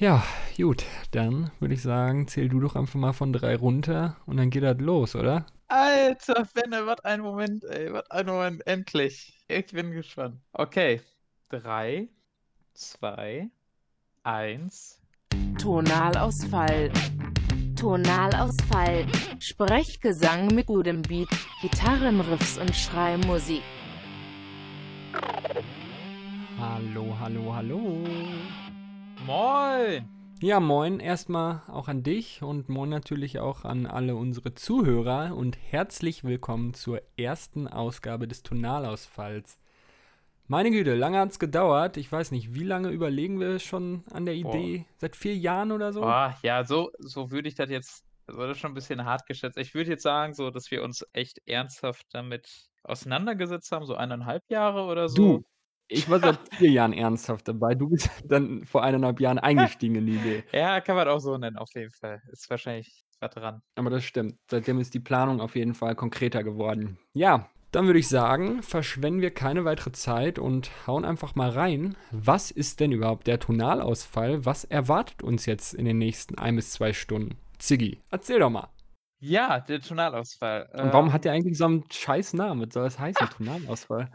Ja, gut, dann würde ich sagen, zähl du doch einfach mal von drei runter und dann geht das los, oder? Alter, Fenne, was ein Moment, ey, was ein Moment, endlich. Ich bin gespannt. Okay, drei, zwei, eins. Tonalausfall. Tonalausfall. Sprechgesang mit gutem Beat, Gitarrenriffs und Schreimusik. Hallo, hallo, hallo. Moin! Ja, moin erstmal auch an dich und moin natürlich auch an alle unsere Zuhörer und herzlich willkommen zur ersten Ausgabe des Tonalausfalls. Meine Güte, lange hat es gedauert. Ich weiß nicht, wie lange überlegen wir schon an der Idee? Boah. Seit vier Jahren oder so? Boah, ja, so, so würde ich das jetzt, also das ist schon ein bisschen hart geschätzt. Ich würde jetzt sagen, so, dass wir uns echt ernsthaft damit auseinandergesetzt haben, so eineinhalb Jahre oder so. Du, ich war seit vier Jahren ernsthaft dabei. Du bist dann vor eineinhalb Jahren eingestiegen in die Idee. Ja, kann man auch so nennen, auf jeden Fall. Ist wahrscheinlich was dran. Aber das stimmt. Seitdem ist die Planung auf jeden Fall konkreter geworden. Ja, dann würde ich sagen, verschwenden wir keine weitere Zeit und hauen einfach mal rein. Was ist denn überhaupt der Tonalausfall? Was erwartet uns jetzt in den nächsten ein bis zwei Stunden? Ziggy, erzähl doch mal. Ja, der Tonalausfall. Und warum Ähm, hat der eigentlich so einen scheiß Namen? Was soll das heißen, Tonalausfall?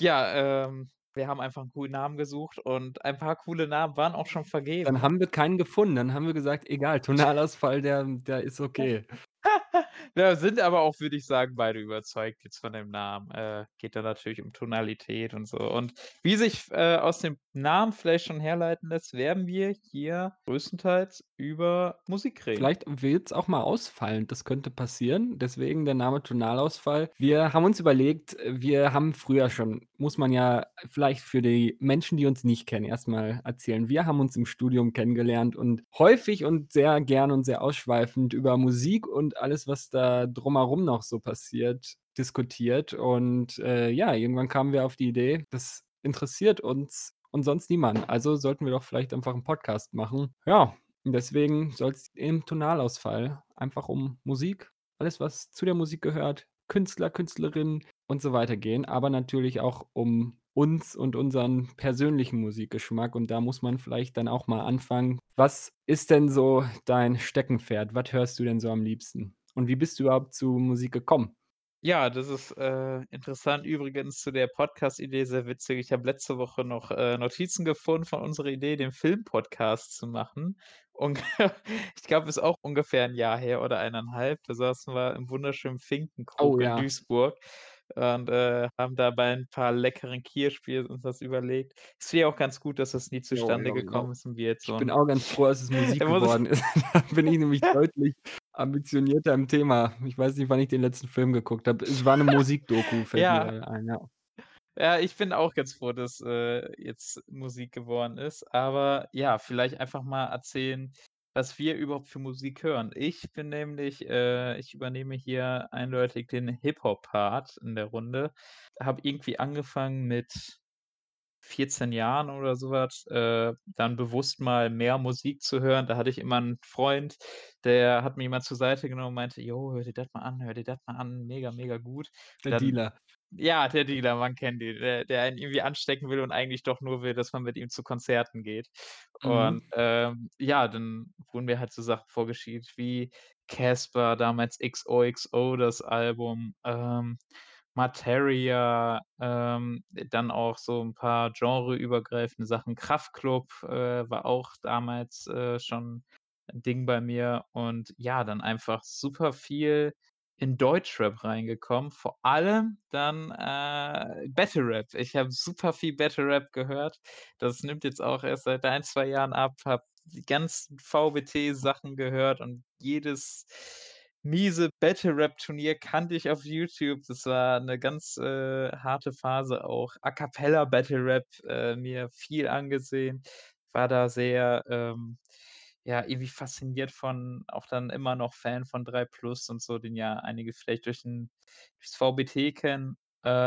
Ja, ähm, wir haben einfach 'n coolen Namen gesucht und ein paar coole Namen waren auch schon Dann vergeben. haben wir keinen gefunden. Dann haben wir gesagt, egal, Tonalausfall, der, der ist okay. Ja, sind aber auch, würde ich sagen, beide überzeugt jetzt von dem Namen. Äh, geht da natürlich um Tonalität und so. Und wie sich, äh, aus dem Namen vielleicht schon herleiten lässt, werden wir hier größtenteils über Musik reden. Vielleicht wird's auch mal ausfallen. Das könnte passieren. Deswegen der Name Tonalausfall. Wir haben uns überlegt, wir haben früher schon, muss man ja vielleicht für die Menschen, die uns nicht kennen, erstmal erzählen. Wir haben uns im Studium kennengelernt und häufig und sehr gern und sehr ausschweifend über Musik und alles, was da drumherum noch so passiert, diskutiert. Und äh, ja, irgendwann kamen wir auf die Idee, das interessiert uns und sonst niemand. Also sollten wir doch vielleicht einfach einen Podcast machen. Ja, deswegen soll es im Tonalausfall einfach um Musik, alles, was zu der Musik gehört, Künstler, Künstlerinnen und so weiter gehen, aber natürlich auch um uns und unseren persönlichen Musikgeschmack. Und da muss man vielleicht dann auch mal anfangen. Was ist denn so dein Steckenpferd? Was hörst du denn so am liebsten? Und wie bist du überhaupt zu Musik gekommen? Ja, das ist, äh, interessant. Übrigens zu der Podcast-Idee sehr witzig. Ich habe letzte Woche noch, äh, Notizen gefunden von unserer Idee, den Filmpodcast zu machen. Und ich glaube, ist auch ungefähr 'n Jahr her oder 1,5. Da saßen wir im wunderschönen Oh Finkenkrug in ja. Duisburg und, äh, haben da bei 'n paar leckeren Kirschbier uns was überlegt. Ist ja auch ganz gut, dass das nie Jo, zustande jo, jo. gekommen ist und wir jetzt Ich so bin 'n auch ganz froh, dass es Musik ich geworden ist. Da bin ich nämlich deutlich ambitionierter im Thema. Ich weiß nicht, wann ich den letzten Film geguckt habe. Es war 'ne Musikdoku, fällt Ja. mir ein, ja. Ja, ich bin auch ganz froh, dass, äh, jetzt Musik geworden ist. Aber ja, vielleicht einfach mal erzählen, was wir überhaupt für Musik hören. Ich bin nämlich äh, ich übernehme hier eindeutig den Hip-Hop-Part in der Runde. Habe irgendwie angefangen mit 14 Jahren oder so was, äh, dann bewusst mal mehr Musik zu hören. Da hatte ich immer 'n Freund, der hat mich immer zur Seite genommen und meinte: „Jo, hör dir das mal an, hör dir das mal an, mega, mega gut.“ Der Dann Dealer. Ja, der Dealer, man kennt ihn, der der einen irgendwie anstecken will und eigentlich doch nur will, dass man mit ihm zu Konzerten geht. Mhm. Und, ähm, ja, dann wurden mir halt so Sachen vorgespielt wie Casper, damals XOXO, das Album, ähm, Materia, ähm, dann auch so 'n paar genreübergreifende Sachen. Kraftklub, äh, war auch damals, äh, schon 'n Ding bei mir und ja, dann einfach super viel in Deutschrap reingekommen, vor allem dann, äh, Battle Rap. Ich habe super viel Battle Rap gehört. Das nimmt jetzt auch erst seit 1, 2 Jahren ab. Habe die ganzen VBT-Sachen gehört und jedes miese Battle Rap-Turnier kannte ich auf YouTube. Das war 'ne ganz, äh, harte Phase auch. A-cappella Battle Rap, äh, mir viel angesehen. War da sehr, ähm, ja, irgendwie fasziniert von auch dann immer noch Fan von 3 Plus und so, den ja einige vielleicht durch 'n durchs VBT kennen.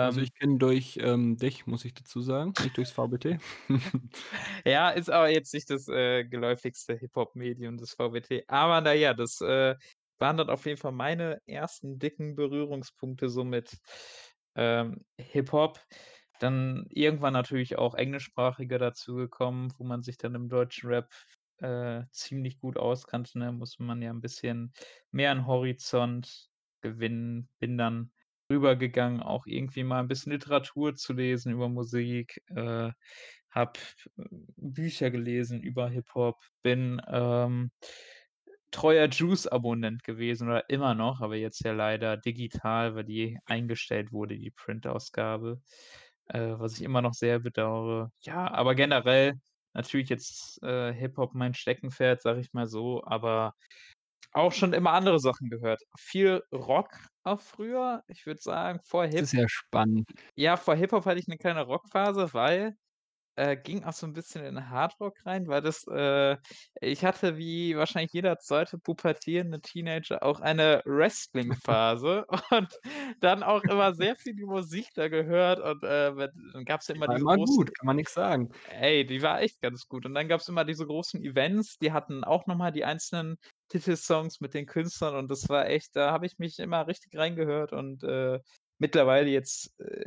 Also, Ähm ich kenne durch, ähm, dich, muss ich dazu sagen, nicht durchs VBT. Ja, ist aber jetzt nicht das, äh, geläufigste Hip-Hop-Medium, das VBT. Aber na ja, das, äh, waren dann auf jeden Fall meine ersten dicken Berührungspunkte so mit, ähm, Hip-Hop. Dann irgendwann natürlich auch englischsprachige dazugekommen, wo man sich dann im deutschen Rap äh, ziemlich gut auskannte, ne, musste man ja 'n bisschen mehr an Horizont gewinnen. Bin dann rübergegangen, auch irgendwie mal 'n bisschen Literatur zu lesen über Musik, äh, habe, äh, Bücher gelesen über Hip-Hop, bin, ähm, treuer Juice-Abonnent gewesen oder immer noch, aber jetzt ja leider digital, weil die eingestellt wurde, die Printausgabe, äh, was ich immer noch sehr bedauere. Ja, aber generell natürlich jetzt, äh, Hip-Hop mein Steckenpferd, sage ich mal so, aber auch schon immer andere Sachen gehört. Viel Rock auch früher. Ich würde sagen, vor Das Hip ist ja spannend. ja, vor Hip-Hop hatte ich 'ne kleine Rockphase, weil äh, ging auch so 'n bisschen in Hardrock rein, weil das äh, ich hatte wie wahrscheinlich jeder 2. pubertierende Teenager auch eine Wrestling-Phase und dann auch immer sehr viel die Musik da gehört und, äh, dann gab's ja Die immer war diese immer großen gut, kann man nix sagen. ey, die war echt ganz gut. Und dann gab's immer diese großen Events, die hatten auch noch mal die einzelnen Titelsongs mit den Künstlern und das war echt da habe ich mich immer richtig reingehört und, äh, mittlerweile jetzt, äh,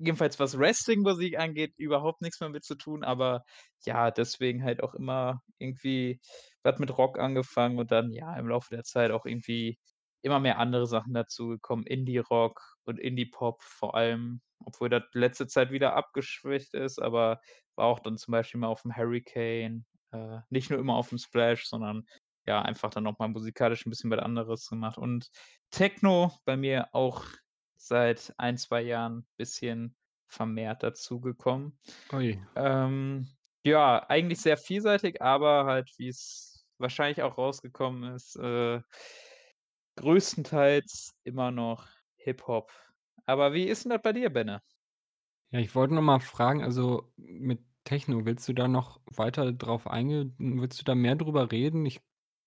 jedenfalls was Wrestling-Musik angeht, überhaupt nix mehr mit zu tun, aber ja, deswegen halt auch immer irgendwie was mit Rock angefangen und dann, ja, im Laufe der Zeit auch irgendwie immer mehr andere Sachen dazugekommen, Indie-Rock und Indie-Pop vor allem, obwohl das letzte Zeit wieder abgeschwächt ist, aber war auch dann zum Beispiel mal auf'm Hurricane, äh, nicht nur immer auf'm Splash, sondern ja, einfach dann auch mal musikalisch 'n bisschen was anderes gemacht. Und Techno bei mir auch seit 1, 2 Jahren bisschen vermehrt dazugekommen. Ähm, ja, eigentlich sehr vielseitig, aber halt, wie's wahrscheinlich auch rausgekommen ist, äh größtenteils immer noch Hip-Hop. Aber wie ist 'n das bei dir, Benne? Ja, ich wollte noch mal fragen, also mit Techno, willst du da noch weiter drauf eingehen? Willst du da mehr drüber reden? Ich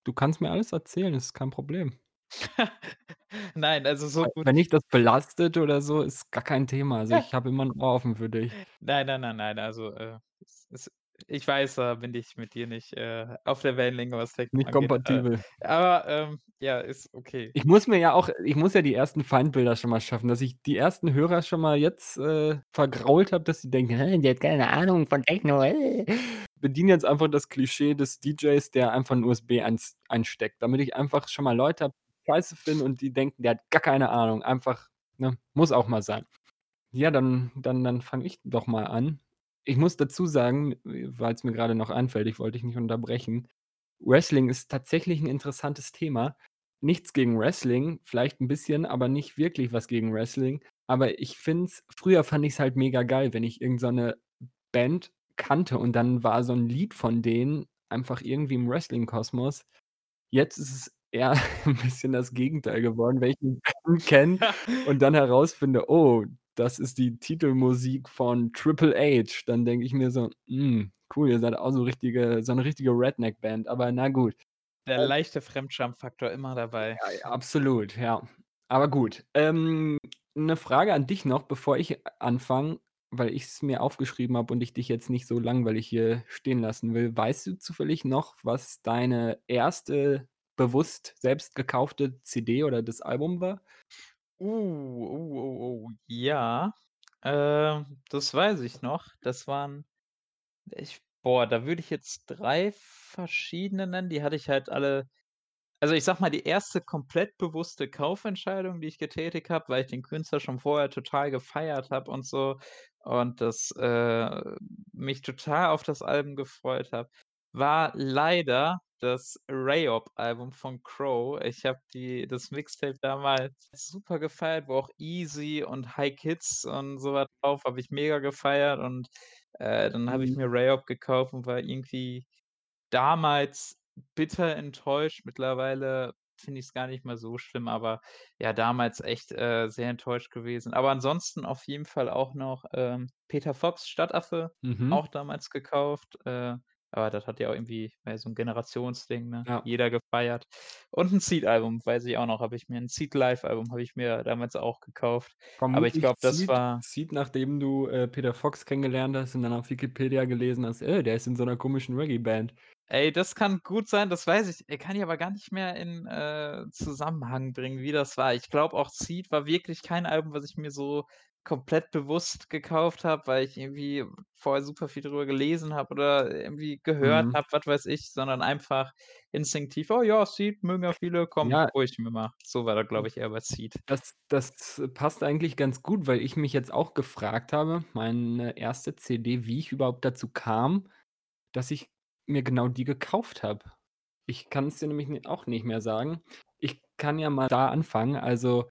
du kannst mir alles erzählen, ist kein Problem. Nein, also so gut wenn dich das belastet oder so, ist gar kein Thema. Also, ich habe immer 'n Ohr offen für dich. Nein, nein, nein, nein, also, äh, es es ich weiß, da bin ich mit dir nicht, äh, auf der Wellenlänge, was Techno Nicht angeht, äh, kompatibel. aber, ähm, ja, ist okay. Ich muss mir ja auch ich muss ja die ersten Feindbilder schon mal schaffen, dass ich die ersten Hörer schon mal jetzt, äh, vergrault habe, dass sie denken: „Hä, der hat keine Ahnung von Techno, äh.“ Bediene jetzt einfach das Klischee des DJs, der einfach 'n USB eins einsteckt, damit ich einfach schon mal Leute habe, scheiße finden und die denken, der hat gar keine Ahnung. Einfach, ne, muss auch mal sein. Ja, dann dann dann fange ich doch mal an. Ich muss dazu sagen, w weil's mir grade noch einfällt, ich wollte dich nicht unterbrechen. Wrestling ist tatsächlich 'n interessantes Thema. Nichts gegen Wrestling, vielleicht 'n bisschen, aber nicht wirklich was gegen Wrestling. Aber ich finde es früher fand ich's halt mega geil, wenn ich irgend so Band kannte und dann war so 'n Lied von denen einfach irgendwie im Wrestling-Kosmos. Jetzt ist es eher 'n bisschen das Gegenteil geworden, wenn ich 'ne Band kenne und dann herausfinde: „Oh, das ist die Titelmusik von Triple H.“ Dann denke ich mir so: „Hm, cool, ihr seid auch so richtige so 'ne richtige Redneck-Band“, aber na gut. Der leichte Fremdscham-Faktor immer dabei. Ja, ja, absolut, ja. Aber gut. Ähm, 'ne Frage an dich noch, bevor ich anfange, weil ich's mir aufgeschrieben habe und ich dich jetzt nicht so langweilig hier stehen lassen will. Weißt du zufällig noch, was deine 1. bewusst selbst gekaufte CD oder das Album war? Uh, oh, oh, oh, ja. Ähm, das weiß ich noch. Das waren ich boah, da würde ich jetzt 3 verschiedene nennen, die hatte ich halt alle also, ich sage mal, die 1. komplett bewusste Kaufentscheidung, die ich getätigt habe, weil ich den Künstler schon vorher total gefeiert habe und so und das, äh mich total auf das Album gefreut habe, war leider das „Rayop“-Album von Crow. Ich habe das Mixtape damals super gefeiert, wo auch „Easy“ und „High Kids“ und so was drauf habe ich mega gefeiert und, äh, dann habe ich Mhm. mir „Rayop“ gekauft und war irgendwie damals bitter enttäuscht. Mittlerweile finde ich's gar nicht mehr so schlimm, aber ja, damals echt, äh, sehr enttäuscht gewesen. Aber ansonsten auf jeden Fall auch noch, ähm, Peter Fox, „Stadtaffe“, Mhm. auch damals gekauft, äh, aber das hat ja auch irgendwie ja so 'n Generationsding, ne? Ja. Jeder gefeiert. Und 'n Seeed-Album, weiß ich auch noch, habe ich mir 'n Seeed-Live-Album habe ich mir damals auch gekauft. Aber ich Vermutlich glaube, das war Seeed, nachdem du, äh, Peter Fox kennengelernt hast und dann auf Wikipedia gelesen hast: „Äh, der ist in so 'ner komischen Reggae-Band.“ Ey, das kann gut sein, das weiß ich äh, kann ich aber gar nicht mehr in, äh, Zusammenhang bringen, wie das war. Ich glaube auch, Seeed war wirklich kein Album, was ich mir so komplett bewusst gekauft habe, weil ich irgendwie vorher super viel drüber gelesen habe oder irgendwie gehört Mhm. habe, was weiß ich, sondern einfach instinktiv: „Oh ja, Seeed mögen ja viele, komm, Ja. ich mir mal.“ So war das, glaube ich, eher bei Seeed. Das das passt eigentlich ganz gut, weil ich mich jetzt auch gefragt habe, meine erste CD, wie ich überhaupt dazu kam, dass ich mir genau die gekauft habe. Ich kann's dir nämlich auch nicht mehr sagen. Ich kann ja mal da anfangen. Also,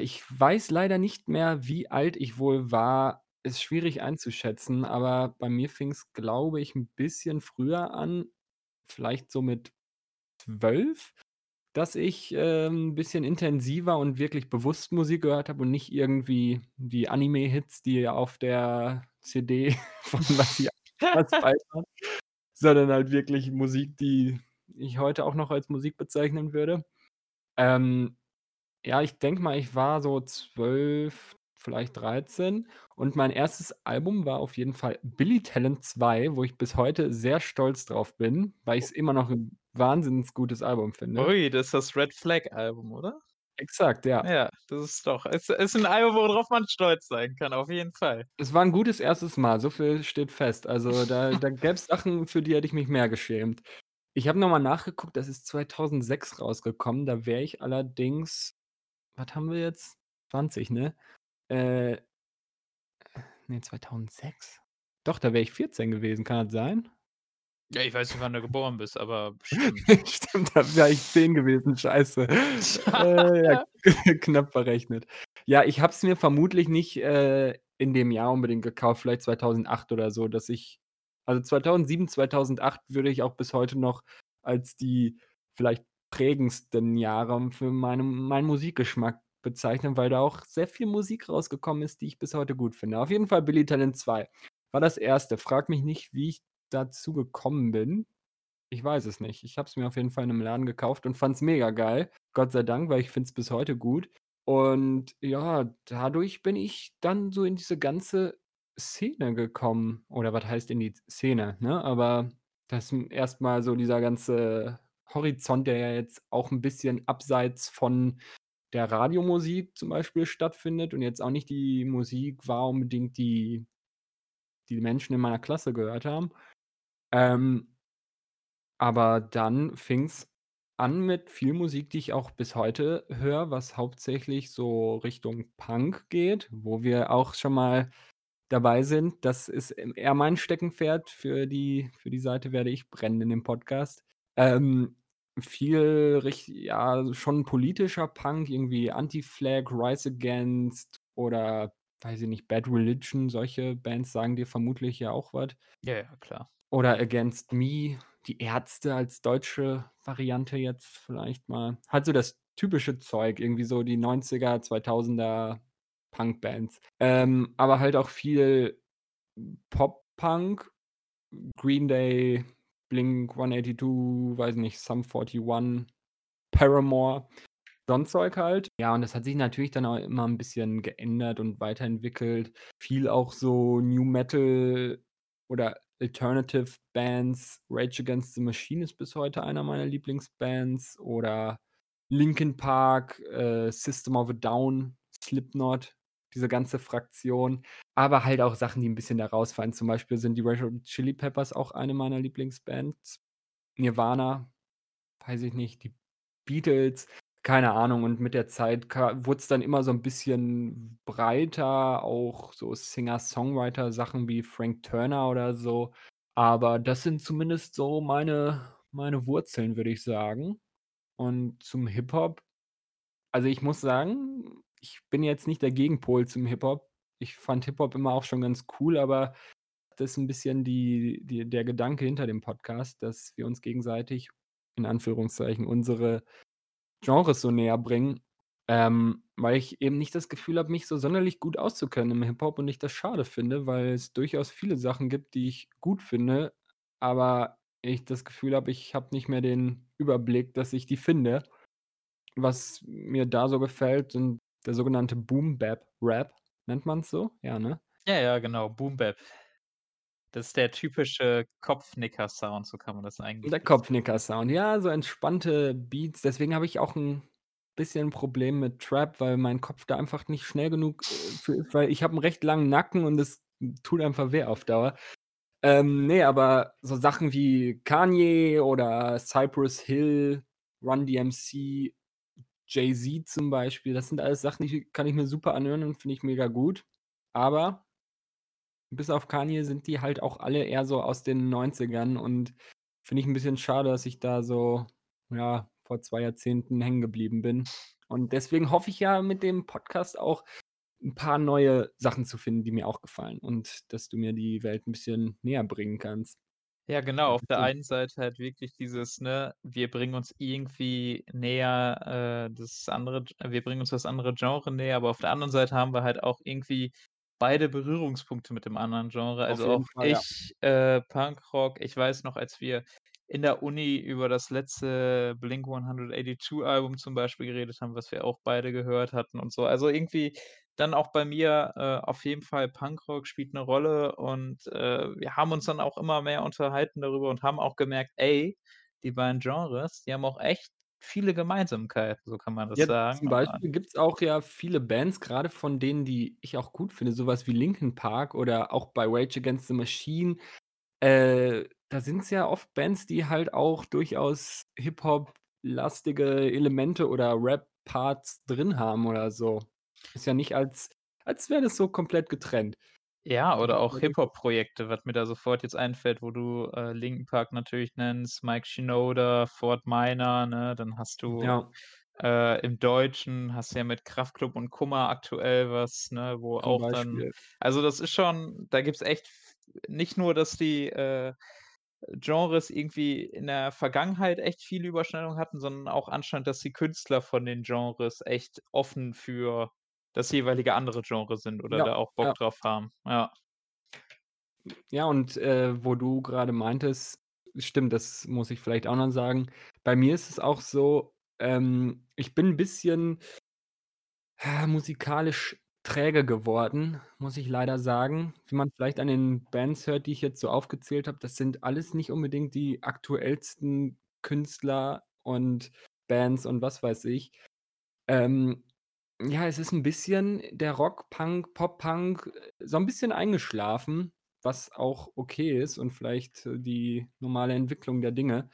ich weiß leider nicht mehr, wie alt ich wohl war. Ist schwierig einzuschätzen, aber bei mir fing's, glaube ich, 'n bisschen früher an, vielleicht so mit 12, dass ich, ähm, 'n bisschen intensiver und wirklich bewusst Musik gehört habe und nicht irgendwie die Anime-Hits, die auf der CD von was ich sondern halt wirklich Musik, die ich heute auch noch als Musik bezeichnen würde. Ähm, ja, ich denke mal, ich war so 12, vielleicht 13 und mein 1. Album war auf jeden Fall „Billy Talent 2“, wo ich bis heute sehr stolz drauf bin, weil O ich's immer noch 'n wahnsinns gutes Album finde. Ui, das ist das „Red Flag“ Album, oder? Exakt, ja. Ja, das ist doch ist ist 'n Album, worauf man stolz sein kann, auf jeden Fall. Es war 'n gutes 1. Mal, so viel steht fest. Also, da da gäb's Sachen, für die hätte ich mich mehr geschämt. Ich habe noch mal nachgeguckt, das ist 2006 rausgekommen. Da wäre ich allerdings was haben wir jetzt? 20, ne? Äh ne, 2006? Doch, da wäre ich 14 gewesen, kann das sein? Ja, ich weiß nicht, wann du geboren bist, aber bestimmt. Stimmt, da wäre ich 10 gewesen, scheiße. Äh, ja, knapp verrechnet. Ja, ich habe es mir vermutlich nicht, äh, in dem Jahr unbedingt gekauft, vielleicht 2008 oder so, dass ich also 2007, 2008 würde ich auch bis heute noch als die vielleicht prägendsten Jahre für meine meinen Musikgeschmack bezeichnen, weil da auch sehr viel Musik rausgekommen ist, die ich bis heute gut finde. Auf jeden Fall „Billy Talent 2“ war das 1. Frag mich nicht, wie ich dazu gekommen bin. Ich weiß es nicht. Ich habe es mir auf jeden Fall in 'nem Laden gekauft und fand's mega geil. Gott sei Dank, weil ich finde es bis heute gut. Und ja, dadurch bin ich dann so in diese ganze Szene gekommen. Oder was heißt in die Szene, ne? Aber das m erst mal so dieser ganze Horizont, der ja jetzt auch 'n bisschen abseits von der Radiomusik zum Beispiel stattfindet und jetzt auch nicht die Musik war unbedingt, die die Menschen in meiner Klasse gehört haben. Ähm aber dann fing's an mit viel Musik, die ich auch bis heute höre, was hauptsächlich so Richtung Punk geht, wo wir auch schon mal dabei sind. Das ist, eher mein Steckenpferd. Für die für die Seite werde ich brennen in dem Podcast. Ähm, viel rich ja, schon politischer Punk, irgendwie Anti-Flag, Rise Against oder weiß ich nicht, Bad Religion, solche Bands sagen dir vermutlich ja auch was. Ja, ja, klar. Oder Against Me, Die Ärzte als deutsche Variante jetzt vielleicht mal. Halt so das typische Zeug, irgendwie so die 90er, 2000er Punkbands. Ähm, aber halt auch viel Pop-Punk, Green Day, Blink-182, weiß nicht, Sum 41, Paramore, so 'n Zeug halt. Ja, und das hat sich natürlich dann auch immer 'n bisschen geändert und weiterentwickelt. Viel auch so Nu-Metal oder Alternative Bands. Rage Against the Machine ist bis heute einer meiner Lieblingsbands oder Linkin Park, äh, System of a Down, Slipknot, diese ganze Fraktion. Aber halt auch Sachen, die 'n bisschen da rausfallen. Zum Beispiel sind die Hot Chili Peppers auch eine meiner Lieblingsbands. Nirvana, weiß ich nicht, die Beatles, keine Ahnung. Und mit der Zeit ka wurd's dann immer so 'n bisschen breiter, auch so Singer-Songwriter-Sachen wie Frank Turner oder so. Aber das sind zumindest so meine meine Wurzeln, würde ich sagen. Und zum Hip-Hop also, ich muss sagen, ich bin jetzt nicht der Gegenpol zum Hip-Hop. Ich fand Hip-Hop immer auch schon ganz cool, aber das ist 'n bisschen die die der Gedanke hinter dem Podcast, dass wir uns gegenseitig, in Anführungszeichen, unsere Genres so näher bringen, ähm, weil ich eben nicht das Gefühl habe, mich so sonderlich gut auszukennen im Hip-Hop und ich das schade finde, weil es durchaus viele Sachen gibt, die ich gut finde, aber ich das Gefühl habe, ich habe nicht mehr den Überblick, dass ich die finde. Was mir da so gefällt, sind der sogenannte Boom-Bap-Rap. Nennt man's so? Ja, ne? Ja, ja, genau, Boom-Bap. Das ist der typische Kopfnicker-Sound, so kann man das eigentlich Der Kopfnicker-Sound. Ja, so entspannte Beats. Deswegen habe ich auch 'n bisschen 'n Problem mit Trap, weil mein Kopf da einfach nicht schnell genug, äh, für ist, weil ich habe 'n recht langen Nacken und es tut einfach weh auf Dauer. Ähm, ne, aber so Sachen wie Kanye oder Cypress Hill, Run DMC, Jay-Z zum Beispiel, das sind alles Sachen, die kann ich mir super anhören und finde ich mega gut. Aber bis auf Kanye sind die halt auch alle eher so aus den 90ern und finde ich 'n bisschen schade, dass ich da so, ja, vor 2 Jahrzehnten hängen geblieben bin. Und deswegen hoffe ich ja mit dem Podcast auch 'n paar neue Sachen zu finden, die mir auch gefallen und dass du mir die Welt 'n bisschen näher bringen kannst. Ja, genau. Auf der einen Seite halt wirklich dieses, ne, wir bringen uns irgendwie näher, äh, das andere wir bringen uns das andere Genre näher, aber auf der anderen Seite haben wir halt auch irgendwie beide Berührungspunkte mit dem anderen Genre. Also, auch Fall, ja. ich, äh, Punkrock ich weiß noch, als wir in der Uni über das letzte Blink-182-Album zum Beispiel geredet haben, was wir auch beide gehört hatten und so. Also, irgendwie dann auch bei mir, äh, auf jeden Fall Punkrock spielt 'ne Rolle und, äh, wir haben uns dann auch immer mehr unterhalten darüber und haben auch gemerkt: „Ey, die beiden Genres, die haben auch echt viele Gemeinsamkeiten“, so kann man das Ja, sagen. zum Beispiel gibt's auch ja viele Bands, grade von denen, die ich auch gut finde, so was wie Linkin Park oder auch bei Rage Against the Machine. Äh, da sind's ja oft Bands, die halt auch durchaus Hip-Hop-lastige Elemente oder Rap-Parts drin haben oder so. Ist ja nicht als als wäre das so komplett getrennt. Ja, Da oder auch Hip-Hop-Projekte, was mir da sofort jetzt einfällt, wo du, äh, Linkin Park natürlich nennst, Mike Shinoda, Fort Minor, ne? Dann hast du, Ja. äh, im Deutschen hast du ja mit Kraftklub und Kummer aktuell was, ne, wo Zum auch dann Beispiel. also, das ist schon da gibt's echt v nicht nur, dass die, äh, Genres irgendwie in der Vergangenheit echt viele Überschneidungen hatten, sondern auch anscheinend, dass die Künstler von den Genres echt offen für das jeweilige andere Genre sind oder Ja, da auch Bock ja. drauf haben, ja. Ja, und, äh, wo du grade meintest stimmt, das muss ich vielleicht auch noch sagen. Bei mir ist es auch so, ähm, ich bin 'n bisschen musikalisch träge geworden, muss ich leider sagen. Wie man vielleicht an den Bands hört, die ich jetzt so aufgezählt habe, das sind alles nicht unbedingt die aktuellsten Künstler und Bands und was weiß ich. Ähm, ja, es ist 'n bisschen der Rock, Punk, Pop-Punk so 'n bisschen eingeschlafen, was auch okay ist und vielleicht die normale Entwicklung der Dinge.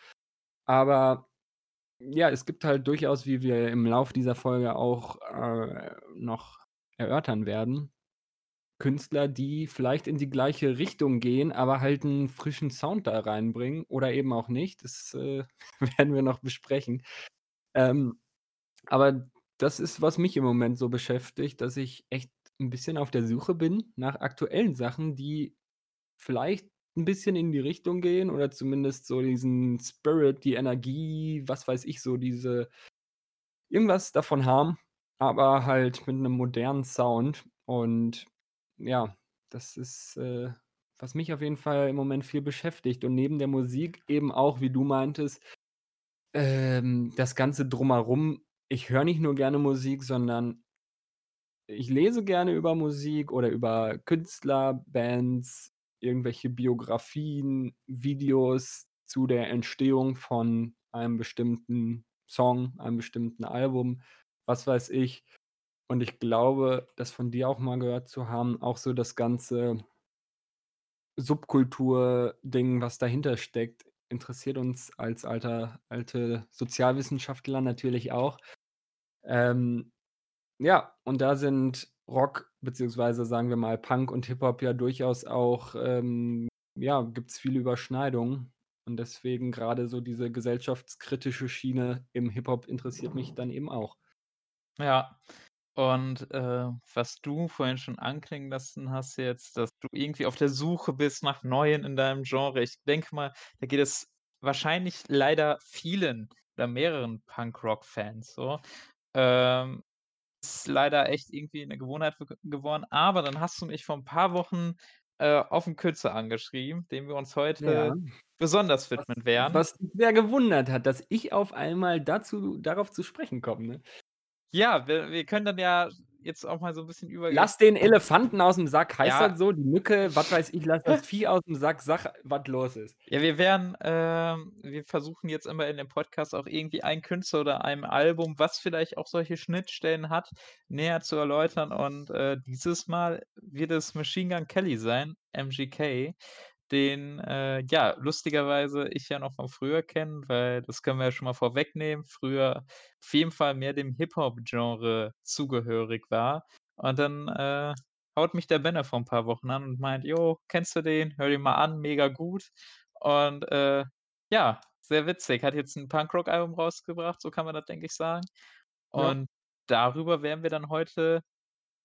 Aber ja, es gibt halt durchaus, wie wir im Lauf dieser Folge auch, äh, noch erörtern werden, Künstler, die vielleicht in die gleiche Richtung gehen, aber halt 'n frischen Sound da reinbringen oder eben auch nicht. Das, äh, werden wir noch besprechen. Ähm, aber das ist, was mich im Moment so beschäftigt, dass ich echt 'n bisschen auf der Suche bin nach aktuellen Sachen, die vielleicht 'n bisschen in die Richtung gehen oder zumindest so diesen Spirit, die Energie, was weiß ich, so diese irgendwas davon haben, aber halt mit 'nem modernen Sound. Und ja, das ist, äh, was mich auf jeden Fall im Moment viel beschäftigt und neben der Musik eben auch, wie du meintest, ähm, das Ganze Drumherum. Ich höre nicht nur gerne Musik, sondern ich lese gerne über Musik oder über Künstler, Bands, irgendwelche Biografien, Videos zu der Entstehung von einem bestimmten Song, einem bestimmten Album, was weiß ich. Und ich glaube, das von dir auch mal gehört zu haben, auch so das ganze Subkultur-Ding, was dahinter steckt, interessiert uns als alter alte Sozialwissenschaftler natürlich auch. Ähm, ja, und da sind Rock beziehungsweise sagen wir mal Punk und Hip-Hop ja durchaus auch, ähm ja, gibt's viele Überschneidungen und deswegen grade so diese gesellschaftskritische Schiene im Hip-Hop interessiert mich dann eben auch. Ja, und, äh, was du vorhin schon anklingen lassen hast jetzt, dass du irgendwie auf der Suche bist nach Neuen in deinem Genre. Ich denke mal, da geht es wahrscheinlich leider vielen oder mehreren Punkrock-Fans so. Ähm, ist leider echt irgendwie 'ne Gewohnheit geworden, aber dann hast du mich vor 'n paar Wochen, äh, auf 'n Künstler angeschrieben, dem wir uns Ja. heute besonders Was widmen werden. was dich sehr gewundert hat, dass ich auf einmal dazu darauf zu sprechen komme, ne? Ja, wir wir können dann ja jetzt auch mal so 'n bisschen übergehen Lass den Elefanten aus'm Sack. Heißt Ja. das so? Die Mücke, was weiß ich, lass das Vieh aus'm Sack, sag, was los ist. Ja, wir werden ähm, wir versuchen jetzt immer in dem Podcast auch irgendwie einen Künstler oder einem Album, was vielleicht auch solche Schnittstellen hat, näher zu erläutern und, äh, dieses Mal wird es Machine Gun Kelly sein, MGK, den, äh, ja, lustigerweise ich ja noch von früher kenne, weil das können wir ja schon mal vorwegnehmen, früher auf jeden Fall mehr dem Hip-Hop-Genre zugehörig war. Und dann, äh, haut mich der Benne vor 'n paar Wochen an und meint: „Jo, kennst du den? Hör dir mal an, mega gut.“ Und, äh, ja, sehr witzig. Hat jetzt 'n Punkrock-Album rausgebracht, so kann man das, denke ich, sagen. Ja. Und darüber werden wir dann heute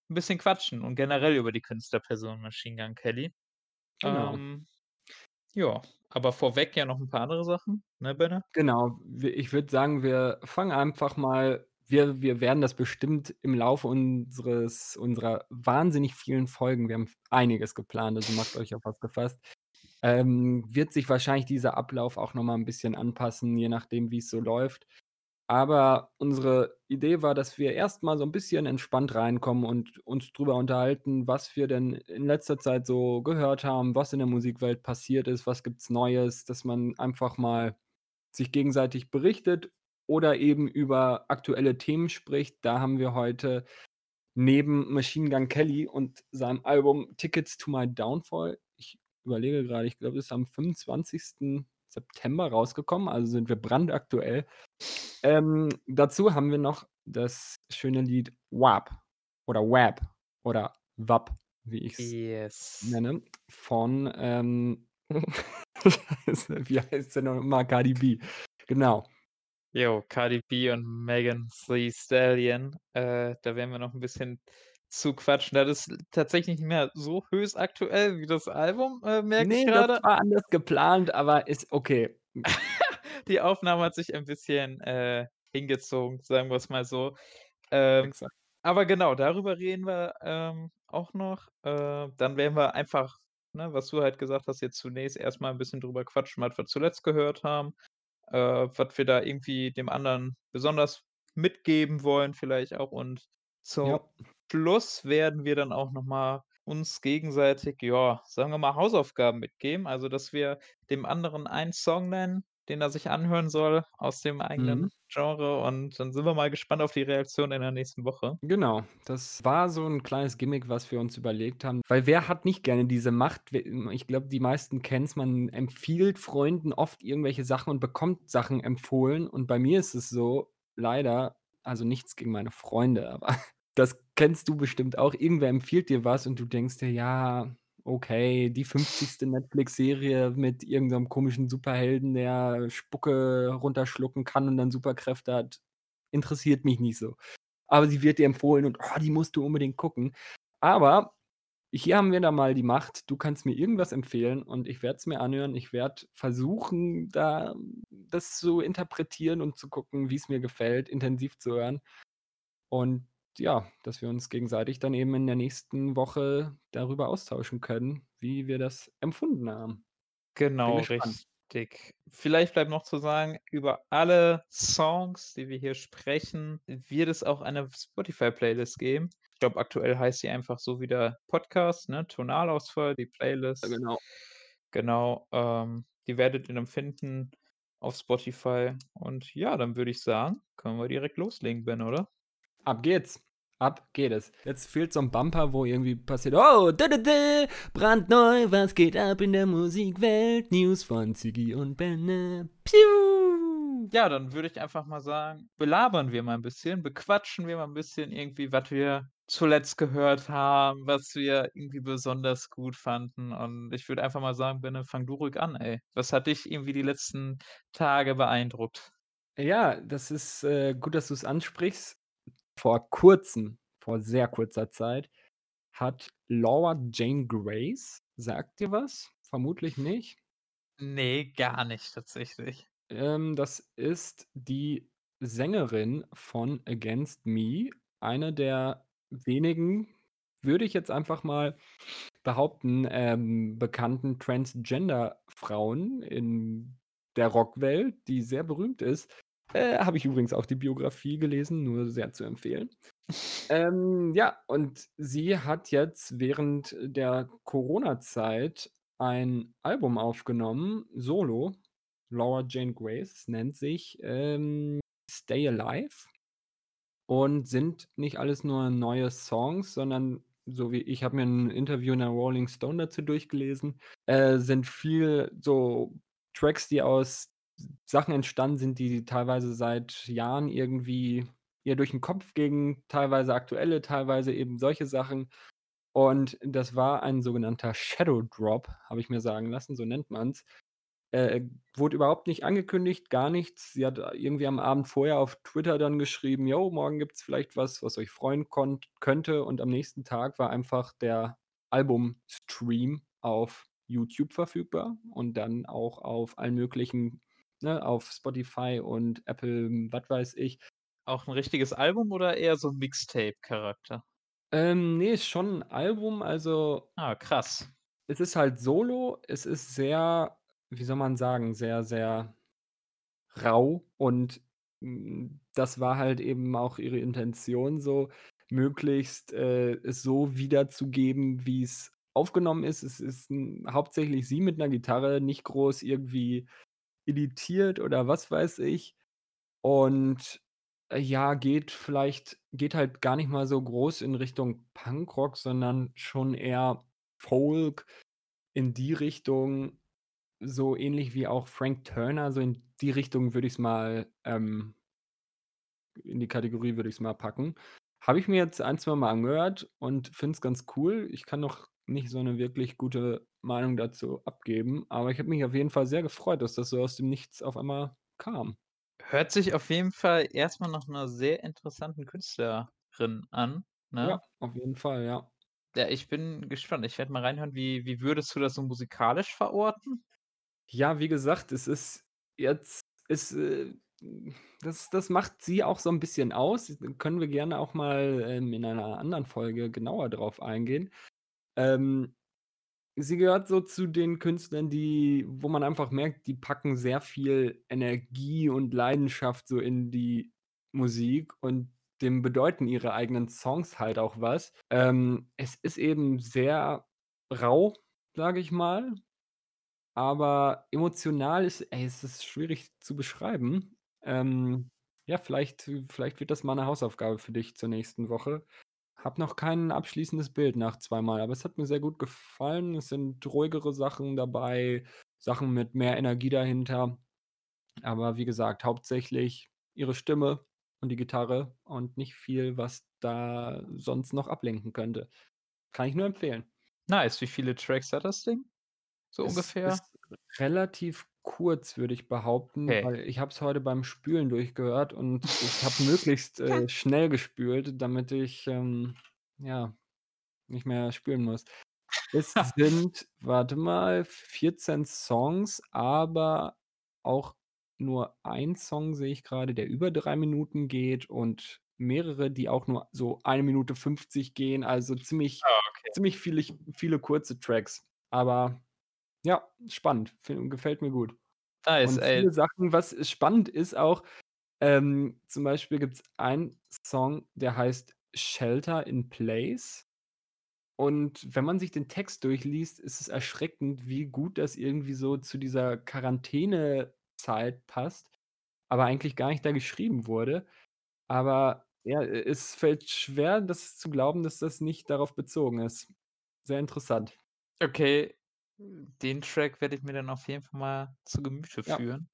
'n bisschen quatschen und generell über die Künstlerperson Machine Gun Kelly. Genau. Ähm, ja, aber vorweg ja noch 'n paar andere Sachen, ne, Benne? Genau. Ich würde sagen, wir fangen einfach mal wir wir werden das bestimmt im Laufe unseres unserer wahnsinnig vielen Folgen wir haben einiges geplant, also macht euch auf was gefasst ähm, wird sich wahrscheinlich dieser Ablauf auch noch mal 'n bisschen anpassen, je nachdem, wie's so läuft. Aber unsere Idee war, dass wir erst mal so 'n bisschen entspannt reinkommen und uns drüber unterhalten, was wir denn in letzter Zeit so gehört haben, was in der Musikwelt passiert ist, was gibt's Neues, dass man einfach mal sich gegenseitig berichtet oder eben über aktuelle Themen spricht. Da haben wir heute neben Machine Gun Kelly und seinem Album „Tickets to My Downfall“ ich überlege grade, ich glaube, das ist am 25. September rausgekommen, also sind wir brandaktuell. Ähm, dazu haben wir noch das schöne Lied „WAP“ oder „WAP“ oder „WAP“, wie ich's Yes. nenne, von, ähm wie heißt sie noch mal? Cardi B. Genau. Jo, Cardi B und Megan Thee Stallion. Äh, da werden wir noch 'n bisschen zu quatschen. Das ist tatsächlich nicht mehr so höchst aktuell wie das Album, äh, merke ich Ne, das war anders geplant, aber ist okay. Die Aufnahme hat sich ein bisschen, äh, hingezogen, sagen wir's mal so. Ähm, aber genau, darüber reden wir, ähm, auch noch. Äh, dann werden wir einfach, ne, was du halt gesagt hast, jetzt zunächst erst mal 'n bisschen drüber quatschen, was wir zuletzt gehört haben, äh, was wir da irgendwie dem anderen besonders mitgeben wollen vielleicht auch. Und zum Ja. Schluss werden wir dann auch noch mal uns gegenseitig, ja, sagen wir mal, Hausaufgaben mitgeben. Also, dass wir dem anderen einen Song nennen, den er sich anhören soll aus dem Mhm. eigenen Genre und dann sind wir mal gespannt auf die Reaktion in der nächsten Woche. Genau, das war so 'n kleines Gimmick, was wir uns überlegt haben, weil wer hat nicht gerne diese Macht? Hm, ich glaube, die meisten kennen's, man empfiehlt Freunden oft irgendwelche Sachen und bekommt Sachen empfohlen. Und bei mir ist es so, leider also nichts gegen meine Freunde, aber das kennst du bestimmt auch. Irgendwer empfiehlt dir was und du denkst dir: „Ja, okay, die 50. Netflix-Serie mit irgend so 'nem komischen Superhelden, der Spucke runterschlucken kann und dann Superkräfte hat, interessiert mich nicht so.“ Aber sie wird dir empfohlen und: „Oh, die musst du unbedingt gucken.“ Aber hier haben wir dann mal die Macht. Du kannst mir irgendwas empfehlen und ich werde es mir anhören. Ich werde versuchen, da das zu interpretieren und zu gucken, wie's mir gefällt, intensiv zu hören. Und ja, dass wir uns gegenseitig dann eben in der nächsten Woche darüber austauschen können, wie wir das empfunden haben. Genau, richtig. Vielleicht bleibt noch zu sagen, über alle Songs, die wir hier sprechen, wird es auch eine Spotify-Playlist geben. Ich glaube, aktuell heißt sie einfach so wie der Podcast, ne, Tonalausfall, die Ja, Playlist. genau. Genau, ähm, die werdet ihr dann finden auf Spotify. Und ja, dann würde ich sagen, können wir direkt loslegen, Ben, oder? Ab geht's. Ab geht es. Jetzt fehlt so 'n Bumper, wo irgendwie passiert: „Oh, dä dä dä, brandneu, was geht ab in der Musikwelt? News von Ziggy und Benne. Piu!“ Ja, dann würde ich einfach mal sagen, belabern wir mal 'n bisschen, bequatschen wir mal 'n bisschen irgendwie, was wir zuletzt gehört haben, was wir irgendwie besonders gut fanden. Und ich würde einfach mal sagen, Benne, fang du ruhig an, ey. Was hat dich irgendwie die letzten Tage beeindruckt? Ja, das ist, äh, gut, dass du's ansprichst. Vor Kurzem, vor sehr kurzer Zeit, hat Laura Jane Grace sagt dir was? Vermutlich nicht. Ne, gar nicht tatsächlich. Ähm, das ist die Sängerin von „Against Me“, eine der wenigen, würde ich jetzt einfach mal behaupten, ähm, bekannten Transgender-Frauen in der Rockwelt, die sehr berühmt ist. Äh, habe ich übrigens auch die Biografie gelesen, nur sehr zu empfehlen. Ähm, ja, und sie hat jetzt während der Corona-Zeit ein Album aufgenommen, solo. Laura Jane Grace nennt sich, ähm, „Stay Alive“ und sind nicht alles nur neue Songs, sondern so wie ich habe mir 'n Interview in der Rolling Stone dazu durchgelesen, äh, sind viel so Tracks, die aus Sachen entstanden sind, die teilweise seit Jahren irgendwie ihr durch 'n Kopf gingen, teilweise aktuelle, teilweise eben solche Sachen. Und das war ein sogenannter Shadow Drop, habe ich mir sagen lassen, so nennt man's. Äh, wurde überhaupt nicht angekündigt, gar nichts. Sie hat irgendwie am Abend vorher auf Twitter dann geschrieben: „Jo, morgen gibt's vielleicht was, was euch freuen könnte.“ Und am nächsten Tag war einfach der Albumstream auf YouTube verfügbar und dann auch auf allen möglichen ne, auf Spotify und Apple, was weiß ich. Auch 'n richtiges Album oder eher so Mixtape-Charakter? Ähm, ne, ist schon 'n Album, also Ah, krass. es ist halt solo. Es ist sehr, wie soll man sagen, sehr, sehr rau und, hm, das war halt eben auch ihre Intention so, möglichst, äh, es so wiederzugeben, wie's aufgenommen ist. Es ist 'n hauptsächlich sie mit 'ner Gitarre, nicht groß irgendwie editiert oder was weiß ich. Und, äh, ja, geht vielleicht geht halt gar nicht mal so groß in Richtung Punkrock, sondern schon eher Folk in die Richtung, so ähnlich wie auch Frank Turner, so in die Richtung würde ich's mal, ähm in die Kategorie würde ich's mal packen. Habe ich mir jetzt ein zweimal angehört und finde es ganz cool. Ich kann noch nicht so 'ne wirklich gute Meinung dazu abgeben, aber ich habe mich auf jeden Fall sehr gefreut, dass das so aus dem Nichts auf einmal kam. Hört sich auf jeden Fall erst mal nach 'ner sehr interessanten Künstlerin an, Ja, ne? auf jeden Fall, ja. Ja, ich bin gespannt. Ich werde mal reinhören. Wie wie würdest du das so musikalisch verorten? Ja, wie gesagt, es ist jetzt ist, äh das das macht sie auch so 'n bisschen aus. Können wir gerne auch mal, ähm, in einer anderen Folge genauer drauf eingehen. Ähm, sie gehört so zu den Künstlern, die wo man einfach merkt, die packen sehr viel Energie und Leidenschaft so in die Musik und dem bedeuten ihre eigenen Songs halt auch was. Ähm, es ist eben sehr rau, sage ich mal, aber emotional ist ey, es schwierig zu beschreiben. Ähm, ja, vielleicht vielleicht wird das mal 'ne Hausaufgabe für dich zur nächsten Woche. Habe noch kein abschließendes Bild nach zweimal, aber es hat mir sehr gut gefallen. Es sind ruhigere Sachen dabei, Sachen mit mehr Energie dahinter. Aber wie gesagt, hauptsächlich ihre Stimme und die Gitarre und nicht viel, was da sonst noch ablenken könnte. Kann ich nur empfehlen. Nice. Wie viele Tracks hat das Ding so Es ungefähr? ist relativ kurz, würde ich behaupten, Okay. weil ich habe es heute beim Spülen durchgehört und ich habe möglichst, äh, schnell gespült, damit ich, ähm, ja, nicht mehr spülen muss. Es sind, warte mal, 14 Songs, aber auch nur 1 Song sehe ich grade, der über 3 Minuten geht und mehrere, die auch nur so 1 Minute 50 gehen, also ziemlich Ah, okay. ziemlich vielig viele kurze Tracks. Aber ja, spannend, gefällt mir gut. Nice, Und ey. viele Sachen was spannend ist auch, ähm, zum Beispiel gibt's einen Song, der heißt „Shelter in Place“. Und wenn man sich den Text durchliest, ist es erschreckend, wie gut das irgendwie so zu dieser Quarantänezeit passt, aber eigentlich gar nicht da geschrieben wurde. Aber ja, es fällt schwer, das zu glauben, dass das nicht darauf bezogen ist. Sehr interessant. Okay, den Track werde ich mir dann auf jeden Fall mal zu Gemüte Ja. führen.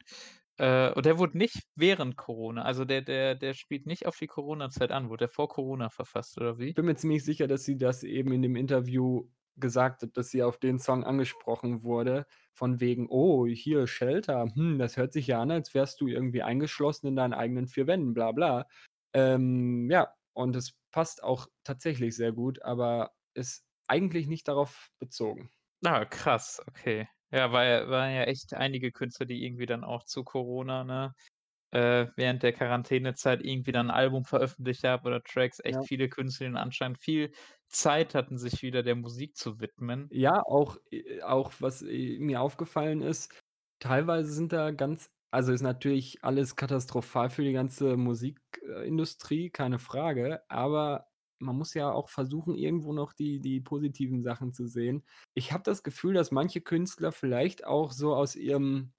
Äh, und der wurde nicht während Corona also der der der spielt nicht auf die Corona-Zeit an. Wurde der vor Corona verfasst oder wie? Bin mir ziemlich sicher, dass sie das eben in dem Interview gesagt hat, dass sie auf den Song angesprochen wurde, von wegen: „Oh, hier Shelter, hm, das hört sich ja an, als wärst du irgendwie eingeschlossen in deinen eigenen 4 Wänden, bla bla.“ Ähm, ja, und es passt auch tatsächlich sehr gut, aber ist eigentlich nicht darauf bezogen. Ah, krass, okay. Ja, ja waren ja echt einige Künstler, die irgendwie dann auch zu Corona, ne, äh, während der Quarantänezeit irgendwie dann 'n Album veröffentlicht haben oder Tracks. Echt Ja. viele Künstler, die anscheinend viel Zeit hatten, sich wieder der Musik zu widmen. Ja, auch äh, auch was, äh, mir aufgefallen ist, teilweise sind da ganz Also, ist natürlich alles katastrophal für die ganze Musikindustrie, keine Frage, aber man muss ja auch versuchen, irgendwo noch die die positiven Sachen zu sehen. Ich habe das Gefühl, dass manche Künstler vielleicht auch so aus ihrem,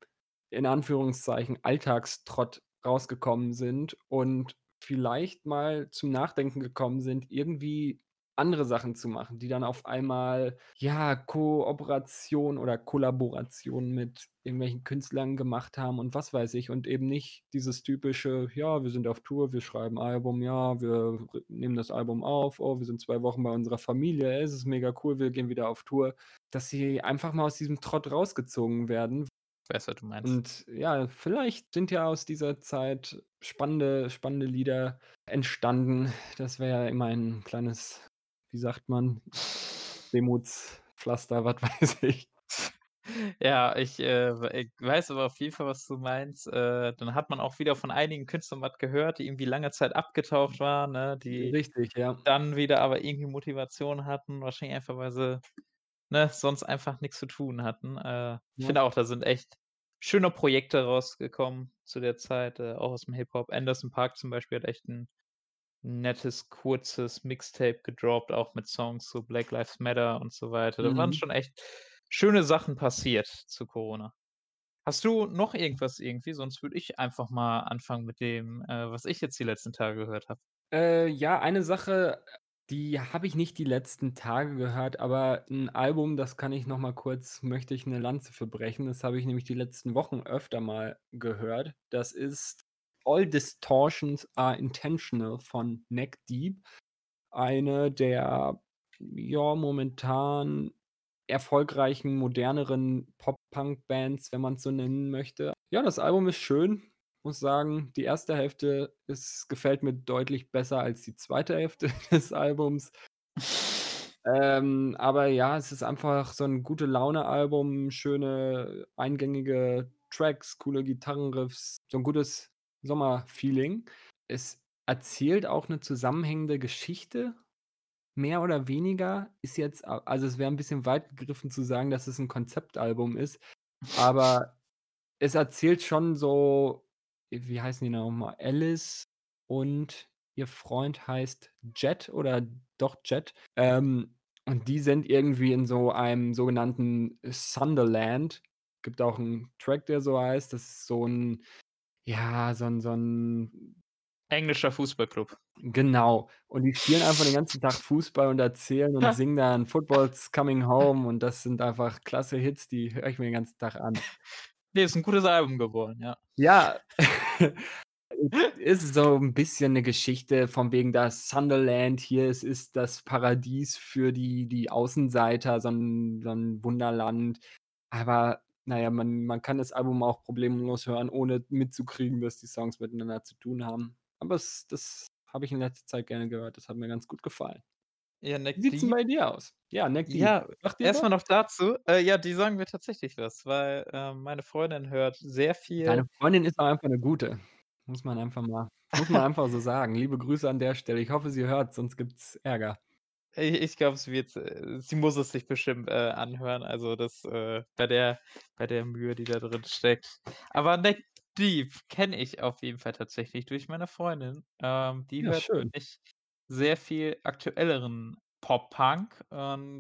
in Anführungszeichen, Alltagstrott rausgekommen sind und vielleicht mal zum Nachdenken gekommen sind, irgendwie andere Sachen zu machen, die dann auf einmal, ja, Kooperation oder Kollaboration mit irgendwelchen Künstlern gemacht haben und was weiß ich und eben nicht dieses typische: „Ja, wir sind auf Tour, wir schreiben Album, ja, wir nehmen das Album auf, oh, wir sind 2 Wochen bei unserer Familie, es ist mega cool, wir gehen wieder auf Tour.“ Dass sie einfach mal aus diesem Trott rausgezogen werden. Was du meinst. Und ja, vielleicht sind ja aus dieser Zeit spannende spannende Lieder entstanden. Das wäre ja immer ein kleines, wie sagt man, Wehmutspflaster, was weiß ich. Ja, ich, äh, ich weiß aber auf jeden Fall, was du meinst. Äh, dann hat man auch wieder von einigen Künstlern was gehört, die irgendwie lange Zeit abgetaucht waren, ne, die Richtig, ja. dann wieder aber irgendwie Motivation hatten, wahrscheinlich einfach, weil sie, ne, sonst einfach nix zu tun hatten. Äh, ich Ja. finde auch, da sind echt schöne Projekte rausgekommen zu der Zeit, äh, auch aus'm Hip-Hop. Anderson .Paak zum Beispiel hat echt 'n nettes, kurzes Mixtape gedroppt, auch mit Songs zu Black Lives Matter und so weiter. Da waren Mhm. schon echt schöne Sachen passiert zu Corona. Hast du noch irgendwas irgendwie? Sonst würde ich einfach mal anfangen mit dem, äh, was ich jetzt die letzten Tage gehört habe. Äh, ja, eine Sache, die habe ich nicht die letzten Tage gehört, aber 'n Album, das kann ich noch mal kurz möchte ich 'ne Lanze für brechen. Das habe ich nämlich die letzten Wochen öfter mal gehört. Das ist „All Distortions Are Intentional“ von Neck Deep. Eine der, ja, momentan erfolgreichen, moderneren Pop-Punk-Bands, wenn man's so nennen möchte. Ja, das Album ist schön, muss sagen, die 1. Hälfte ist gefällt mir deutlich besser als die 2. Hälfte des Albums. Ähm, aber ja, es ist einfach so 'n Gute-Laune-Album, schöne eingängige Tracks, coole Gitarrenriffs, so 'n gutes Sommerfeeling. Es erzählt auch 'ne zusammenhängende Geschichte, mehr oder weniger. Ist jetzt also, es wäre 'n bisschen weit gegriffen zu sagen, dass es 'n Konzeptalbum ist, aber es erzählt schon so wie heißen die noch mal? Alice und ihr Freund heißt Jet oder doch Jet. Ähm, und die sind irgendwie in so einem sogenannten Sunderland. Gibt auch 'n Track, der so heißt. Das ist so 'n ja, so 'n so 'n Englischer Fußballclub. Genau. Und die spielen einfach den ganzen Tag Fußball und erzählen und singen dann „Football's Coming Home“ und das sind einfach klasse Hits, die höre ich mir den ganzen Tag an. Ne, ist 'n gutes Album geworden, ja. Ja, ist so 'n bisschen 'ne Geschichte von wegen das Sunderland hier, es ist das Paradies für die die Außenseiter, so 'n so 'n Wunderland. Aber na ja, man man kann das Album auch problemlos hören, ohne mitzukriegen, dass die Songs miteinander zu tun haben. Aber es das habe ich in letzter Zeit gerne gehört. Das hat mir ganz gut gefallen. Ja, Wie Neck sieht's denn Deep bei dir aus? Ja, Neck. Ja, Sagt dir erst was? mal noch dazu, äh, ja, die sagen mir tatsächlich was, weil, ähm, meine Freundin hört sehr viel Deine Freundin ist auch einfach 'ne Gute. Muss man einfach mal muss man einfach so sagen. Liebe Grüße an der Stelle. Ich hoffe, sie hört's, sonst gibt's Ärger. I ich glaube, sie wird äh, sie muss es sich bestimmt, äh, anhören, also das, äh bei der bei der Mühe, die da drin steckt. Aber Neck Deep kenne ich auf jeden Fall tatsächlich durch meine Freundin. Ähm, die Ja, hört schön. nämlich sehr viel aktuelleren Pop-Punk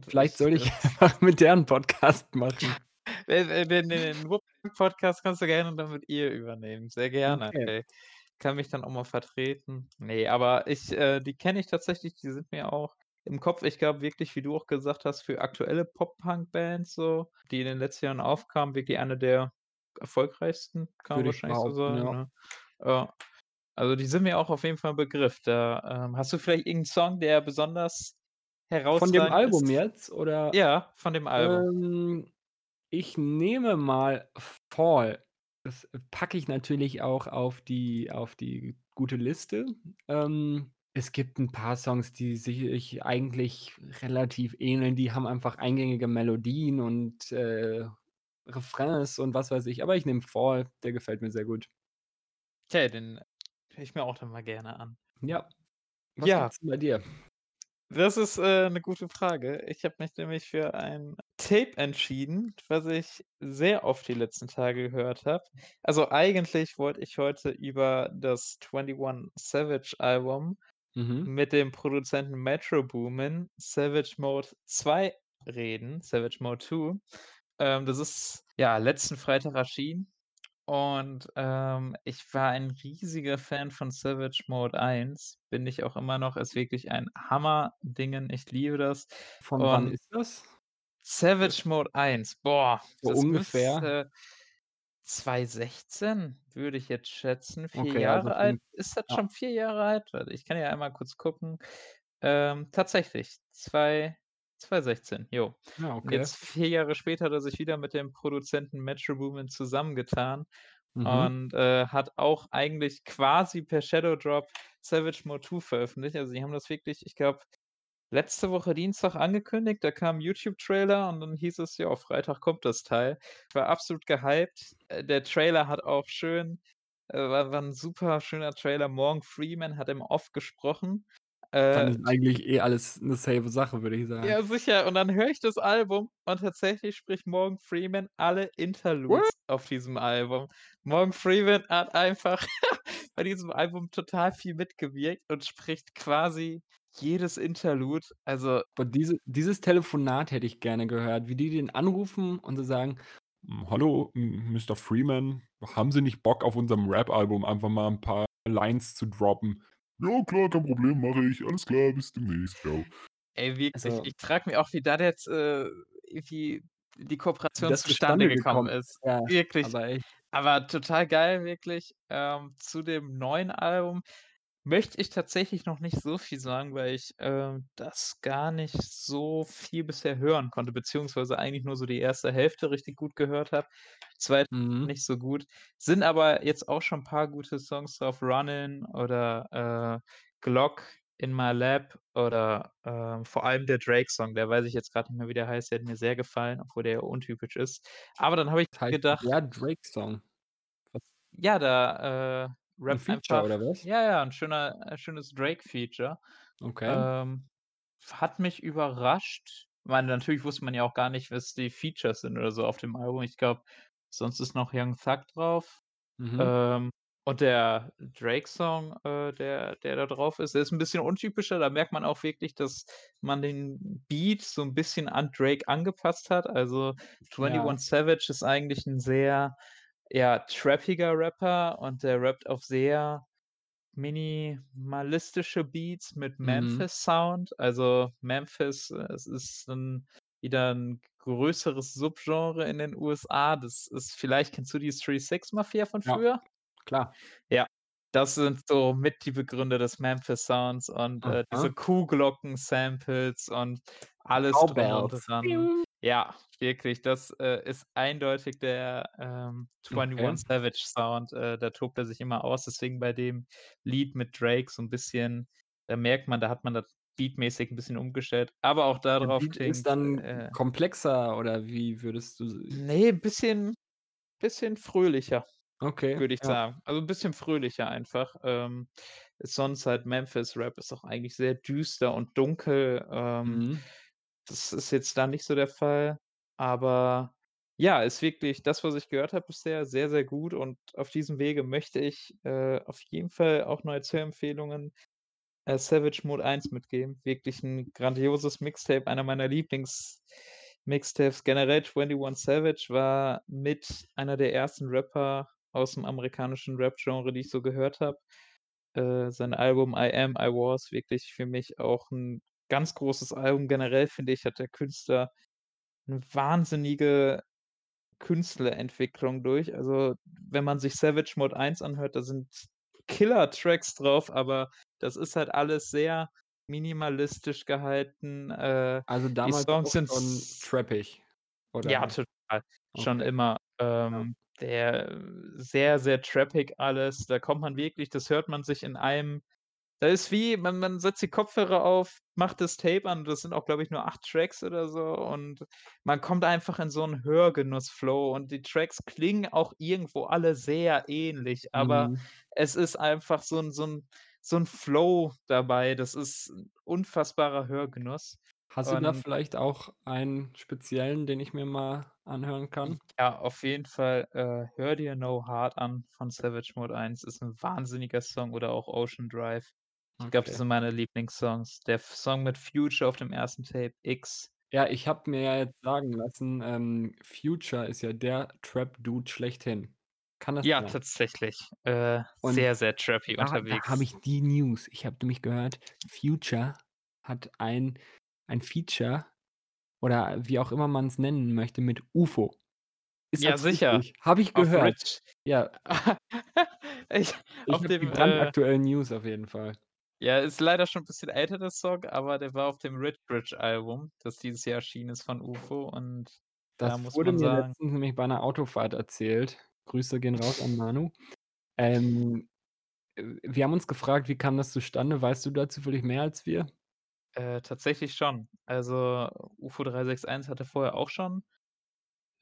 Vielleicht ich, soll ich einfach mit der 'n Podcast machen. Wenn wenn den Podcast kannst du gerne dann mit ihr übernehmen. Sehr gerne, Okay. ey. Kann mich dann auch mal vertreten. Ne, aber ich äh, die kenne ich tatsächlich, die sind mir auch im Kopf. Ich glaube wirklich, wie du auch gesagt hast, für aktuelle Pop-Punk-Bands so, die in den letzten Jahren aufkamen, wirklich eine der erfolgreichsten, kann man wahrscheinlich so sagen, ja. ne? Ja. Also, die sind mir auch auf jeden Fall 'n Begriff. Da, ähm hast du vielleicht irgend 'n Song, der besonders Von dem herausragend Album ist? jetzt oder Ja, von dem Album. ähm, ich nehme mal „Fall“. Das packe ich natürlich auch auf die auf die gute Liste. Ähm, es gibt 'n paar Songs, die sich eigentlich relativ ähneln. Die haben einfach eingängige Melodien und, äh, Refrains und was weiß ich. Aber ich nehme „Fall“, der gefällt mir sehr gut. Okay, den höre ich mir auch dann mal gerne an. Ja. Was Ja. gibt's denn bei dir? Das ist, äh, 'ne gute Frage. Ich habe mich nämlich für ein Tape entschieden, was ich sehr oft die letzten Tage gehört habe. Also, eigentlich wollte ich heute über das 21 Savage Album Mhm. mit dem Produzenten Metro Boomin, Savage Mode 2 reden, Savage Mode 2. Ähm, das ist, ja, letzten Freitag erschienen und, ähm, ich war ein riesiger Fan von Savage Mode 1, bin ich auch immer noch, ist wirklich ein Hammerdingen. Ich liebe das Von wann und ist das? Savage Mode 1, boah, So ungefähr? müsste 2016, würde ich jetzt schätzen, 4 Okay, also Jahre alt. Ist das ja. schon 4 Jahre alt? Warte, ich kann ja einmal kurz gucken. Ähm, tatsächlich, zwei 2016, jo. Ja, Und okay. jetzt 4 Jahre später hat er sich wieder mit dem Produzenten Metro Boomin zusammengetan Mhm. und, äh, hat auch eigentlich quasi per Shadow Drop Savage Mode 2 veröffentlicht. Also, die haben das wirklich, ich glaube, letzte Woche Dienstag angekündigt. Da kam 'n YouTube-Trailer und dann hieß es: „Ja, Freitag kommt das Teil.“ Ich war absolut gehypt. Äh, der Trailer hat auch schön äh, war war 'n super schöner Trailer. Morgan Freeman hat im Off gesprochen. Dann Äh, ist t eigentlich eh alles 'ne safe Sache, würde ich sagen. Ja, sicher. Und dann höre ich das Album und tatsächlich spricht Morgan Freeman alle What? Interludes auf diesem Album. Morgan Freeman hat einfach bei diesem Album total viel mitgewirkt und spricht quasi jedes Interlude. Also Und diese dieses Telefonat hätte ich gerne gehört, wie die den anrufen und so sagen: „Hm, hallo, M Mister Freeman, haben Sie nicht Bock, auf unserem Rap-Album einfach mal 'n paar Lines zu droppen?“ „Ja klar, kein Problem, mache ich. Alles klar, bis demnächst. Ciao.“ Ey, wirklich, Also ich frage mich auch, wie da jetzt, äh, wie die Kooperation das zustande gekommen gekommen ist. ja, Wirklich, aber aber total geil, wirklich. Ähm, zu dem neuen Album möchte ich tatsächlich noch nicht so viel sagen, weil ich, ähm, das gar nicht so viel bisher hören konnte, beziehungsweise eigentlich nur so die 1. Hälfte richtig gut gehört habe. 2. Mhm. nicht so gut. Sind aber jetzt auch schon paar gute Songs drauf, „Runnin“ oder, äh, „Glock in my Lap“ oder, ähm, vor allem der Drake-Song, der weiß ich jetzt grad nicht mehr, wie der heißt, der hat mir sehr gefallen, obwohl der eher untypisch ist. Aber dann habe ich gedacht der Drake-Song? Ja, da, äh, 'N rappt Feature einfach oder was? ja, ja, 'n schöner äh, schönes Drake-Feature. Okay. Ähm, hat mich überrascht. Meine, natürlich wusste man ja auch gar nicht, was die Features sind oder so auf dem Album. Ich glaube, sonst ist noch Young Thug drauf. Mhm. Ähm, und der Drake-Song, äh, der der da drauf ist, der ist 'n bisschen untypischer. Da merkt man auch wirklich, dass man den Beat so 'n bisschen an Drake angepasst hat. Also, Ja. 21 Savage ist eigentlich 'n sehr, ja, trappiger Rapper und der rappt auf sehr minimalistische Beats mit Mhm. Memphis-Sound. Also, Memphis, äh, es ist 'n wieder 'n größeres Subgenre in den USA. Das ist vielleicht kennst du die 3 6 Mafia von Ja, früher? klar. Ja, das sind so mit die Begründer des Memphis-Sounds und, äh, diese. Kuhglocken-Samples und alles drum und Cowbells. dran. Ja, wirklich, das, äh, ist eindeutig der, ähm, Okay. 21 Savage Sound. Äh, da tobt er sich immer aus. Deswegen bei dem Lied mit Drake so 'n bisschen da merkt man, da hat man das beatmäßig 'n bisschen umgestellt. Aber auch da Der Beat ist klingt, dann äh komplexer oder wie würdest du s Ne, bisschen bisschen fröhlicher, Okay, würde ich ja. sagen. Also, 'n bisschen fröhlicher einfach. Ähm, ist sonst halt Memphis-Rap ist auch eigentlich sehr düster und dunkel. Ähm, Mhm. Das ist jetzt da nicht so der Fall. Aber ja, ist wirklich das, was ich gehört habe bisher, sehr, sehr gut und auf diesem Wege möchte ich, äh, auf jeden Fall auch als Hörempfehlungen, äh, Savage Mode 1 mitgeben. Wirklich 'n grandioses Mixtape, einer meiner Lieblings-Mixtapes. Generell 21 Savage war mit einer der ersten Rapper aus'm amerikanischen Rap-Genre, die ich so gehört habe. Äh, sein Album „I Am, I Was“ wirklich für mich auch 'n ganz großes Album. Generell finde ich, hat der Künstler 'ne wahnsinnige Künstlerentwicklung durch. Also, wenn man sich Savage Mode 1 anhört, da sind Killer-Tracks drauf, aber das ist halt alles sehr minimalistisch gehalten. Äh, Also, die damals Songs auch sind schon trappig, Ja, oder? total, schon Okay. immer. Ja. Ähm, der sehr, sehr trappig alles. Da kommt man wirklich das hört man sich in einem da ist wie man man setzt die Kopfhörer auf, macht das Tape an. Das sind auch, glaube ich, nur 8 Tracks oder so und man kommt einfach in so 'n Hörgenuss-Flow und die Tracks klingen auch irgendwo alle sehr ähnlich, aber Mhm. es ist einfach so 'n so 'n so 'n Flow dabei, das ist 'n unfassbarer Hörgenuss. Hast du da Und vielleicht auch einen speziellen, den ich mir mal anhören kann? Ja, auf jeden Fall, äh, hör dir „No Heart“ an von Savage Mode 1, ist 'n wahnsinniger Song oder auch „Ocean Drive“. Ich glaube, das sind meine Lieblingssongs. Der F Song mit Future auf dem 1. Tape, „X“. Ja, ich habe mir ja jetzt sagen lassen, ähm, Future ist ja der Trap-Dude schlechthin. Kann das Ja, sein? tatsächlich, äh, Und sehr, sehr trappy da da habe unterwegs. ich die News. Ich habe nämlich gehört, Future hat ein ein Feature oder wie auch immer man's nennen möchte, mit UFO. Ist Ja, sicher? Habe ich gehört. Ja. Ich Ich auf habe die dem, äh brandaktuellen News auf jeden Fall. Ja, ist leider schon 'n bisschen älter der Song, aber der war auf dem „Rich Rich“ Album, das dieses Jahr erschienen ist von UFO und da Das muss wurde man mir sagen letztens nämlich bei 'ner Autofahrt erzählt. Grüße gehen raus an Manu. Ähm, äh, wir haben uns gefragt, wie kam das zustande? Weißt du da zufällig mehr als wir? Äh, tatsächlich schon. Also, UFO 361 hatte vorher auch schon,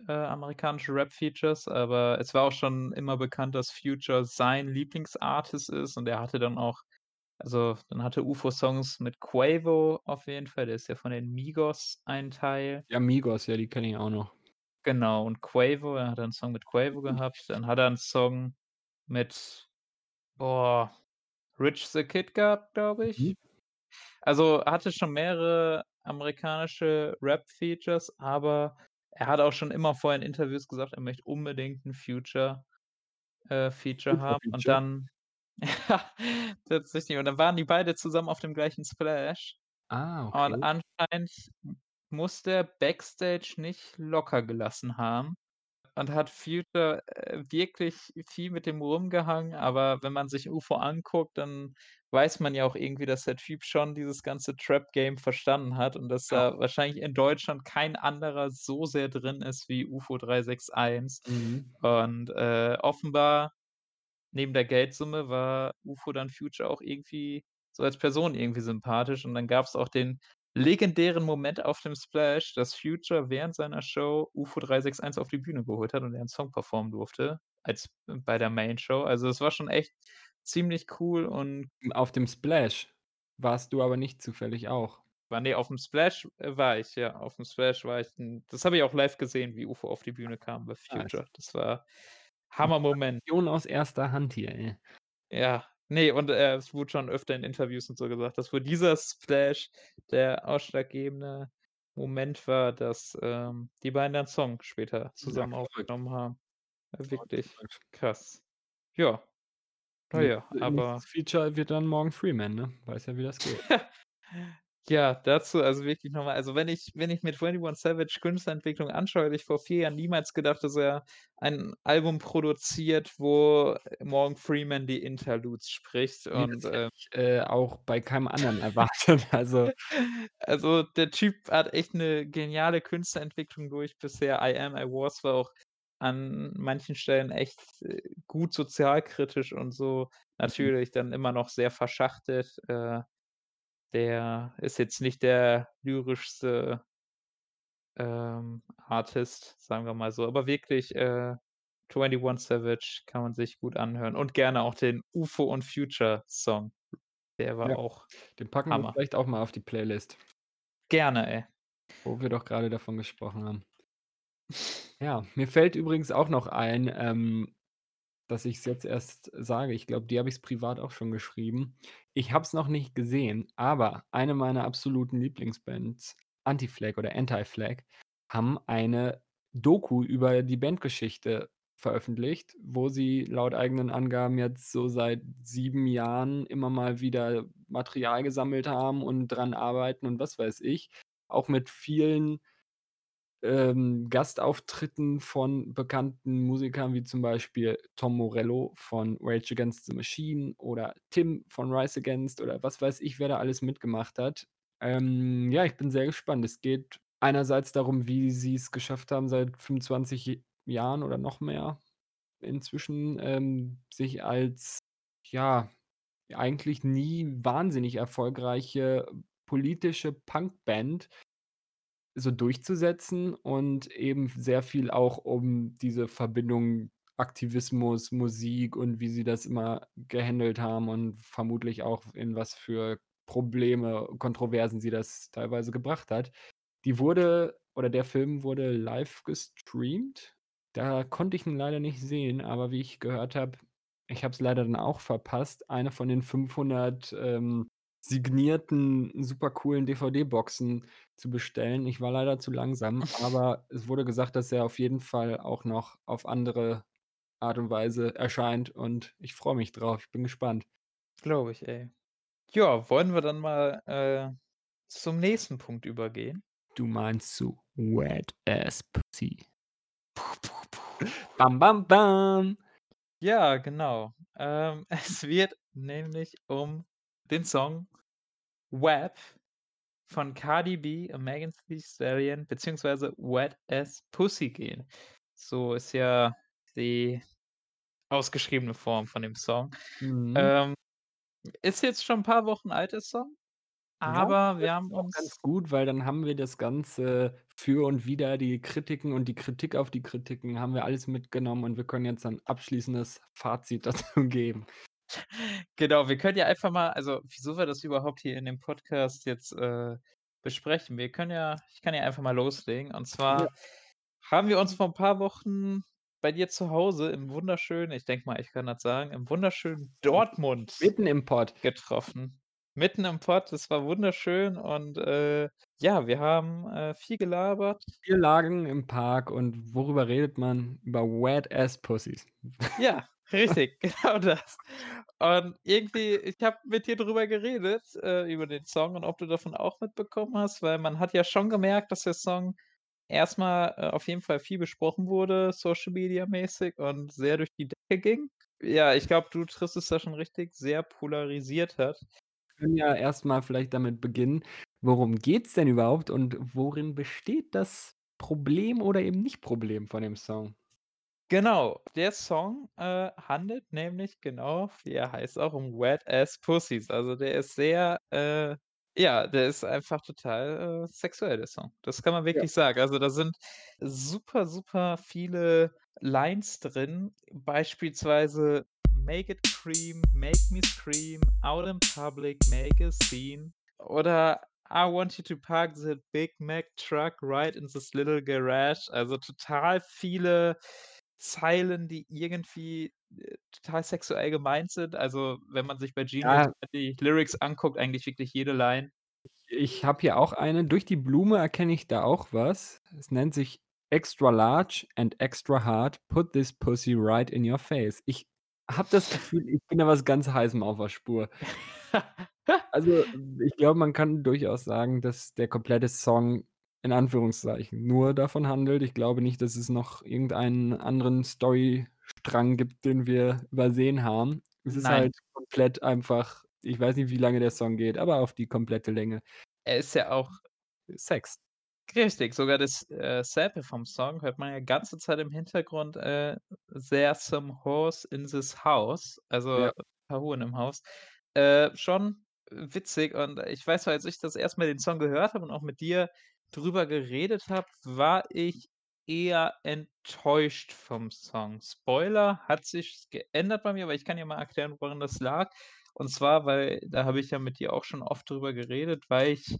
äh, amerikanische Rap-Features, aber es war auch schon immer bekannt, dass Future sein Lieblingsartist ist und er hatte dann auch also, dann hatte UFO Songs mit Quavo auf jeden Fall, der ist ja von den Migos ein Teil. Ja, Migos, ja, die kenne ich auch noch. Genau, und Quavo, er hat dann 'n Song mit Quavo gehabt. Dann hat er 'n Song mit, boah, Rich the Kid gehabt, glaube Mhm. ich. Also, er hatte schon mehrere amerikanische Rap-Features, aber er hat auch schon immer vorher in Interviews gesagt, er möchte unbedingt 'n Future äh, Feature haben und Future-Feature? dann ja, tatsächlich und dann waren die beide zusammen auf dem gleichen Splash Ah, und okay. anscheinend m muss der Backstage nicht locker gelassen haben und hat Future, äh, wirklich viel mit dem rumgehangen, aber wenn man sich UFO anguckt, dann weiß man ja auch irgendwie, dass der Typ schon dieses ganze Trap-Game verstanden hat und dass Ja. da wahrscheinlich in Deutschland kein anderer so sehr drin ist wie UFO 361 Mhm. und, äh, offenbar neben der Geldsumme war UFO dann Future auch irgendwie so als Person irgendwie sympathisch und dann gab's auch den legendären Moment auf dem Splash, dass Future während seiner Show UFO 361 auf die Bühne geholt hat und er 'n Song performen durfte als bei der Main Show. Also, es war schon echt ziemlich cool und Hm, auf dem Splash warst du aber nicht zufällig auch? War ne, auf'm Splash, äh, war ich, ja. Auf'm Splash war ich, das habe ich auch live gesehen, wie UFO auf die Bühne kam bei Nice. Future. Das war Hammermoment. Aus erster Hand hier, ey. Ja, ne, und, äh, es wurde schon öfter in Interviews und so gesagt, dass wohl dieser Splash der ausschlaggebende Moment war, dass, ähm, die beiden dann Song später Ja, zusammen verrückt. aufgenommen haben. Wirklich krass. Ja. Na ja, Nächste aber nächstes Feature wird dann Morgan Freeman, ne? Weiß ja, wie das geht. Ja, dazu also wirklich noch mal also, wenn ich wenn ich mir 21 Savage Künstlerentwicklung anschaue, hätte ich vor 4 Jahren niemals gedacht, dass er ein Album produziert, wo Morgan Freeman die Interludes spricht und, das hätte äh ich, äh, auch bei keinem anderen erwartet, also Also, der Typ hat echt 'ne geniale Künstlerentwicklung durch bisher. „I Am, I Was“ war auch an manchen Stellen echt, äh, gut sozialkritisch und so. Mhm. Natürlich dann immer noch sehr verschachtet. Äh, der ist jetzt nicht der lyrischste ähm, Artist, sagen wir mal so. Aber wirklich, äh, 21 Savage kann man sich gut anhören und gerne auch den UFO und Future Song. Der war Ja, auch den packen wir Hammer. vielleicht auch mal auf die Playlist. Gerne, ey. Wo wir doch grade davon gesprochen haben. Ja, mir fällt übrigens auch noch ein, ähm, dass ich's jetzt erst sage. Ich glaube, dir habe ich's privat auch schon geschrieben. Ich habe es noch nicht gesehen, aber eine meiner absoluten Lieblingsbands, Anti-Flag oder Anti-Flag, haben eine Doku über die Bandgeschichte veröffentlicht, wo sie laut eigenen Angaben jetzt so seit 7 Jahren immer mal wieder Material gesammelt haben und dran arbeiten und was weiß ich. Auch mit vielen ähm, Gastauftritten von bekannten Musikern, wie zum Beispiel Tom Morello von Rage Against the Machine oder Tim von Rise Against oder was weiß ich, wer da alles mitgemacht hat. Ähm, ja, ich bin sehr gespannt. Es geht einerseits darum, wie sie's geschafft haben, seit 25 J Jahren oder noch mehr inzwischen, ähm, sich als, ja, eigentlich nie wahnsinnig erfolgreiche politische Punkband so durchzusetzen und eben sehr viel auch um diese Verbindung Aktivismus, Musik und wie sie das immer gehandelt haben und vermutlich auch in was für Probleme, Kontroversen sie das teilweise gebracht hat. Die wurde oder der Film wurde live gestreamt. Da konnte ich ihn leider nicht sehen, aber wie ich gehört habe ich habe es leider dann auch verpasst, eine von den 500, ähm, signierten, super coolen DVD-Boxen zu bestellen. Ich war leider zu langsam, aber es wurde gesagt, dass er auf jeden Fall auch noch auf andere Art und Weise erscheint und ich freue mich drauf. Ich bin gespannt. Glaube ich, ey. Ja, wollen wir dann mal, äh, zum nächsten Punkt übergehen? Du meinst zu Wet Ass Pussy. Bam, bam, bam. Ja, genau. Ähm, es wird nämlich um den Song „Wap“ von Cardi B und Megan Thee Stallion beziehungsweise „Wet Ass Pussy“ gehen. So ist ja die ausgeschriebene Form von dem Song. Mhm. Ähm, ist jetzt schon 'n paar Wochen alt, der Song, Ja, aber das wir haben ist auch ganz uns gut, weil dann haben wir das Ganze für und wider, die Kritiken und die Kritik auf die Kritiken haben wir alles mitgenommen und wir können jetzt ein abschließendes Fazit dazu geben. Genau, wir können ja einfach mal also, wieso wir das überhaupt hier in dem Podcast jetzt, äh, besprechen. Wir können ja ich kann ja einfach mal loslegen. Und Ja. zwar haben wir uns vor 'n paar Wochen bei dir zu Hause im wunderschönen ich denke mal, ich kann das sagen, im wunderschönen Dortmund Mitten im Pott. getroffen. Mitten im Pott, es war wunderschön und, äh, ja, wir haben, äh, viel gelabert. Wir lagen im Park und worüber redet man? Über Wet Ass Pussys. Ja, richtig, genau das. Und irgendwie ich habe mit dir drüber geredet, äh, über den Song und ob du davon auch mitbekommen hast, weil man hat ja schon gemerkt, dass der Song erst mal, äh, auf jeden Fall viel besprochen wurde, Social Media mäßig und sehr durch die Decke ging. Ja, ich glaube, du triffst es da schon richtig, sehr polarisiert hat. Wir können ja erst mal vielleicht damit beginnen, worum geht's denn überhaupt und worin besteht das Problem oder eben Nicht-Problem von dem Song? Genau, der Song, äh, handelt nämlich genau, wie er heißt auch, um Wet Ass Pussys. Also, der ist sehr, äh ja, der ist einfach total, äh, sexuell, der Song. Das kann man Ja. wirklich sagen. Also, da sind super, super viele Lines drin, beispielsweise „Make it cream, make me scream, out in public, make a scene“ oder „I want you to park the Big Mac truck right in this little garage.“ Also, total viele Zeilen, die irgendwie, äh, total sexuell gemeint sind. Also, wenn man sich bei Genius Ja. die Lyrics anguckt, eigentlich wirklich jede Line. Ich habe hier auch eine. Durch die Blume erkenne ich da auch was. Es nennt sich „Extra large and extra hard, put this pussy right in your face.“ Ich habe das Gefühl, ich bin da was ganz Heißem auf der Spur. Also, ich glaube, man kann durchaus sagen, dass der komplette Song in Anführungszeichen nur davon handelt. Ich glaube nicht, dass es noch irgendeinen anderen Storystrang gibt, den wir übersehen haben. Es ist Nein. halt komplett einfach ich weiß nicht, wie lange der Song geht, aber auf die komplette Länge. Er ist ja auch Sex. Richtig, sogar das, äh, Sample vom Song hört man ja ganze Zeit im Hintergrund, äh, „There's some whores in this house“, also Ja. paar Huren im Haus. Äh, schon witzig und ich weiß als ich das erste Mal den Song gehört habe und auch mit dir drüber geredet habe, war ich eher enttäuscht vom Song. Spoiler, hat sich geändert bei mir, aber ich kann dir mal erklären, woran das lag. Und zwar, weil da habe ich ja mit dir auch schon oft drüber geredet, weil ich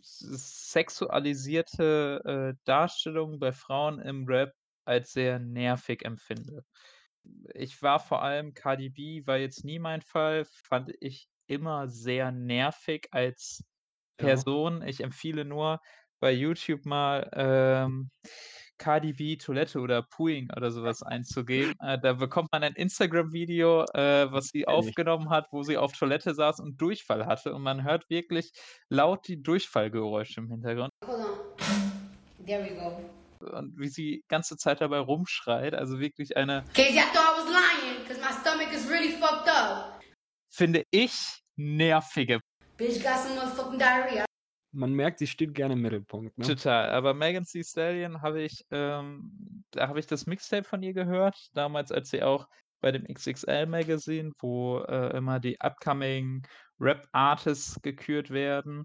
sexualisierte, äh, Darstellungen bei Frauen im Rap als sehr nervig empfinde. Ich war vor allem Cardi B war jetzt nie mein Fall, fand ich immer sehr nervig als Ja. Person. Ich empfehle nur, bei YouTube mal, ähm, Cardi B Toilette oder Pooing oder so was einzugeben. Äh, da bekommt man ein Instagram-Video, äh, was sie aufgenommen hat, wo sie auf Toilette saß und Durchfall hatte und man hört wirklich laut die Durchfallgeräusche im Hintergrund. Hold on. There we go. Und wie sie ganze Zeit dabei rumschreit, also wirklich eine Casey, I thought I was lying, because my stomach is really fucked up. finde ich, nervige Bitch got some motherfucking diarrhea. Man merkt, sie steht gerne im Mittelpunkt, ne? Total, aber Megan Thee Stallion habe ich ähm, da habe ich das Mixtape von ihr gehört, damals, als sie auch bei dem XXL Magazine, wo, äh, immer die upcoming Rap Artists gekürt werden.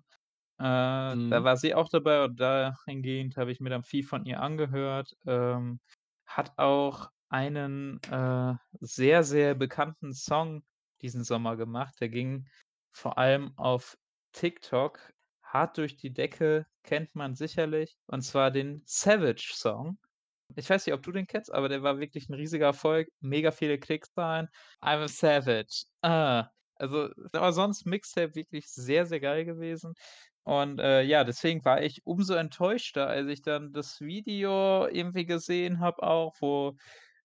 Äh, da Mhm. war sie auch dabei und dahingehend habe ich mir dann viel von ihr angehört. Ähm, hat auch einen, äh, sehr, sehr bekannten Song diesen Sommer gemacht. Der ging vor allem auf TikTok hart durch die Decke, kennt man sicherlich, und zwar den „Savage“-Song. Ich weiß nicht, ob du den kennst, aber der war wirklich 'n riesiger Erfolg, mega viele Klickszahlen. „I'm a savage, uh“. Also, aber sonst Mixtape wirklich sehr, sehr geil gewesen. Und, äh, ja, deswegen war ich umso enttäuschter, als ich dann das Video irgendwie gesehen habe auch, wo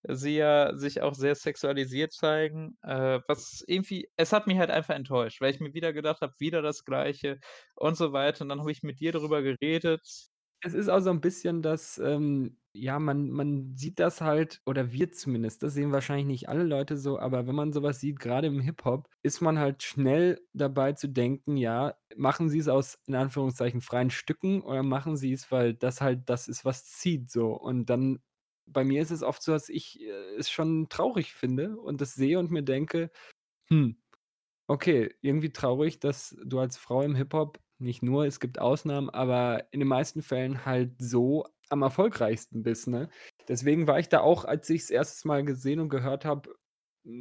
sie ja sich auch sehr sexualisiert zeigen, äh, was irgendwie es hat mich halt einfach enttäuscht, weil ich mir wieder gedacht habe: „Wieder das Gleiche“ und so weiter. Und dann habe ich mit dir darüber geredet. Es ist auch so 'n bisschen, dass, ähm ja, man man sieht das halt oder wir zumindest, das sehen wahrscheinlich nicht alle Leute so, aber wenn man so was sieht, grade im Hip-Hop, ist man halt schnell dabei zu denken: „Ja, machen sie's aus, in Anführungszeichen, freien Stücken oder machen sie's, weil das halt das ist, was zieht“, so. Und dann bei mir ist es oft so, dass ich, äh, es schon traurig finde und das sehe und mir denke: „Hm, okay, irgendwie traurig, dass du als Frau im Hip-Hop nicht nur, es gibt Ausnahmen, aber in den meisten Fällen halt so am erfolgreichsten bist“, ne? Deswegen war ich da auch, als ich's erstes Mal gesehen und gehört habe,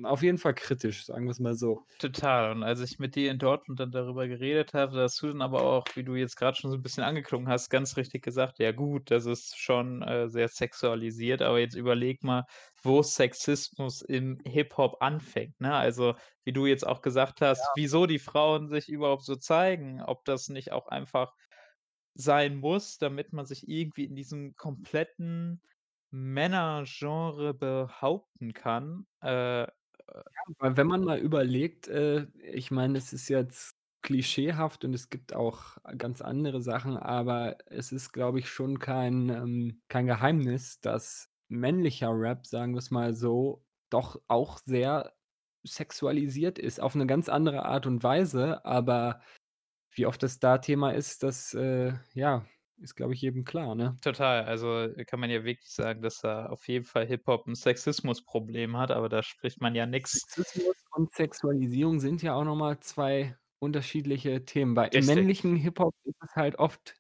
auf jeden Fall kritisch, sagen wir's mal so. Total. Und als ich mit dir in Dortmund dann darüber geredet habe, da hast du dann aber auch, wie du jetzt grad schon so 'n bisschen angeklungen hast, ganz richtig gesagt: „Ja gut, das ist schon, äh, sehr sexualisiert“, aber jetzt überleg mal, wo Sexismus im Hip-Hop anfängt, ne? Also, wie du jetzt auch gesagt hast, Ja. wieso die Frauen sich überhaupt so zeigen, ob das nicht auch einfach sein muss, damit man sich irgendwie in diesem kompletten Männergenre behaupten kann, äh, weil wenn man mal überlegt, äh, ich meine, es ist jetzt klischeehaft und es gibt auch ganz andere Sachen, aber es ist, glaube ich, schon kein, ähm kein Geheimnis, dass männlicher Rap, sagen wir's mal so, doch auch sehr sexualisiert ist, auf 'ne ganz andere Art und Weise. Aber wie oft das da Thema ist, das, äh, ja, ist, glaube ich, jedem klar, ne? Total. Also, kann man ja wirklich sagen, dass da auf jeden Fall Hip-Hop 'n Sexismusproblem hat, aber da spricht man ja nix Sexismus und Sexualisierung sind ja auch noch mal 2 unterschiedliche Themen. Im Richtig. männlichen Hip-Hop ist es halt oft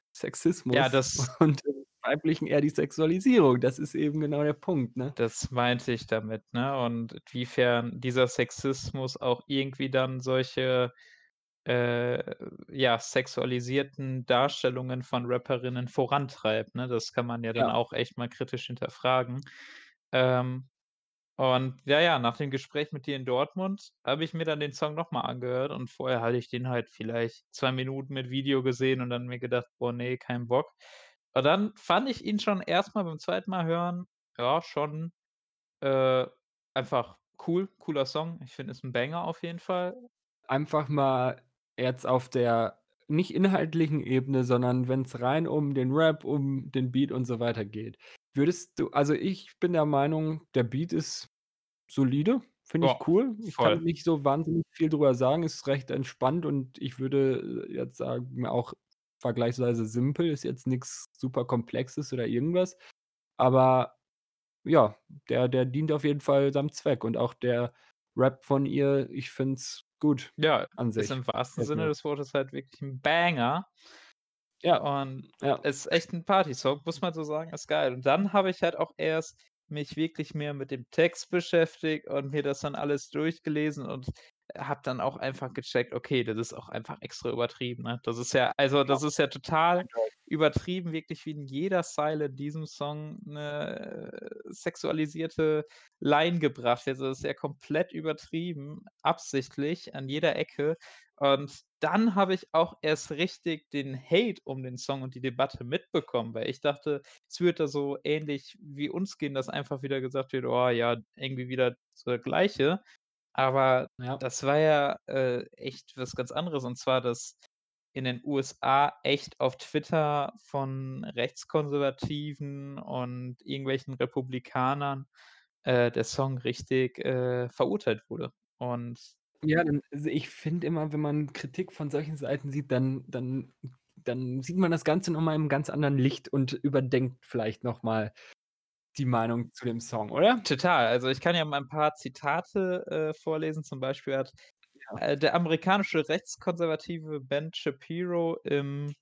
Ja, Sexismus das und im weiblichen eher die Sexualisierung. Das ist eben genau der Punkt, ne? das meinte ich damit, ne? Und inwiefern dieser Sexismus auch irgendwie dann solche, äh, ja, sexualisierten Darstellungen von Rapperinnen vorantreibt, ne? Das kann man ja dann Ja. auch echt mal kritisch hinterfragen. Ähm, und ja, ja, nach dem Gespräch mit dir in Dortmund habe ich mir dann den Song noch mal angehört und vorher hatte ich den halt vielleicht 2 Minuten mit Video gesehen und dann mir gedacht: „Boah, ne, kein Bock.“ Und dann fand ich ihn schon erst mal beim zweiten Mal hören, ja, schon, äh, einfach cool, cooler Song. Ich finde, ist 'n Banger auf jeden Fall. Einfach mal jetzt auf der nicht inhaltlichen Ebene, sondern wenn's rein um den Rap, um den Beat und so weiter geht. Würdest du also, ich bin der Meinung, der Beat ist solide, finde ich cool. Ich kann voll. nicht so wahnsinnig viel drüber sagen, ist recht entspannt und ich würde, äh, jetzt sagen, auch vergleichsweise simpel, ist jetzt nix super Komplexes oder irgendwas. Aber ja, der der dient auf jeden Fall seinem Zweck und auch der Rap von ihr, ich finde es gut Ja, an ist sich. im wahrsten Gefällt Sinne des Wortes halt wirklich 'n Banger. Ja, Und ja. ist echt 'n Partysong, muss man so sagen, ist geil. Und dann habe ich halt auch erst mich wirklich mehr mit dem Text beschäftigt und mir das dann alles durchgelesen und habe dann auch einfach gecheckt: Okay, das ist auch einfach extra übertrieben, ne? Das ist ja also, Ja. das ist ja total übertrieben, wirklich wie in jeder Zeile in diesem Song 'ne sexualisierte Line gebracht wird. Also, das ist ja komplett übertrieben, absichtlich an jeder Ecke. Und dann habe ich auch erst richtig den Hate um den Song und die Debatte mitbekommen, weil ich dachte, es würde da so ähnlich wie uns gehen, dass einfach wieder gesagt wird: „Oh ja, irgendwie wieder so der Gleiche.“ Aber Ja. das war ja, äh, echt was ganz anderes. Und zwar, dass in den USA echt auf Twitter von Rechtskonservativen und irgendwelchen Republikanern, äh, der Song richtig, äh, verurteilt wurde. Und Ja, dann also, ich finde immer, wenn man Kritik von solchen Seiten sieht, dann dann dann sieht man das Ganze noch mal in 'nem ganz anderen Licht und überdenkt vielleicht noch mal die Meinung zu dem Song, oder? Total. Also, ich kann ja mal 'n paar Zitate, äh, vorlesen. Zum Beispiel hat, äh, der amerikanische rechtskonservative Ben Shapiro im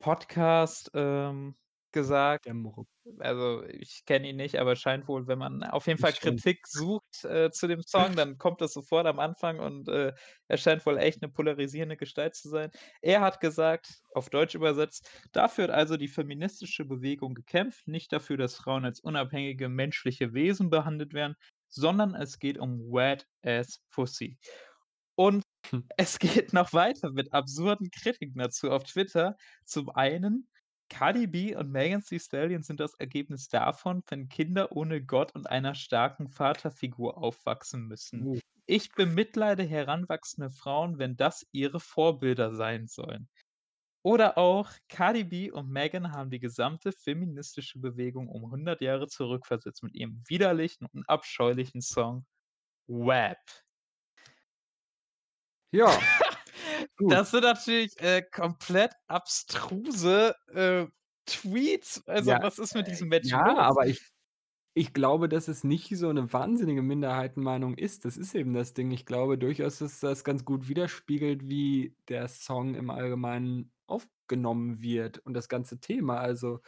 Podcast, ähm, gesagt Der Muruk. also, ich kenne ihn nicht, aber scheint wohl, wenn man auf jeden Fall Ich schon. Kritik sucht, äh, zu dem Song, dann kommt das sofort am Anfang und, äh, er scheint wohl echt 'ne polarisierende Gestalt zu sein. Er hat gesagt, auf Deutsch übersetzt: „Dafür hat also die feministische Bewegung gekämpft, nicht dafür, dass Frauen als unabhängige menschliche Wesen behandelt werden, sondern es geht um Wet Ass Pussy.“ Und Hm. es geht noch weiter mit absurden Kritiken dazu auf Twitter. Zum einen: „Cardi B und Megan Thee Stallion sind das Ergebnis davon, wenn Kinder ohne Gott und einer starken Vaterfigur aufwachsen müssen. Uh. Ich bemitleide heranwachsende Frauen, wenn das ihre Vorbilder sein sollen.“ Oder auch: „Cardi B und Megan haben die gesamte feministische Bewegung um 100 Jahre zurückversetzt mit ihrem widerlichen und abscheulichen Song WAP.“ Ja. Das sind natürlich, äh, komplett abstruse, äh, Tweets. Also, Ja, was ist mit äh, diesen Menschen ja, los? aber ich ich glaube, dass es nicht so 'ne wahnsinnige Minderheitenmeinung ist. Das ist eben das Ding. Ich glaube durchaus, dass das ganz gut widerspiegelt, wie der Song im Allgemeinen aufgenommen wird und das ganze Thema. Also,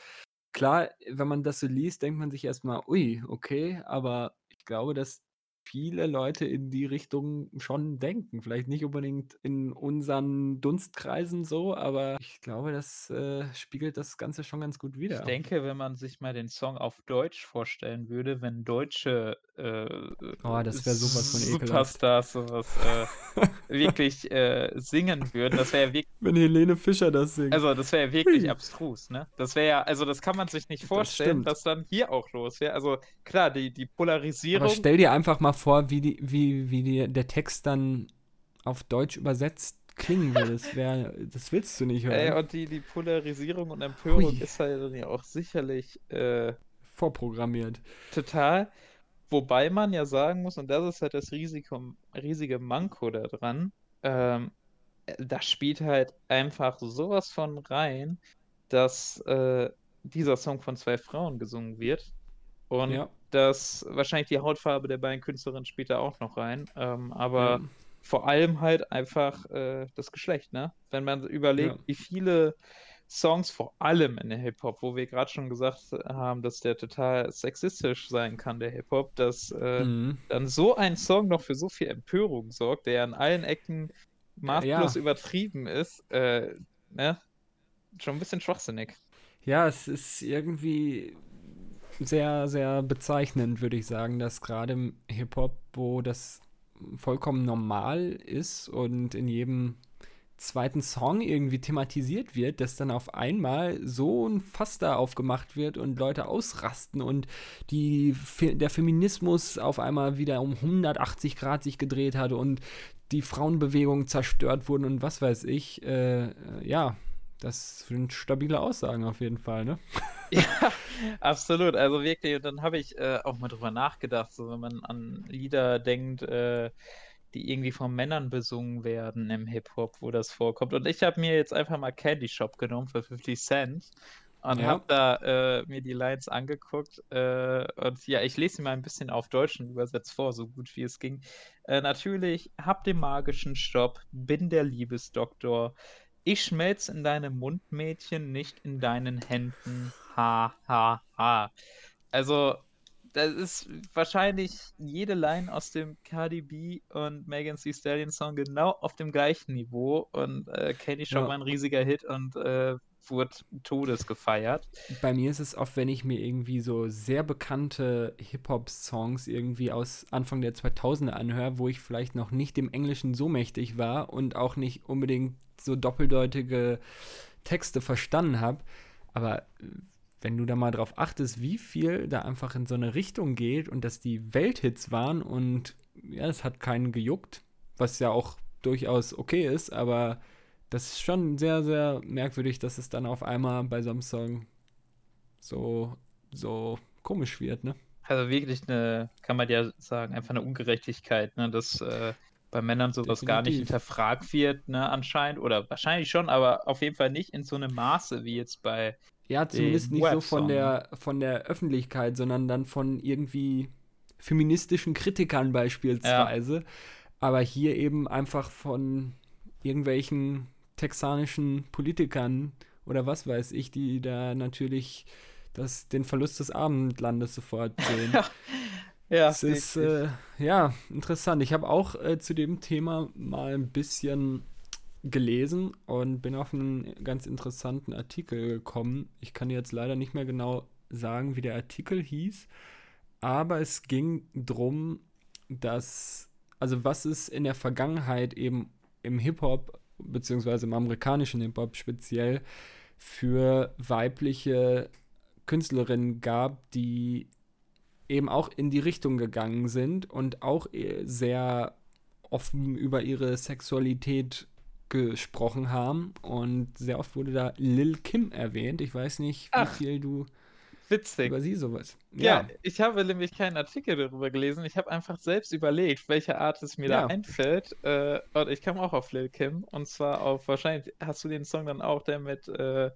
klar, wenn man das so liest, denkt man sich erst mal: „Ui, okay“, aber ich glaube, dass viele Leute in die Richtung schon denken. Vielleicht nicht unbedingt in unseren Dunstkreisen so, aber ich glaube, das, äh, spiegelt das Ganze schon ganz gut Ich wider. denke, wenn man sich mal den Song auf Deutsch vorstellen würde, wenn deutsche, äh, Oh, das wäre so was von. Superstars so was, äh, wirklich, äh, singen würden, das wäre ja wirk Wenn Helene Fischer das singt. also, das wäre ja wirklich abstrus, ne? Das wäre ja also, das kann man sich nicht Das vorstellen, stimmt. dass dann hier auch los wäre. Also, klar, die die Aber Polarisierung stell dir einfach mal vor, wie die wie wie die der Text dann auf Deutsch übersetzt klingen würde. Das wäre das willst du nicht Ey, hören. und die die Polarisierung und Empörung Hui. ist halt dann ja auch sicherlich, äh Vorprogrammiert. total. Wobei man ja sagen muss, und das ist halt das Risikum riesige Manko da dran, ähm, äh, da spielt halt einfach so was von rein, dass, äh, dieser Song von 2 Frauen gesungen wird und Ja. dass wahrscheinlich die Hautfarbe der beiden Künstlerinnen spielt da auch noch rein, ähm, aber Ja. vor allem halt einfach, äh, das Geschlecht, ne? Wenn man überlegt, Ja. wie viele Songs, vor allem in der Hip-Hop, wo wir grad schon gesagt haben, dass der total sexistisch sein kann, der Hip-Hop, dass, äh, Mhm. dann so ein Song noch für so viel Empörung sorgt, der an allen Ecken maßlos ja. übertrieben ist, äh, ne? Schon 'n bisschen schwachsinnig. Ja, es ist irgendwie sehr, sehr bezeichnend, würde ich sagen, dass grade im Hip-Hop, wo das vollkommen normal ist und in jedem zweiten Song irgendwie thematisiert wird, dass dann auf einmal so 'n Fass da aufgemacht wird und Leute ausrasten und die der Feminismus auf einmal wieder um 180 Grad sich gedreht hat und die Frauenbewegung zerstört wurden und was weiß ich. Äh, ja, das sind stabile Aussagen auf jeden Fall, ne? Ja, absolut. Also, wirklich, und dann habe ich, äh, auch mal drüber nachgedacht, so wenn man an Lieder denkt, äh, die irgendwie von Männern besungen werden im Hip-Hop, wo das vorkommt. Und ich habe mir jetzt einfach mal „Candy Shop“ genommen für 50 Cent und Ja. habe da, äh, mir die Lines angeguckt, äh, und ja, ich lese sie mal 'n bisschen auf Deutsch und übersetze vor, so gut wie es ging. Äh, natürlich: „Habe den magischen Stopp, bin der Liebesdoktor. Ich schmelze in deinem Mund, Mädchen, nicht in deinen Händen. Ha, ha, ha.“ Also, das ist wahrscheinlich jede Line aus dem Cardi B und Megan Thee Stallion Song genau auf dem gleichen Niveau und, äh, „Candy Shop“ Ja. war 'n riesiger Hit und, äh, wurde Todes gefeiert. Bei mir ist es oft, wenn ich mir irgendwie so sehr bekannte Hip-Hop-Songs irgendwie aus Anfang der 2000er anhöre, wo ich vielleicht noch nicht dem Englischen so mächtig war und auch nicht unbedingt so doppeldeutige Texte verstanden habe. Aber, wenn du da mal drauf achtest, wie viel da einfach in so 'ne Richtung geht und dass die Welthits waren und ja, es hat keinen gejuckt, was ja auch durchaus okay ist, aber das ist schon sehr, sehr merkwürdig, dass es dann auf einmal bei so 'nem Song so so komisch wird, ne? Also, wirklich 'ne kann man ja sagen, einfach 'ne Ungerechtigkeit, ne, dass, äh, bei Männern so was gar nicht Definitiv. hinterfragt wird, ne, anscheinend oder wahrscheinlich schon, aber auf jeden Fall nicht in so 'nem Maße wie jetzt bei Ja, zumindest nicht so von WAP-Song, ne? der von der Öffentlichkeit, sondern dann von irgendwie feministischen Kritikern Ja. beispielsweise. Aber hier eben einfach von irgendwelchen texanischen Politikern oder was weiß ich, die da natürlich das, den Verlust des Abendlandes sofort sehen. ja, es ist äh, ja interessant. Ich habe auch äh, zu dem Thema mal ein bisschen gelesen und bin auf einen ganz interessanten Artikel gekommen. Ich kann jetzt leider nicht mehr genau sagen, wie der Artikel hieß, aber es ging darum, dass, also was es in der Vergangenheit eben im Hip-Hop, beziehungsweise im amerikanischen Hip-Hop speziell, für weibliche Künstlerinnen gab, die eben auch in die Richtung gegangen sind und auch äh, sehr offen über ihre Sexualität gesprochen haben. Und sehr oft wurde da Lil Kim erwähnt. Ich weiß nicht, wie Ach, viel du witzig. über sie sowas. Ja. ja. ich habe nämlich keinen Artikel darüber gelesen. Ich habe einfach selbst überlegt, welche Art es mir ja. da einfällt. Äh, und ich kam auch auf Lil Kim. Und zwar auf, wahrscheinlich hast du den Song dann auch, der mit. Äh,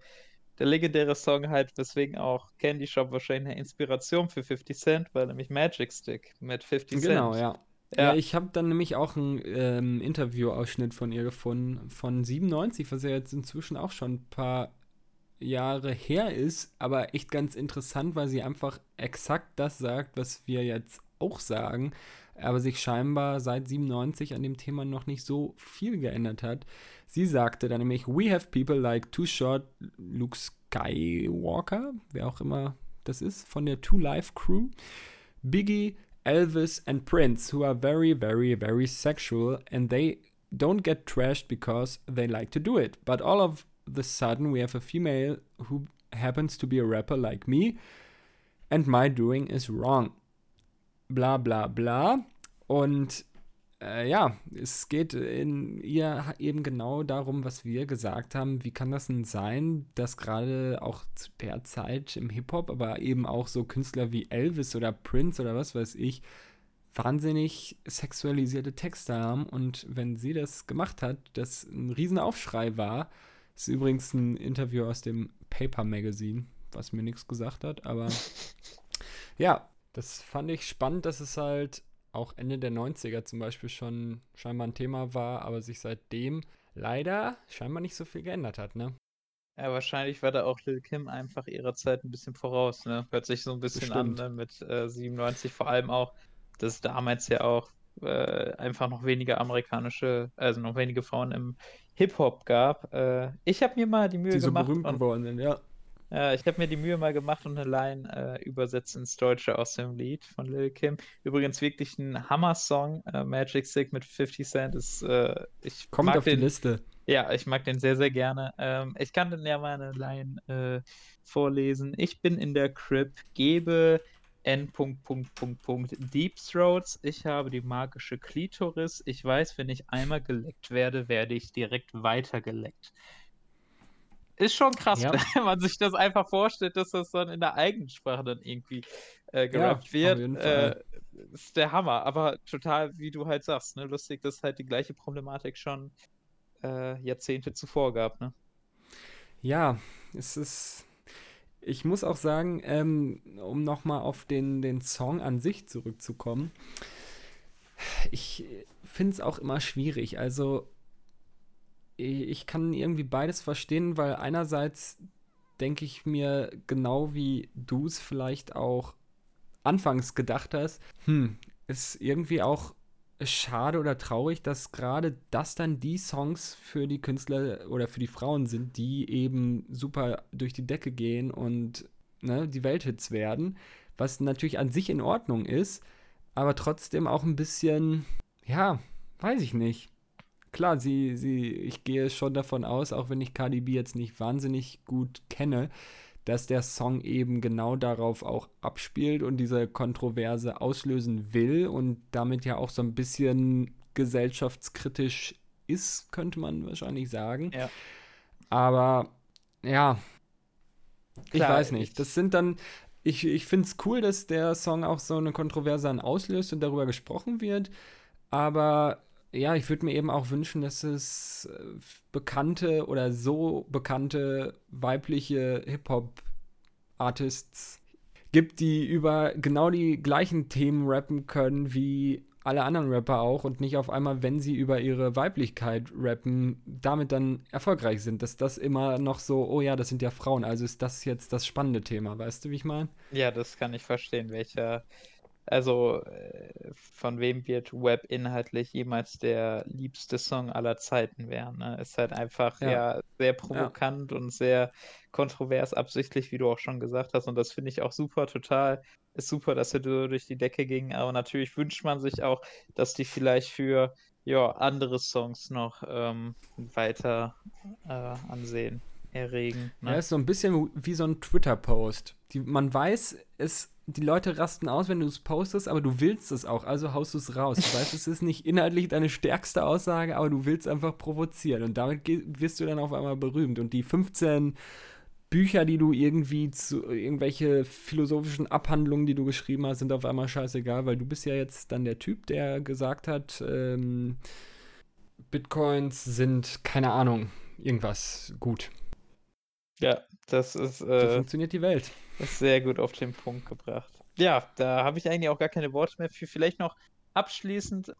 der legendäre Song halt, weswegen auch Candy Shop wahrscheinlich eine Inspiration für 50 Cent, weil nämlich Magic Stick mit 50 Cent. Genau, ja. Ja, ja ich habe dann nämlich auch einen ähm, Interviewausschnitt von ihr gefunden, von 97, was ja jetzt inzwischen auch schon ein paar Jahre her ist, aber echt ganz interessant, weil sie einfach exakt das sagt, was wir jetzt auch sagen, aber sich scheinbar seit 97 an dem Thema noch nicht so viel geändert hat. Sie sagte dann nämlich, we have people like Too Short, Luke Skywalker, wer auch immer das ist, von der Two Life Crew, Biggie, Elvis and Prince, who are very, very, very sexual and they don't get trashed because they like to do it. But all of the sudden we have a female who happens to be a rapper like me and my doing is wrong. Bla bla bla. Und äh, ja, es geht in ihr eben genau darum, was wir gesagt haben. Wie kann das denn sein, dass gerade auch zu der Zeit im Hip-Hop, aber eben auch so Künstler wie Elvis oder Prince oder was weiß ich, wahnsinnig sexualisierte Texte haben und wenn sie das gemacht hat, das ein Riesenaufschrei war. Das ist übrigens ein Interview aus dem Paper Magazine, was mir nichts gesagt hat, aber ja, das fand ich spannend, dass es halt auch Ende der 90er zum Beispiel schon scheinbar ein Thema war, aber sich seitdem leider scheinbar nicht so viel geändert hat, ne? Ja, wahrscheinlich war da auch Lil Kim einfach ihrer Zeit ein bisschen voraus, ne? Hört sich so ein bisschen Bestimmt. an, ne? Mit äh, 97 vor allem auch, dass damals ja auch äh, einfach noch weniger amerikanische, also noch wenige Frauen im Hip-Hop gab. Äh, ich habe mir mal die Mühe die gemacht. So berühmt geworden sind, ja. Ja, ich habe mir die Mühe mal gemacht und eine Line äh, übersetzt ins Deutsche aus dem Lied von Lil Kim. Übrigens wirklich ein Hammer-Song. Äh, Magic Stick mit 50 Cent ist. Äh, ich Kommt mag auf den, die Liste. Ja, ich mag den sehr, sehr gerne. Ähm, ich kann dann ja mal eine Line äh, vorlesen. Ich bin in der Crib, gebe N. Deep Throats. Ich habe die magische Klitoris. Ich weiß, wenn ich einmal geleckt werde, werde ich direkt weitergeleckt ist schon krass, ja. wenn man sich das einfach vorstellt, dass das dann in der Eigensprache dann irgendwie äh, gerappt ja, wird. Äh, ist der Hammer, aber total, wie du halt sagst, ne, lustig, dass halt die gleiche Problematik schon äh, Jahrzehnte zuvor gab, ne? Ja, es ist. Ich muss auch sagen, ähm, um nochmal auf den, den Song an sich zurückzukommen, ich finde es auch immer schwierig. Also, ich kann irgendwie beides verstehen, weil einerseits denke ich mir, genau wie du es vielleicht auch anfangs gedacht hast, hm, ist irgendwie auch schade oder traurig, dass gerade das dann die Songs für die Künstler oder für die Frauen sind, die eben super durch die Decke gehen und ne, die Welthits werden, was natürlich an sich in Ordnung ist, aber trotzdem auch ein bisschen, ja, weiß ich nicht klar, sie, sie, ich gehe schon davon aus, auch wenn ich Cardi B jetzt nicht wahnsinnig gut kenne, dass der Song eben genau darauf auch abspielt und diese Kontroverse auslösen will und damit ja auch so ein bisschen gesellschaftskritisch ist, könnte man wahrscheinlich sagen. Ja. Aber ja, Klar, ich weiß nicht. Das sind dann, ich, ich finde es cool, dass der Song auch so eine Kontroverse dann auslöst und darüber gesprochen wird. Aber ja, ich würde mir eben auch wünschen, dass es äh, bekannte oder so bekannte weibliche Hip-Hop-Artists gibt, die über genau die gleichen Themen rappen können wie alle anderen Rapper auch und nicht auf einmal, wenn sie über ihre Weiblichkeit rappen, damit dann erfolgreich sind. Dass das immer noch so, oh ja, das sind ja Frauen, also ist das jetzt das spannende Thema, weißt du, wie ich meine? Ja, das kann ich verstehen, welcher also, äh, von wem wird Web inhaltlich jemals der liebste Song aller Zeiten werden, ne? Ist halt einfach, Ja. ja, sehr Ja. provokant und sehr kontrovers absichtlich, wie du auch schon gesagt hast. Und das finde ich auch super, total ist super, dass er durch die Decke ging. Aber natürlich wünscht man sich auch, dass die vielleicht für, ja, andere Songs noch, ähm, weiter, äh, Ansehen erregen, Ja, ne? ist so ein bisschen wie so ein Twitter-Post. Man weiß, es, die Leute rasten aus, wenn du es postest, aber du willst es auch, also haust du es raus. Du weißt, es ist nicht inhaltlich deine stärkste Aussage, aber du willst einfach provozieren und damit wirst du dann auf einmal berühmt. Und die 15 Bücher, die du irgendwie zu irgendwelche philosophischen Abhandlungen, die du geschrieben hast, sind auf einmal scheißegal, weil du bist ja jetzt dann der Typ, der gesagt hat, ähm, Bitcoins sind, keine Ahnung, irgendwas gut. Ja, das ist, So äh funktioniert die Welt. Das ist sehr gut auf den Punkt gebracht. Ja, da habe ich eigentlich auch gar keine Worte mehr für. Vielleicht noch abschließend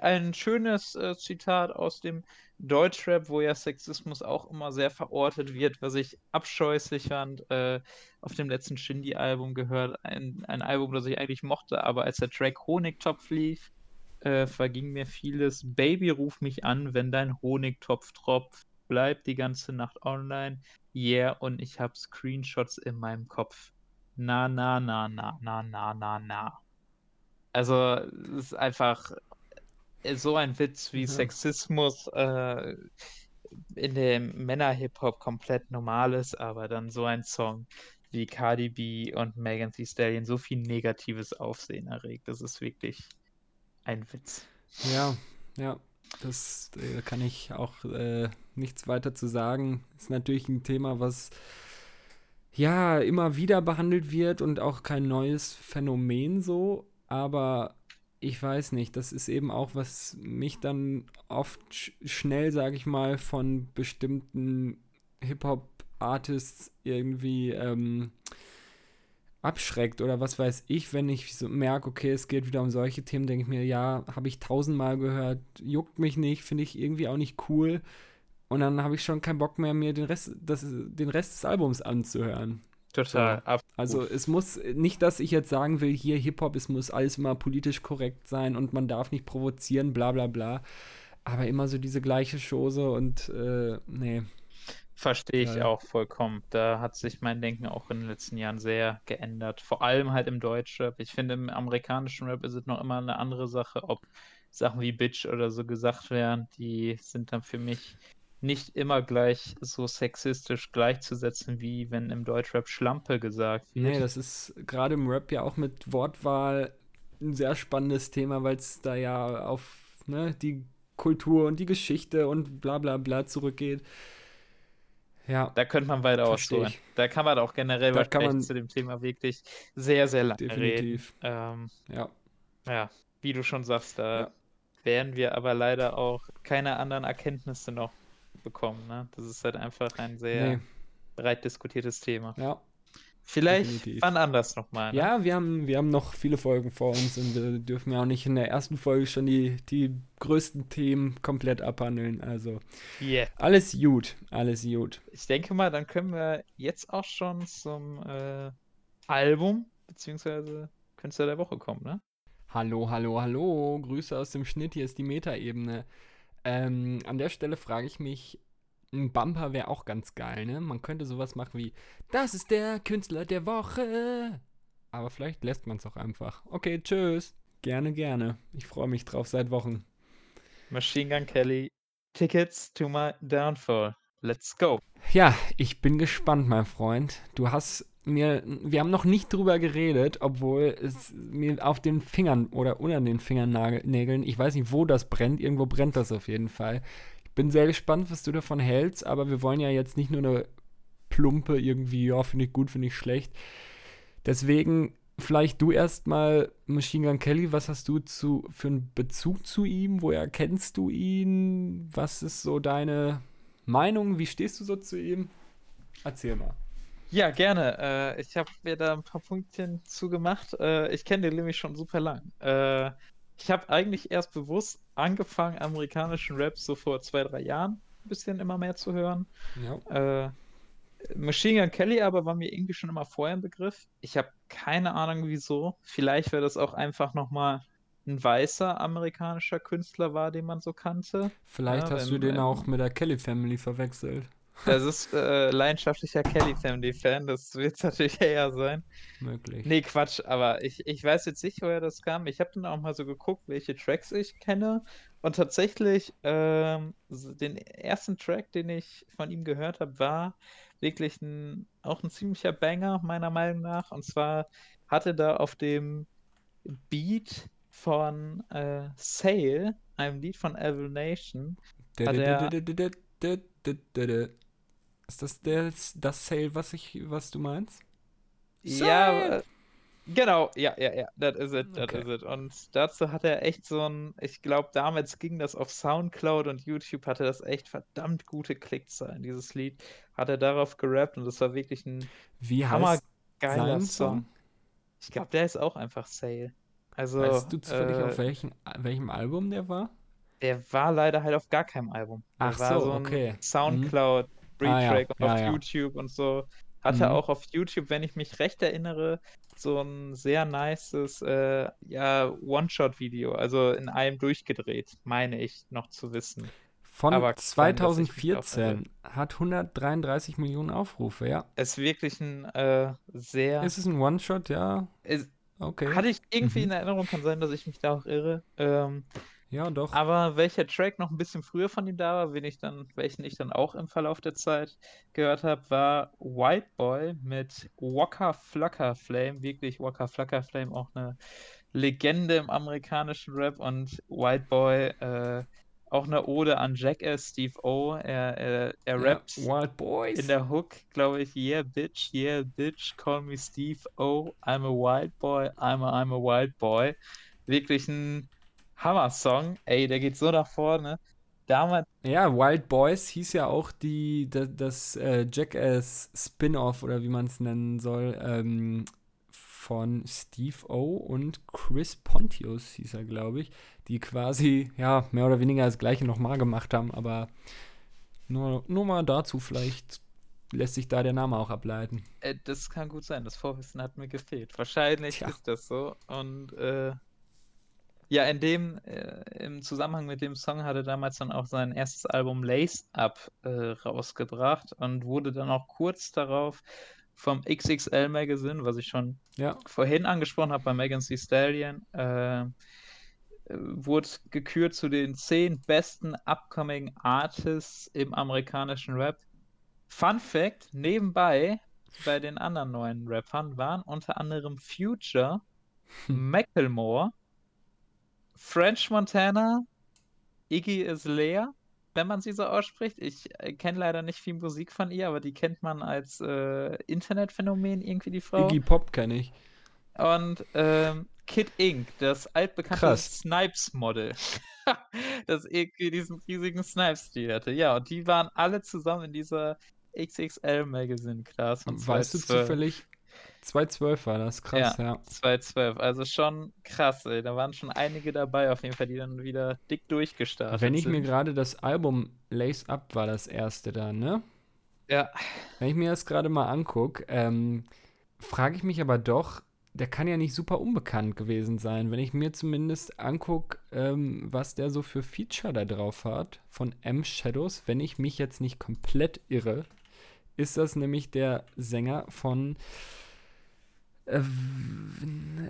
ein schönes äh, Zitat aus dem Deutschrap, wo ja Sexismus auch immer sehr verortet wird, was ich abscheußlich fand. Äh, auf dem letzten Shindy-Album gehört. Ein, ein Album, das ich eigentlich mochte, aber als der Track Honigtopf lief, äh, verging mir vieles. Baby, ruf mich an, wenn dein Honigtopf tropft. Bleib die ganze Nacht online. Yeah, und ich habe Screenshots in meinem Kopf. Na, na, na, na, na, na, na, na. Also, es ist einfach äh, so ein Witz wie Ja. Sexismus äh, in dem Männer-Hip-Hop komplett normal ist, aber dann so ein Song wie Cardi B und Megan Thee Stallion so viel negatives Aufsehen erregt. Das ist wirklich ein Witz. Ja, ja, das äh, kann ich auch äh, nichts weiter zu sagen. Ist natürlich ein Thema, was ja immer wieder behandelt wird und auch kein neues Phänomen so, aber ich weiß nicht, das ist eben auch, was mich dann oft sch schnell, sage ich mal, von bestimmten Hip-Hop-Artists irgendwie ähm, abschreckt oder was weiß ich, wenn ich so merke, okay, es geht wieder um solche Themen, denke ich mir, ja, habe ich tausendmal gehört, juckt mich nicht, finde ich irgendwie auch nicht cool. Und dann habe ich schon keinen Bock mehr, mir den Rest, das, den Rest des Albums anzuhören. Total. absolut. Also es muss nicht, dass ich jetzt sagen will, hier Hip-Hop, es muss alles immer politisch korrekt sein und man darf nicht provozieren, bla bla bla. Aber immer so diese gleiche Chose und äh, nee. Verstehe ich Ja. auch vollkommen. Da hat sich mein Denken auch in den letzten Jahren sehr geändert. Vor allem halt im Deutschrap. Ich finde, im amerikanischen Rap ist es noch immer eine andere Sache, ob Sachen wie Bitch oder so gesagt werden. Die sind dann für mich nicht immer gleich so sexistisch gleichzusetzen, wie wenn im Deutschrap Schlampe gesagt wird. Nee, das ist gerade im Rap ja auch mit Wortwahl ein sehr spannendes Thema, weil es da ja auf ne, die Kultur und die Geschichte und bla bla bla zurückgeht. Ja, Da könnte man weiter ausholen. ich. Da kann man auch generell Da wahrscheinlich zu dem Thema wirklich sehr, sehr lange reden. definitiv. Ähm, Ja. Ja, wie du schon sagst, da Ja. werden wir aber leider auch keine anderen Erkenntnisse noch bekommen. Ne? Das ist halt einfach ein sehr Nee, breit diskutiertes Thema. ja. Vielleicht definitiv. wann anders nochmal. Ne? Ja, wir haben, wir haben noch viele Folgen vor uns und wir dürfen ja auch nicht in der ersten Folge schon die, die größten Themen komplett abhandeln. Also Yeah. alles gut, alles gut. Ich denke mal, dann können wir jetzt auch schon zum äh, Album beziehungsweise Künstler der Woche kommen, ne? Hallo, hallo, hallo. Grüße aus dem Schnitt. Hier ist die Metaebene. Ähm, an der Stelle frage ich mich, ein Bumper wäre auch ganz geil, ne? Man könnte sowas machen wie, das ist der Künstler der Woche. Aber vielleicht lässt man es auch einfach. Okay, tschüss. Gerne, gerne. Ich freue mich drauf seit Wochen. Machine Gun Kelly, Tickets to my downfall. Let's go. Ja, ich bin gespannt, mein Freund. Du hast mir, wir haben noch nicht drüber geredet, obwohl es mir auf den Fingern oder unter den Fingernägeln, ich weiß nicht, wo das brennt, irgendwo brennt das auf jeden Fall. Ich bin sehr gespannt, was du davon hältst, aber wir wollen ja jetzt nicht nur eine plumpe irgendwie, ja, finde ich gut, finde ich schlecht. Deswegen vielleicht du erstmal Machine Gun Kelly, was hast du zu, für einen Bezug zu ihm? Woher kennst du ihn? Was ist so deine Meinung? Wie stehst du so zu ihm? Erzähl mal. Ja, gerne. Äh, ich habe mir da ein paar Punktchen zugemacht. Äh, ich kenne den nämlich schon super lang. Äh, ich habe eigentlich erst bewusst angefangen, amerikanischen Rap so vor zwei, drei Jahren ein bisschen immer mehr zu hören. Ja. Äh, Machine Gun Kelly aber war mir irgendwie schon immer vorher ein Begriff. Ich habe keine Ahnung wieso. Vielleicht wäre das auch einfach nochmal ein weißer amerikanischer Künstler war, den man so kannte. Vielleicht Ja, hast wenn- du den wenn- auch mit der Kelly Family verwechselt. Das ist äh, leidenschaftlicher Kelly Family Fan, das wird es natürlich eher sein. Möglich. Nee, Quatsch, aber ich, ich weiß jetzt nicht, woher das kam. Ich habe dann auch mal so geguckt, welche Tracks ich kenne. Und tatsächlich, ähm, den ersten Track, den ich von ihm gehört habe, war wirklich ein, auch ein ziemlicher Banger, meiner Meinung nach. Und zwar hatte da auf dem Beat von äh, Sale, einem Lied von Evil Nation, Hat er- Ist das der, das Sale, was ich, was du meinst? Ja, Sale! äh, genau, ja, ja, ja, that is it, that Okay. is it. Und dazu hat er echt so ein, ich glaube, damals ging das auf Soundcloud und YouTube, hatte das echt verdammt gute Klickzahlen. Dieses Lied hat er darauf gerappt und das war wirklich ein Wie hammergeiler sein Song. Song? Ich glaube, der ist auch einfach Sale. Also, Weißt du zufällig, äh, auf welchen, welchem Album der war? der war leider halt auf gar keinem Album. Der Ach war so, ein okay. Mhm. Soundcloud, Ah, ja, und auf ja. YouTube und so. Hatte Mhm. auch auf YouTube, wenn ich mich recht erinnere, so ein sehr nices äh, ja, One-Shot-Video, also in einem durchgedreht, meine ich noch zu wissen. Von aber kann sein, dass ich mich auch 2014 hat 133 Millionen Aufrufe, ja. Es ist wirklich ein äh, sehr. Ist es ein One-Shot? Ja, es, okay. hatte ich irgendwie Mhm. in Erinnerung, kann sein, dass ich mich da auch irre. Ähm, Ja, doch. Aber welcher Track noch ein bisschen früher von ihm da war, ich dann, welchen ich dann auch im Verlauf der Zeit gehört habe, war White Boy mit Waka Flocka Flame. Wirklich Waka Flocka Flame, auch eine Legende im amerikanischen Rap und White Boy, äh, auch eine Ode an Jackass Steve O. Er, er, er Ja, rappt Wild Boys. in der Hook, glaube ich, Yeah, bitch, yeah, bitch, call me Steve O. I'm a wild boy, I'm a, I'm a wild boy. Wirklich ein Hammer-Song. Ey, der geht so nach vorne. Damals, Ja, Wild Boys hieß ja auch die, da- das, äh, Jackass Spin-off oder wie man es nennen soll, ähm, von Steve O und Chris Pontius hieß er, glaube ich, die quasi, ja, mehr oder weniger das gleiche nochmal gemacht haben, aber nur, nur mal dazu, vielleicht lässt sich da der Name auch ableiten. äh, das kann gut sein, das Vorwissen hat mir gefehlt. Wahrscheinlich Tja. ist das so. Und äh, ja, in dem, äh, im Zusammenhang mit dem Song hat er damals dann auch sein erstes Album Lace Up äh, rausgebracht und wurde dann auch kurz darauf vom XXL Magazine, was ich schon Ja, vorhin angesprochen habe bei Megan Thee Stallion, äh, äh, wurde gekürt zu den zehn besten upcoming Artists im amerikanischen Rap. Fun Fact: Nebenbei bei den anderen neuen Rappern waren unter anderem Future, Macklemore, French Montana, Iggy Azalea, wenn man sie so ausspricht. Ich äh, kenne leider nicht viel Musik von ihr, aber die kennt man als äh, Internetphänomen irgendwie die Frau. Iggy Pop kenne ich. Und ähm, Kid Ink, das altbekannte. Snipes-Model. das irgendwie diesen riesigen Snipes-Stil hatte. Ja, und die waren alle zusammen in dieser XXL Magazine Class Weißt du 2012. zufällig, 2012 war das, krass, ja. 2012, also schon krass, ey. Da waren schon einige dabei, auf jeden Fall, die dann wieder dick durchgestartet Wenn ich mir sind. gerade das Album Lace Up war das erste da, ne? Ja, Wenn ich mir das gerade mal angucke, ähm, frage ich mich aber doch, der kann ja nicht super unbekannt gewesen sein. Wenn ich mir zumindest angucke, ähm, was der so für Feature da drauf hat von M Shadows, wenn ich mich jetzt nicht komplett irre, ist das nämlich der Sänger von Av-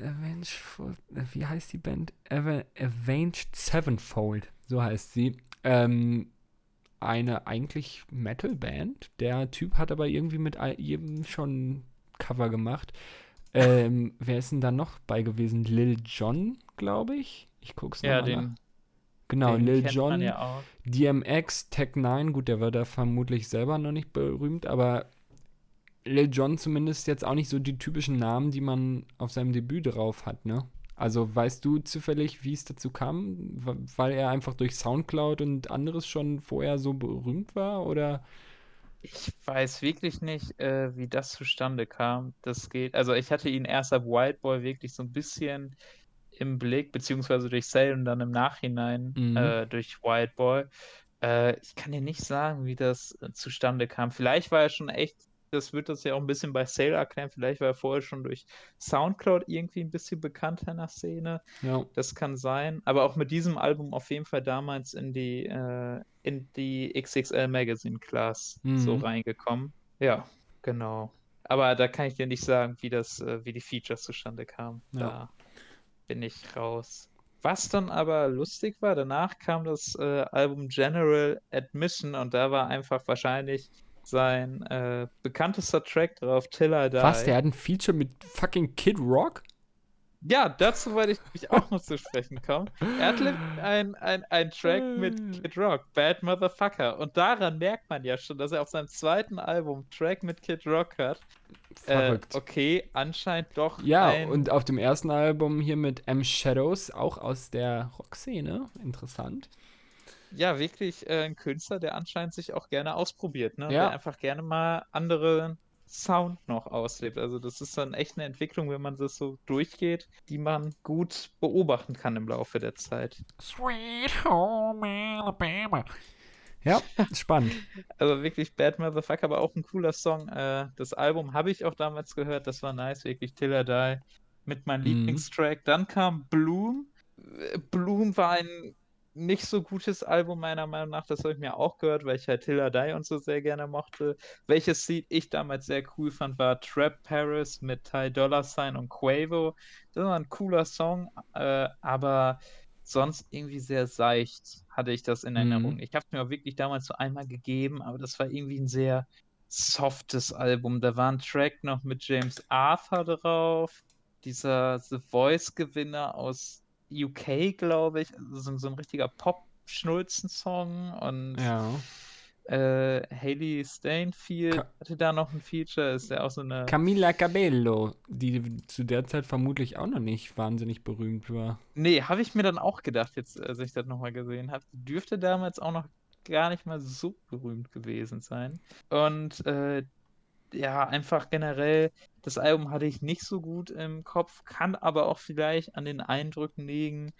Avengeful, äh, wie heißt die Band? Avenged Sevenfold, so heißt sie. Ähm, eine eigentlich Metal-Band. Der Typ hat aber irgendwie mit jedem schon Cover gemacht. Ähm, wer ist denn da noch bei gewesen? Lil Jon, glaube ich. Ich guck's ja, nochmal nach. den, Genau, den Lil Jon, ja. DMX, Tech 9, gut, der war da vermutlich selber noch nicht berühmt, aber Lil Jon zumindest jetzt auch nicht so die typischen Namen, die man auf seinem Debüt drauf hat, ne? Also weißt du zufällig, wie es dazu kam, weil er einfach durch Soundcloud und anderes schon vorher so berühmt war oder? Ich weiß wirklich nicht, äh, wie das zustande kam. Das geht. Also ich hatte ihn erst ab Wild Boy wirklich so ein bisschen im Blick, beziehungsweise durch Sale und dann im Nachhinein Mhm. äh, durch White Boy. Äh, ich kann dir nicht sagen, wie das äh, zustande kam. Vielleicht war er schon echt, das wird das ja auch ein bisschen bei Sale erklären, vielleicht war er vorher schon durch Soundcloud irgendwie ein bisschen bekannter der Szene. Ja. Das kann sein. Aber auch mit diesem Album auf jeden Fall damals in die, äh, in die XXL Magazine Class so Mhm. reingekommen. Ja, genau. Aber da kann ich dir nicht sagen, wie das, äh, wie die Features zustande kamen. Ja. Da bin ich raus. Was dann aber lustig war, danach kam das äh, Album General Admission und da war einfach wahrscheinlich sein äh, bekanntester Track drauf, Till I Die. Was? Der hat ein Feature mit fucking Kid Rock? Ja, dazu wollte ich mich auch noch zu sprechen kommen. Er hat ein, ein, ein Track mit Kid Rock, Bad Motherfucker. Und daran merkt man ja schon, dass er auf seinem zweiten Album Track mit Kid Rock hat. Äh, Verrückt. okay, anscheinend doch Ja, und auf dem ersten Album hier mit M Shadows, auch aus der Rockszene. Interessant. ja, wirklich äh, ein Künstler, der anscheinend sich auch gerne ausprobiert, ne? Ja. Der einfach gerne mal andere Sound noch auslebt. Also das ist dann echt eine Entwicklung, wenn man das so durchgeht, die man gut beobachten kann im Laufe der Zeit. Sweet Home Alabama. Ja, spannend. Also wirklich Bad Motherfucker, aber auch ein cooler Song. Äh, das Album habe ich auch damals gehört, das war nice, wirklich Till I Die mit meinem Mhm. Lieblingstrack. Dann kam Bloom. Äh, Bloom war ein nicht so gutes Album meiner Meinung nach, das habe ich mir auch gehört, weil ich halt I Die und so sehr gerne mochte. Welches Lied ich damals sehr cool fand, war Trap Paris mit Ty Dolla Sign und Quavo. Das war ein cooler Song, äh, aber sonst irgendwie sehr seicht hatte ich das in Mhm. Erinnerung. Ich habe es mir auch wirklich damals so einmal gegeben, aber das war irgendwie ein sehr softes Album. Da war ein Track noch mit James Arthur drauf, dieser The Voice-Gewinner aus UK, glaube ich. Also so, so ein richtiger Pop-Schnulzen-Song und Ja. äh, Haley Stainfield Ka- hatte da noch ein Feature. Ist ja auch so eine. Camila Cabello, die zu der Zeit vermutlich auch noch nicht wahnsinnig berühmt war. Nee, habe ich mir dann auch gedacht, jetzt, als ich das nochmal gesehen habe. Dürfte damals auch noch gar nicht mal so berühmt gewesen sein. Und äh, ja, einfach generell, das Album hatte ich nicht so gut im Kopf, kann aber auch vielleicht an den Eindrücken liegen,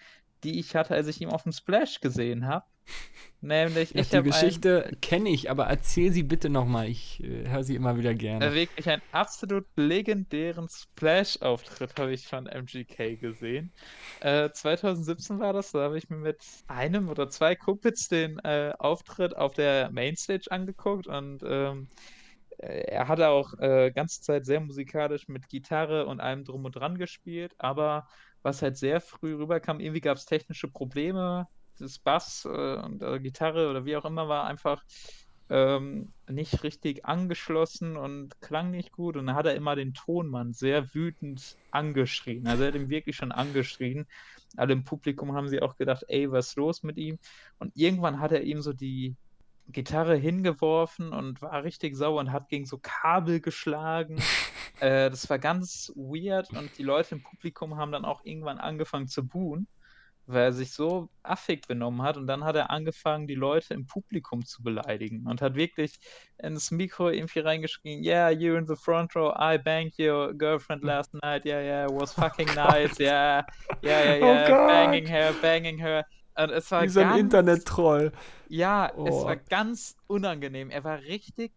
die ich hatte, als ich ihn auf dem Splash gesehen habe. Nämlich, Ja, ich die Geschichte kenne ich, aber erzähl sie bitte nochmal. Ich äh, höre sie immer wieder gerne. Äh, wirklich einen absolut legendären Splash-Auftritt habe ich von MGK gesehen. Äh, 2017 war das, da habe ich mir mit einem oder zwei Kumpels den äh, Auftritt auf der Mainstage angeguckt und ähm, äh, er hat auch äh, ganze Zeit sehr musikalisch mit Gitarre und allem drum und dran gespielt, aber was halt sehr früh rüberkam, irgendwie gab es technische Probleme. Das Bass äh, und äh, Gitarre oder wie auch immer war einfach ähm, nicht richtig angeschlossen und klang nicht gut. Und dann hat er immer den Tonmann sehr wütend angeschrien. Also er hat ihn wirklich schon angeschrien. Alle im Publikum haben sie auch gedacht, ey, was ist los mit ihm? Und irgendwann hat er ihm so die Gitarre hingeworfen und war richtig sauer und hat gegen so Kabel geschlagen. äh, das war ganz weird und die Leute im Publikum haben dann auch irgendwann angefangen zu buhen weil er sich so affig benommen hat und dann hat er angefangen, die Leute im Publikum zu beleidigen und hat wirklich ins Mikro irgendwie reingeschrien, yeah, you're in the front row, I banged your girlfriend last night, yeah, yeah, it was fucking nice, yeah, yeah, yeah, Oh yeah, Gott. banging her, banging her. Und es war Wie so ein Internet-Troll. ja, es Oh. war ganz unangenehm. Er war richtig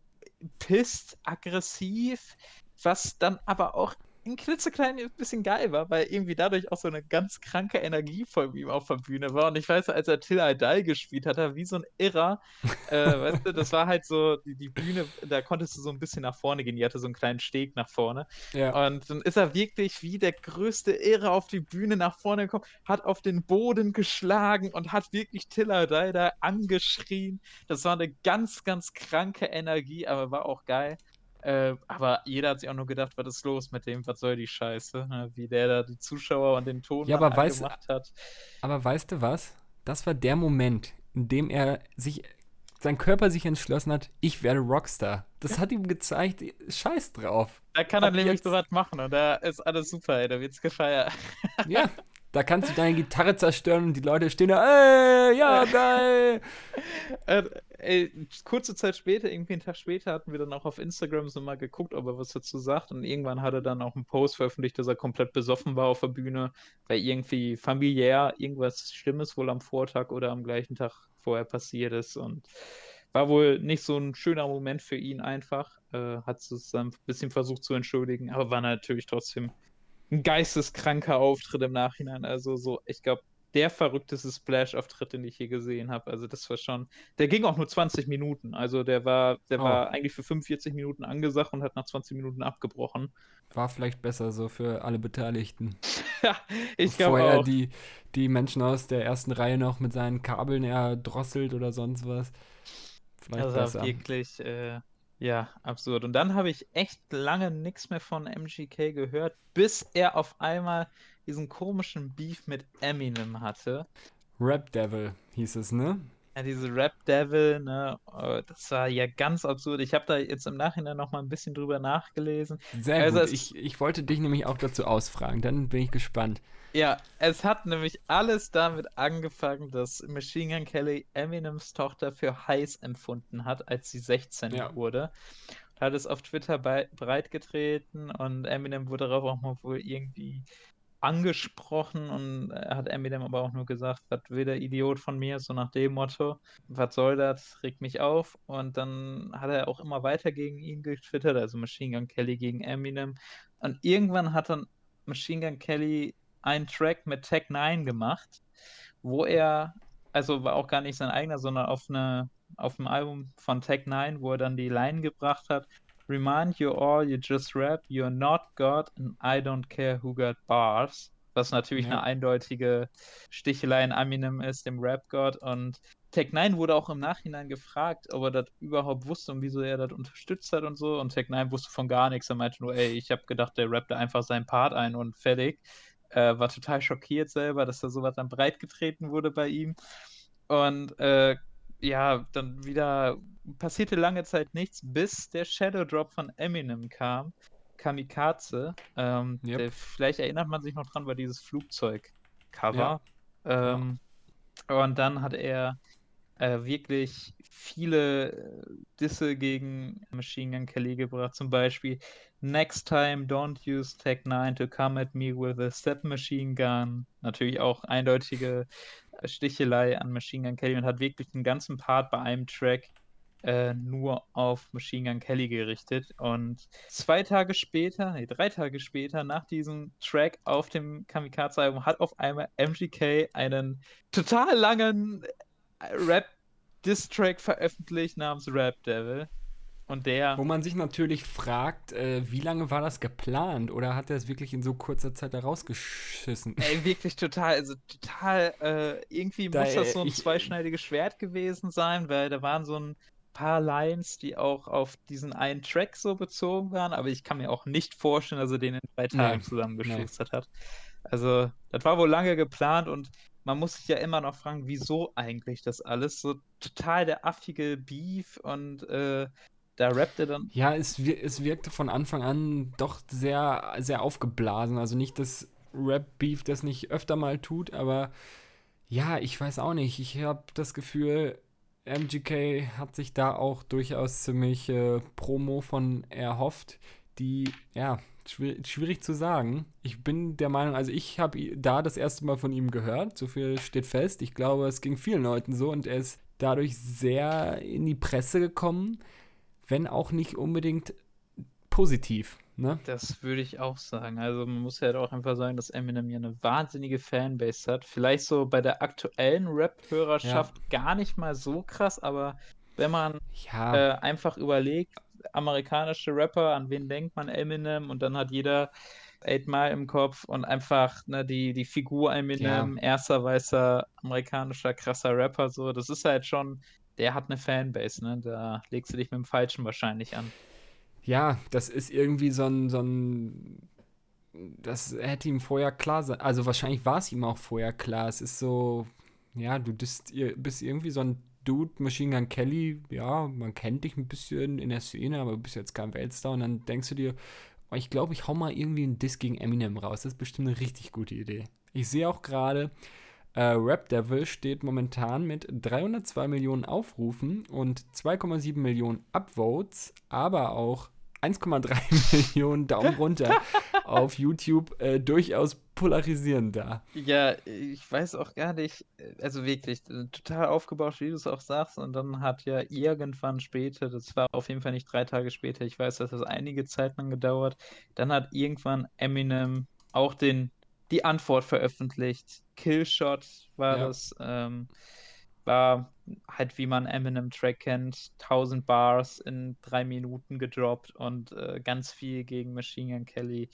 pisst, aggressiv, was dann aber auch ein klitzekleines bisschen geil war, weil irgendwie dadurch auch so eine ganz kranke Energie von ihm auf der Bühne war. Und ich weiß, als er Till I Die gespielt hat, er wie so ein Irrer. äh, weißt du, das war halt so, die, die Bühne, da konntest du so ein bisschen nach vorne gehen. Die hatte so einen kleinen Steg nach vorne. Ja. Und dann ist er wirklich wie der größte Irre auf die Bühne nach vorne gekommen, hat auf den Boden geschlagen und hat wirklich Tiller da angeschrien. Das war eine ganz, ganz kranke Energie, aber war auch geil. Äh, aber jeder hat sich auch nur gedacht, was ist los mit dem, was soll die Scheiße, ne? wie der da die Zuschauer und den Ton Ja, aber weiß- gemacht hat. Aber weißt du was? Das war der Moment, in dem er sich, sein Körper sich entschlossen hat, ich werde Rockstar. Das hat ihm gezeigt, scheiß drauf. Da kann er nämlich so was machen und da ist alles super, ey, da wird's gefeiert. Ja, da kannst du deine Gitarre zerstören und die Leute stehen da, ey, ja, geil. Ey, kurze Zeit später, irgendwie einen Tag später, hatten wir dann auch auf Instagram so mal geguckt, ob er was dazu sagt. Und irgendwann hat er dann auch einen Post veröffentlicht, dass er komplett besoffen war auf der Bühne, weil irgendwie familiär irgendwas Schlimmes wohl am Vortag oder am gleichen Tag vorher passiert ist. Und war wohl nicht so ein schöner Moment für ihn einfach. Äh, hat es dann ein bisschen versucht zu entschuldigen, aber war natürlich trotzdem ein geisteskranker Auftritt im Nachhinein. Also so, ich glaube, der verrückteste Splash-Auftritt, den ich je gesehen habe. Also das war schon, der ging auch nur 20 Minuten. Also der war, der oh. war eigentlich für 45 Minuten angesagt und hat nach 20 Minuten abgebrochen. War vielleicht besser so für alle Beteiligten. ja, ich glaube auch. die, die Menschen aus der ersten Reihe noch mit seinen Kabeln erdrosselt oder sonst was. Vielleicht also besser. wirklich, äh, ja, absurd. Und dann habe ich echt lange nichts mehr von MGK gehört, bis er auf einmal diesen komischen Beef mit Eminem hatte. Rap Devil hieß es, ne? Ja, diese Rap Devil, ne, oh, das war ja ganz absurd. Ich habe da jetzt im Nachhinein noch mal ein bisschen drüber nachgelesen. Sehr also gut. Ich, ich wollte dich nämlich auch dazu ausfragen. Dann bin ich gespannt. Ja, es hat nämlich alles damit angefangen, dass Machine Gun Kelly Eminems Tochter für heiß empfunden hat, als sie 16 ja. wurde. Hat es auf Twitter breitgetreten und Eminem wurde darauf auch mal wohl irgendwie angesprochen und hat Eminem aber auch nur gesagt, was will der Idiot von mir, so nach dem Motto, was soll das, regt mich auf. Und dann hat er auch immer weiter gegen ihn getwittert, also Machine Gun Kelly gegen Eminem. Und irgendwann hat dann Machine Gun Kelly einen Track mit Tech 9 gemacht, wo er, also war auch gar nicht sein eigener, sondern auf eine auf dem Album von Tech 9, wo er dann die Line gebracht hat, Remind you all, you just rap, you're not God and I don't care who got bars. Was natürlich ja. eine eindeutige Stichelei in Eminem ist, dem Rap-God. Und Tech 9 wurde auch im Nachhinein gefragt, ob er das überhaupt wusste und wieso er das unterstützt hat und so. Und Tech 9 wusste von gar nichts. Er meinte nur, ey, ich habe gedacht, der rappt einfach seinen Part ein und fertig. Äh, war total schockiert selber, dass da sowas dann breitgetreten wurde bei ihm. Und äh, ja, dann wieder passierte lange Zeit nichts, bis der Shadow Drop von Eminem kam. Kamikaze. Ähm, yep. der, vielleicht erinnert man sich noch dran, war dieses Flugzeug-Cover. Ja. Ähm, ja. Und dann hat er äh, wirklich viele äh, Disse gegen Machine Gun Kelly gebracht. Zum Beispiel Next time don't use Tech 9 to come at me with a step machine gun. Natürlich auch eindeutige Stichelei an Machine Gun Kelly und hat wirklich einen ganzen Part bei einem Track äh, nur auf Machine Gun Kelly gerichtet. Und zwei Tage später, nee, drei Tage später, nach diesem Track auf dem Kamikaze-Album, hat auf einmal MGK einen total langen Rap-Diss-Track veröffentlicht namens Rap Devil. Und der. Wo man sich natürlich fragt, äh, wie lange war das geplant? Oder hat er es wirklich in so kurzer Zeit da rausgeschissen? Ey, wirklich total, also total, äh, irgendwie da, muss das so ein ich, zweischneidiges Schwert gewesen sein, weil da waren so ein paar Lines, die auch auf diesen einen Track so bezogen waren, aber ich kann mir auch nicht vorstellen, dass er den in drei Tagen zusammengeschustert hat. Also, das war wohl lange geplant und man muss sich ja immer noch fragen, wieso eigentlich das alles? So total der affige Beef und äh, da rappt er dann. Ja, es, es wirkte von Anfang an doch sehr, sehr aufgeblasen. Also nicht, dass Rap-Beef das nicht öfter mal tut, aber ja, ich weiß auch nicht. Ich habe das Gefühl, MGK hat sich da auch durchaus ziemlich äh, Promo von erhofft, die, ja, schwierig, schwierig, zu sagen. Ich bin der Meinung, also ich habe da das erste Mal von ihm gehört, so viel steht fest. Ich glaube, es ging vielen Leuten so und er ist dadurch sehr in die Presse gekommen wenn auch nicht unbedingt positiv. Ne? Das würde ich auch sagen. Also man muss ja halt auch einfach sagen, dass Eminem ja eine wahnsinnige Fanbase hat. Vielleicht so bei der aktuellen Rap-Hörerschaft ja. gar nicht mal so krass, aber wenn man ja. äh, einfach überlegt, amerikanische Rapper, an wen denkt man Eminem und dann hat jeder Eight Mile im Kopf und einfach ne, die, die Figur Eminem, ja. erster weißer amerikanischer krasser Rapper, so, das ist halt schon der hat eine Fanbase, ne? Da legst du dich mit dem Falschen wahrscheinlich an. Ja, das ist irgendwie so ein, so ein. Das hätte ihm vorher klar sein. Also wahrscheinlich war es ihm auch vorher klar. Es ist so, ja, du bist, bist irgendwie so ein Dude, Machine Gun Kelly, ja, man kennt dich ein bisschen in der Szene, aber du bist jetzt kein Weltstar. Und dann denkst du dir, oh, ich glaube, ich hau mal irgendwie einen Diss gegen Eminem raus. Das ist bestimmt eine richtig gute Idee. Ich sehe auch gerade, Äh, Rap Devil steht momentan mit 302 Millionen Aufrufen und 2,7 Millionen Upvotes, aber auch 1,3 Millionen Daumen runter auf YouTube äh, durchaus polarisierend da. Ja, ich weiß auch gar nicht, also wirklich, äh, total aufgebaut, wie du es auch sagst. Und dann hat ja irgendwann später, das war auf jeden Fall nicht drei Tage später, ich weiß, dass das einige Zeit lang gedauert, dann hat irgendwann Eminem auch den, die Antwort veröffentlicht. Killshot war Ja. das. Ähm, war halt, wie man Eminem-Track kennt, 1000 Bars in drei Minuten gedroppt und äh, ganz viel gegen Machine Gun Kelly.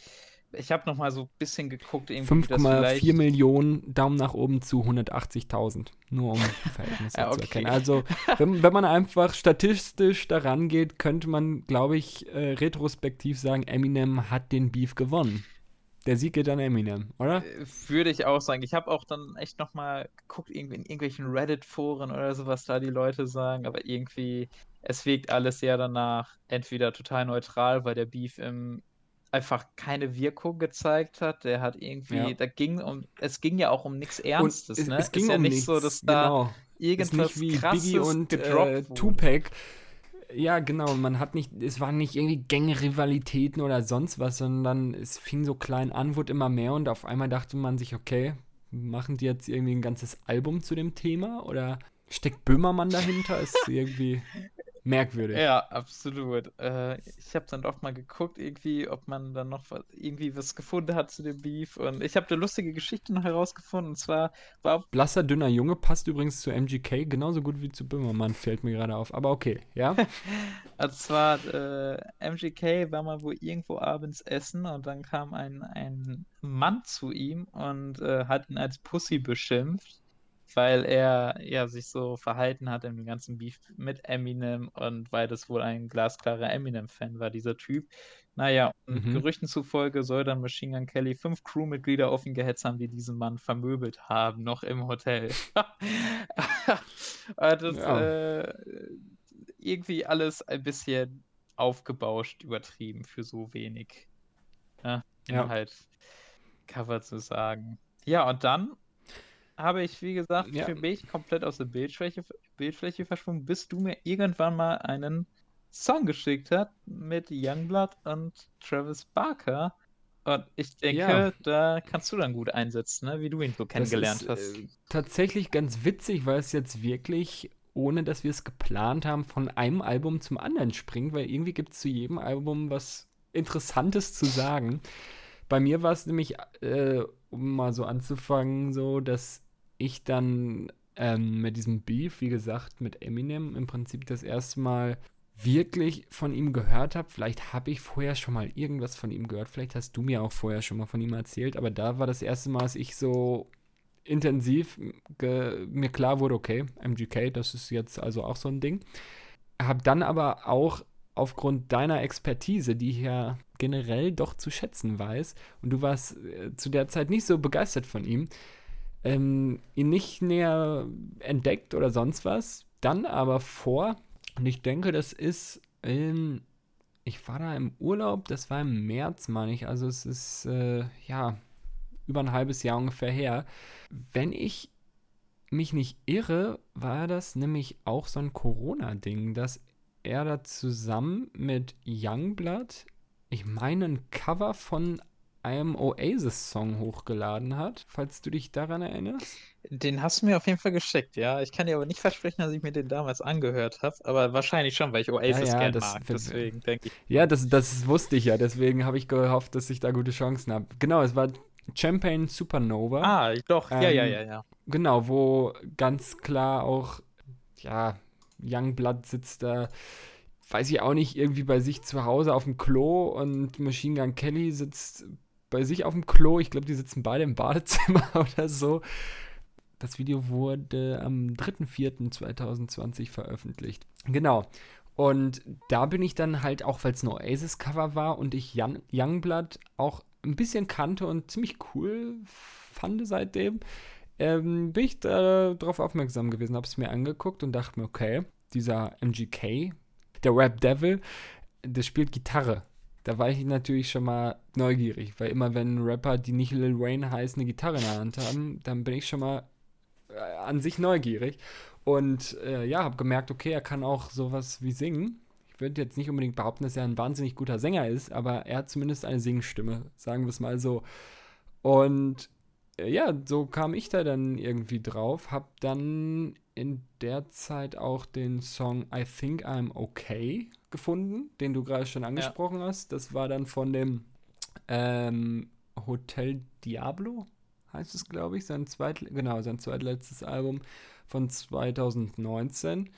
Ich habe noch mal so ein bisschen geguckt, irgendwie, dass 5,4 vielleicht Millionen Daumen nach oben zu 180.000. Nur um die Verhältnisse Ja, zu okay. erkennen. Also, wenn, wenn man einfach statistisch daran geht, könnte man, glaube ich, äh, retrospektiv sagen, Eminem hat den Beef gewonnen. Der Sieg geht an Eminem, oder? Äh, Würde ich auch sagen. Ich habe auch dann echt noch mal geguckt, irgendwie in irgendwelchen Reddit-Foren oder so, was da die Leute sagen, aber irgendwie, es wirkt alles sehr danach, entweder total neutral, weil der Beef im einfach keine Wirkung gezeigt hat. Der hat irgendwie, Ja. da ging um, es ging ja auch um nichts Ernstes, es, ne? es ging Ist ja um nicht nichts. so, dass da genau. Ist irgendwas nicht wie krasses Biggie und äh. Tupac. Ja, genau. Man hat nicht, es waren nicht irgendwie Gängerivalitäten oder sonst was, sondern es fing so klein an, wurde immer mehr und auf einmal dachte man sich, okay, machen die jetzt irgendwie ein ganzes Album zu dem Thema oder steckt Böhmermann dahinter? Ist irgendwie merkwürdig. Ja, absolut. Äh, ich habe dann doch mal geguckt, irgendwie, ob man dann noch was, irgendwie was gefunden hat zu dem Beef. Und ich habe eine lustige Geschichte noch herausgefunden. Und zwar war Blasser, dünner Junge passt übrigens zu MGK genauso gut wie zu Böhmermann, fällt mir gerade auf. Aber okay, ja. Also zwar, äh, MGK war mal wohl irgendwo abends essen und dann kam ein, ein Mann zu ihm und äh, hat ihn als Pussy beschimpft, weil er ja sich so verhalten hat im ganzen Beef mit Eminem und weil das wohl ein glasklarer Eminem-Fan war, dieser Typ. Naja, und Mhm. Gerüchten zufolge soll dann Machine Gun Kelly fünf Crewmitglieder auf ihn gehetzt haben, die diesen Mann vermöbelt haben, noch im Hotel. Das, Ja. äh, irgendwie alles ein bisschen aufgebauscht, übertrieben für so wenig ne, Ja. Inhalt, Cover zu sagen. Ja, und dann habe ich, wie gesagt, Ja. für mich komplett aus der Bildfläche, Bildfläche verschwunden, bis du mir irgendwann mal einen Song geschickt hast mit Youngblood und Travis Barker. Und ich denke, Ja. da kannst du dann gut einsetzen, ne? wie du ihn so kennengelernt das hast. ist, Äh, tatsächlich ganz witzig, weil es jetzt wirklich, ohne dass wir es geplant haben, von einem Album zum anderen springt, weil irgendwie gibt es zu jedem Album was Interessantes zu sagen. Bei mir war es nämlich, äh, um mal so anzufangen, so, dass ich dann ähm, mit diesem Beef, wie gesagt, mit Eminem im Prinzip das erste Mal wirklich von ihm gehört habe. Vielleicht habe ich vorher schon mal irgendwas von ihm gehört. Vielleicht hast du mir auch vorher schon mal von ihm erzählt. Aber da war das erste Mal, dass ich so intensiv mir klar wurde, okay, MGK, das ist jetzt also auch so ein Ding. Habe dann aber auch aufgrund deiner Expertise, die ich ja generell doch zu schätzen weiß, und du warst äh, zu der Zeit nicht so begeistert von ihm, ähm, ihn nicht näher entdeckt oder sonst was, dann aber vor, und ich denke, das ist in, ich war da im Urlaub, das war im März, meine ich, also es ist, äh, ja, über ein halbes Jahr ungefähr her. Wenn ich mich nicht irre, war das nämlich auch so ein Corona-Ding, dass er da zusammen mit Youngblood, ich meine, ein Cover von einem Oasis-Song hochgeladen hat, falls du dich daran erinnerst. Den hast du mir auf jeden Fall geschickt, ja. Ich kann dir aber nicht versprechen, dass ich mir den damals angehört habe, aber wahrscheinlich schon, weil ich Oasis ja, gern das- mag. Deswegen denke ich. Ja, das, das wusste ich ja, deswegen habe ich gehofft, dass ich da gute Chancen habe. Genau, es war Champagne Supernova. Ah, doch, ja, ja, Ähm, ja, ja. Genau, wo ganz klar auch, ja, Youngblood sitzt da, weiß ich auch nicht, irgendwie bei sich zu Hause auf dem Klo und Machine Gun Kelly sitzt bei sich auf dem Klo. Ich glaube, die sitzen beide im Badezimmer oder so. Das Video wurde am 3.4.2020 veröffentlicht. Genau. Und da bin ich dann halt, auch weil es ein Oasis-Cover war und ich Young, Youngblood auch ein bisschen kannte und ziemlich cool fand seitdem, ähm, bin ich da drauf aufmerksam gewesen, habe es mir angeguckt und dachte mir, okay, dieser MGK, der Rap Devil, der spielt Gitarre. Da war ich natürlich schon mal neugierig, weil immer wenn Rapper, die nicht Lil Wayne heißen, eine Gitarre in der Hand haben, dann bin ich schon mal äh, an sich neugierig. Und äh, ja, habe gemerkt, okay, er kann auch sowas wie singen. Ich würde jetzt nicht unbedingt behaupten, dass er ein wahnsinnig guter Sänger ist, aber er hat zumindest eine Singstimme, sagen wir es mal so. Und äh, ja, so kam ich da dann irgendwie drauf. Hab dann in der Zeit auch den Song I Think I'm Okay gefunden, den du gerade schon angesprochen ja. hast. Das war dann von dem ähm, Hotel Diablo, heißt es, glaube ich, sein zweit, genau, sein zweitletztes Album von 2019.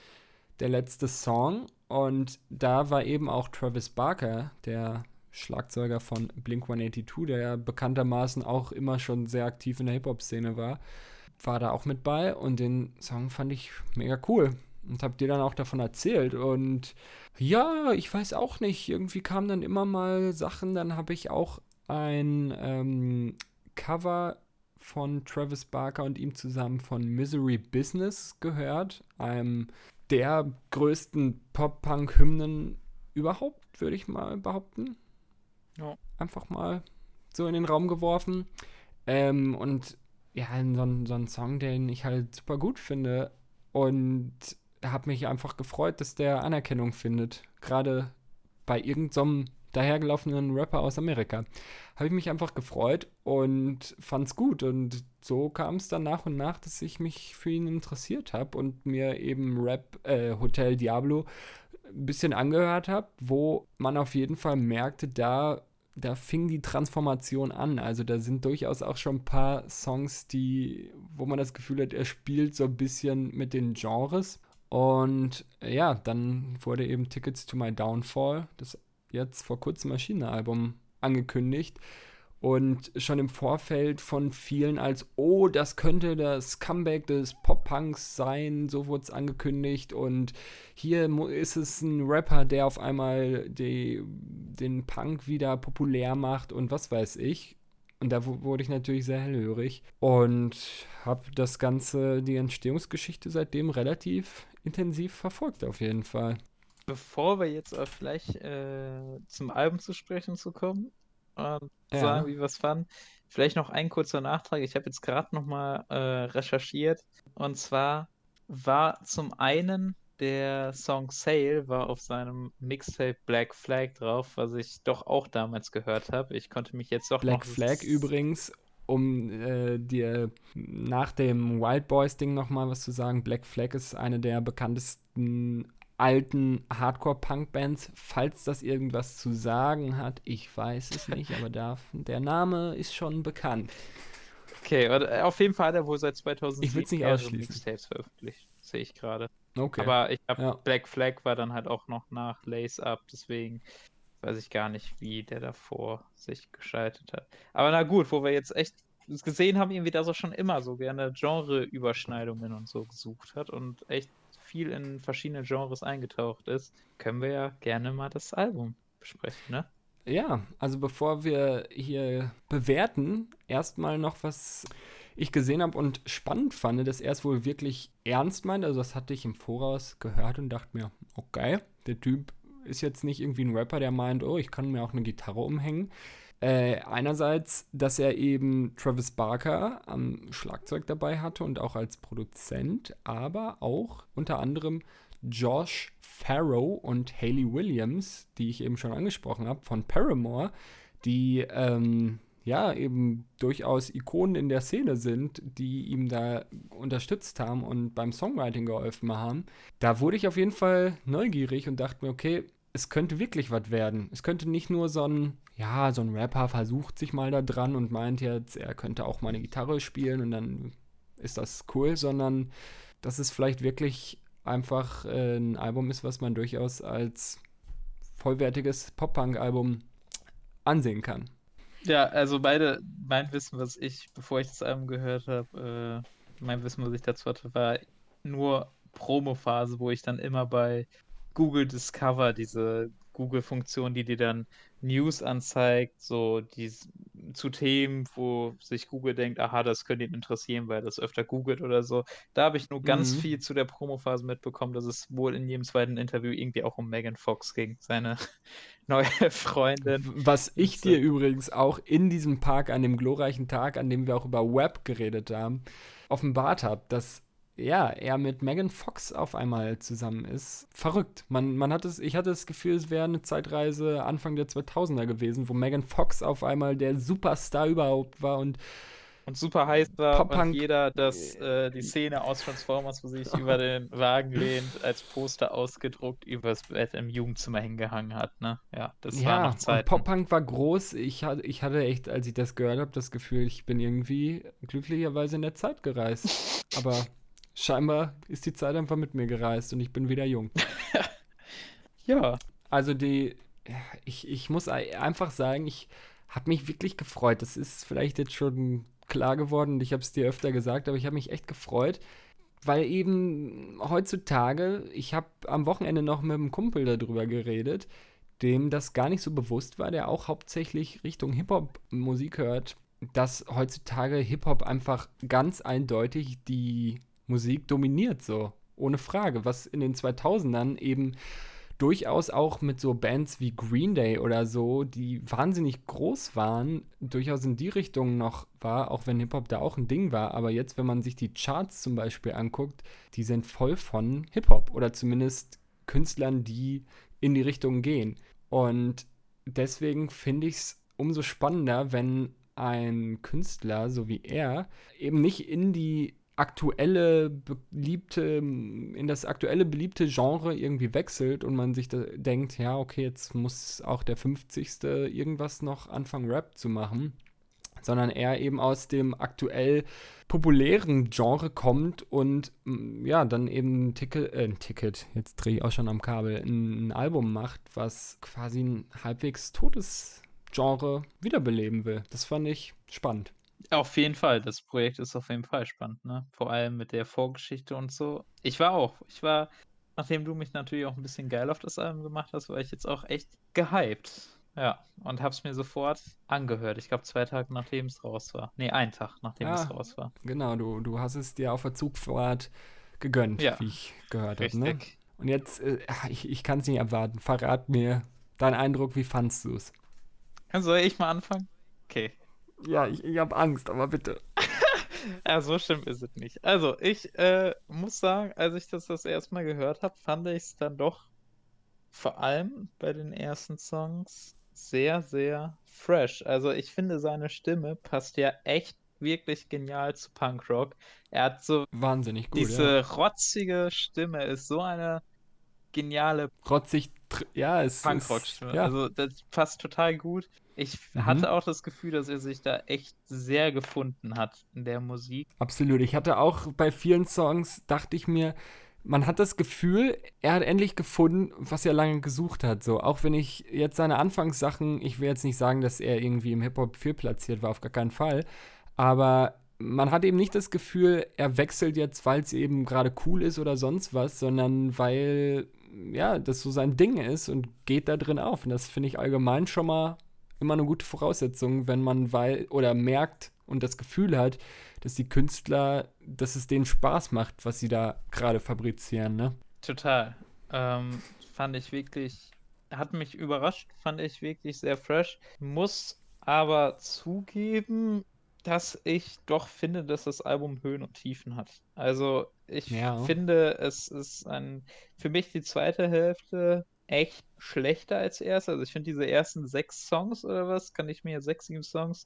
Der letzte Song. Und da war eben auch Travis Barker, der Schlagzeuger von Blink 182, der ja bekanntermaßen auch immer schon sehr aktiv in der Hip-Hop-Szene war, war da auch mit bei und den Song fand ich mega cool und hab dir dann auch davon erzählt und ja, ich weiß auch nicht, irgendwie kamen dann immer mal Sachen, dann habe ich auch ein ähm, Cover von Travis Barker und ihm zusammen von Misery Business gehört, einem der größten Pop-Punk-Hymnen überhaupt, würde ich mal behaupten. Ja. Einfach mal so in den Raum geworfen. Ähm, und ja, so, so ein Song, den ich halt super gut finde. Und habe mich einfach gefreut, dass der Anerkennung findet. Gerade bei irgendeinem so dahergelaufenen Rapper aus Amerika. Habe ich mich einfach gefreut und fand es gut. Und so kam es dann nach und nach, dass ich mich für ihn interessiert habe und mir eben Rap äh, Hotel Diablo ein bisschen angehört habe, wo man auf jeden Fall merkte, da, da fing die Transformation an. Also da sind durchaus auch schon ein paar Songs, die, wo man das Gefühl hat, er spielt so ein bisschen mit den Genres. Und ja, dann wurde eben Tickets to My Downfall, das jetzt vor kurzem erschienene Album, angekündigt und schon im Vorfeld von vielen als, oh, das könnte das Comeback des Pop-Punks sein, so wurde es angekündigt und hier ist es ein Rapper, der auf einmal die, den Punk wieder populär macht und was weiß ich. Und da wurde ich natürlich sehr hellhörig und habe das Ganze, die Entstehungsgeschichte seitdem relativ intensiv verfolgt auf jeden Fall. Bevor wir jetzt auch vielleicht äh, zum Album zu sprechen zu kommen, und ja. sagen, wie wir es fanden. Vielleicht noch ein kurzer Nachtrag. Ich habe jetzt gerade nochmal äh, recherchiert. Und zwar war zum einen der Song Sale war auf seinem Mixtape Black Flag drauf, was ich doch auch damals gehört habe. Ich konnte mich jetzt doch Black noch Flag übrigens, um äh, dir nach dem Wild Boys Ding nochmal was zu sagen. Black Flag ist eine der bekanntesten alten Hardcore-Punk-Bands, falls das irgendwas zu sagen hat. Ich weiß es nicht, aber darf, der Name ist schon bekannt. Okay, äh, auf jeden Fall hat er wohl seit 2007 ich will's nicht ausschließen. Mixtapes veröffentlicht, sehe ich gerade. Okay. Aber ich glaube, ja. Black Flag war dann halt auch noch nach Lace Up, deswegen weiß ich gar nicht, wie der davor sich geschaltet hat. Aber na gut, wo wir jetzt echt gesehen haben, irgendwie, dass er schon immer so gerne Genre-Überschneidungen und so gesucht hat und echt viel in verschiedene Genres eingetaucht ist, können wir ja gerne mal das Album besprechen, ne? Ja, also bevor wir hier bewerten, erstmal noch was ich gesehen habe und spannend fand, dass er es wohl wirklich ernst meint. Also das hatte ich im Voraus gehört und dachte mir, okay, der Typ ist jetzt nicht irgendwie ein Rapper, der meint, oh, ich kann mir auch eine Gitarre umhängen. Äh, einerseits, dass er eben Travis Barker am Schlagzeug dabei hatte und auch als Produzent, aber auch unter anderem Josh Farrow und Hayley Williams, die ich eben schon angesprochen habe, von Paramore, die ähm, ja eben durchaus Ikonen in der Szene sind, die ihm da unterstützt haben und beim Songwriting geholfen haben. Da wurde ich auf jeden Fall neugierig und dachte mir, okay, es könnte wirklich was werden. Es könnte nicht nur so ein ja, so ein Rapper versucht sich mal da dran und meint jetzt, er könnte auch mal eine Gitarre spielen und dann ist das cool, sondern dass es vielleicht wirklich einfach äh, ein Album ist, was man durchaus als vollwertiges Pop-Punk-Album ansehen kann. Ja, also beide, mein Wissen, was ich, bevor ich das Album gehört habe, äh, mein Wissen, was ich dazu hatte, war nur Promo-Phase, wo ich dann immer bei Google Discover diese Google-Funktion, die dir dann News anzeigt, so die zu Themen, wo sich Google denkt: „Aha, das könnte ihn interessieren, weil das öfter googelt“ oder so. Da habe ich nur ganz Mhm. viel zu der Promophase mitbekommen, dass es wohl in jedem zweiten Interview irgendwie auch um Megan Fox ging, seine neue Freundin. Was ich dir übrigens auch in diesem Park an dem glorreichen Tag, an dem wir auch über Web geredet haben, offenbart habe, dass ja, er mit Megan Fox auf einmal zusammen ist. Verrückt. Man, man hat es, ich hatte das Gefühl, es wäre eine Zeitreise Anfang der 2000er gewesen, wo Megan Fox auf einmal der Superstar überhaupt war und Und super heiß war und jeder das äh, die Szene aus Transformers, wo sich über den Wagen lehnt, als Poster ausgedruckt übers Bett im Jugendzimmer hingehangen hat, ne? Ja, das war ja, noch und Zeiten. Pop-Punk war groß. Ich hatte, ich hatte echt, als ich das gehört habe, das Gefühl, ich bin irgendwie glücklicherweise in der Zeit gereist. Aber scheinbar ist die Zeit einfach mit mir gereist und ich bin wieder jung. Ja, Also die, ich, ich muss ei- einfach sagen, ich habe mich wirklich gefreut. Das ist vielleicht jetzt schon klar geworden und ich habe es dir öfter gesagt, aber ich habe mich echt gefreut, weil eben heutzutage, ich habe am Wochenende noch mit einem Kumpel darüber geredet, dem das gar nicht so bewusst war, der auch hauptsächlich Richtung Hip-Hop-Musik hört, dass heutzutage Hip-Hop einfach ganz eindeutig die Musik dominiert, so. Ohne Frage. Was in den 2000ern eben durchaus auch mit so Bands wie Green Day oder so, die wahnsinnig groß waren, durchaus in die Richtung noch war, auch wenn Hip-Hop da auch ein Ding war. Aber jetzt, wenn man sich die Charts zum Beispiel anguckt, die sind voll von Hip-Hop oder zumindest Künstlern, die in die Richtung gehen. Und deswegen finde ich es umso spannender, wenn ein Künstler, so wie er, eben nicht in die aktuelle beliebte, in das aktuelle beliebte Genre irgendwie wechselt und man sich denkt, ja, okay, jetzt muss auch der 50. irgendwas noch anfangen, Rap zu machen, sondern er eben aus dem aktuell populären Genre kommt und mm, ja, dann eben ein Ticket, äh, ein Ticket, jetzt drehe ich auch schon am Kabel, ein, ein Album macht, was quasi ein halbwegs totes Genre wiederbeleben will. Das fand ich spannend. Auf jeden Fall. Das Projekt ist auf jeden Fall spannend, ne? Vor allem mit der Vorgeschichte und so. Ich war auch. Ich war, nachdem du mich natürlich auch ein bisschen geil auf das Album gemacht hast, war ich jetzt auch echt gehypt. Ja, und hab's mir sofort angehört. Ich glaube, zwei Tage nachdem es raus war. Nee, einen Tag nachdem es Ah, raus war. Genau, du, du hast es dir auf der Zugfahrt gegönnt, Ja, wie ich gehört habe, ne? Und jetzt, äh, ich, ich kann es nicht erwarten. Verrat mir deinen Eindruck, wie fandst du es? Soll ich mal anfangen? Okay. Ja, ich, ich habe Angst, aber bitte. Ja, so schlimm ist es nicht. Also, ich äh, muss sagen, als ich das das erste Mal gehört habe, fand ich es dann doch vor allem bei den ersten Songs sehr, sehr fresh. Also, ich finde, seine Stimme passt ja echt wirklich genial zu Punkrock. Er hat so Wahnsinnig gut, ja. diese rotzige Stimme, ist so eine geniale Rotzig, ja, es ist, Punkrock-Stimme. ja, Also, das passt total gut. Ich Mhm. hatte auch das Gefühl, dass er sich da echt sehr gefunden hat in der Musik. absolut. Ich hatte auch bei vielen Songs, dachte ich mir, man hat das Gefühl, er hat endlich gefunden, was er lange gesucht hat. So, auch wenn ich jetzt seine Anfangssachen, ich will jetzt nicht sagen, dass er irgendwie im Hip-Hop viel platziert war, auf gar keinen Fall. Aber man hat eben nicht das Gefühl, er wechselt jetzt, weil es eben gerade cool ist oder sonst was, sondern weil, ja, das so sein Ding ist und geht da drin auf. Und das finde ich allgemein schon mal immer eine gute Voraussetzung, wenn man weil oder merkt und das Gefühl hat, dass die Künstler, dass es denen Spaß macht, was sie da gerade fabrizieren, ne? Total. Ähm, fand ich wirklich, hat mich überrascht, fand ich wirklich sehr fresh. Muss aber zugeben, dass ich doch finde, dass das Album Höhen und Tiefen hat. Also ich Ja. finde, es ist ein, für mich die zweite Hälfte echt schlechter als die erste. Also ich finde diese ersten sechs Songs oder was, kann ich mir, sechs, sieben Songs,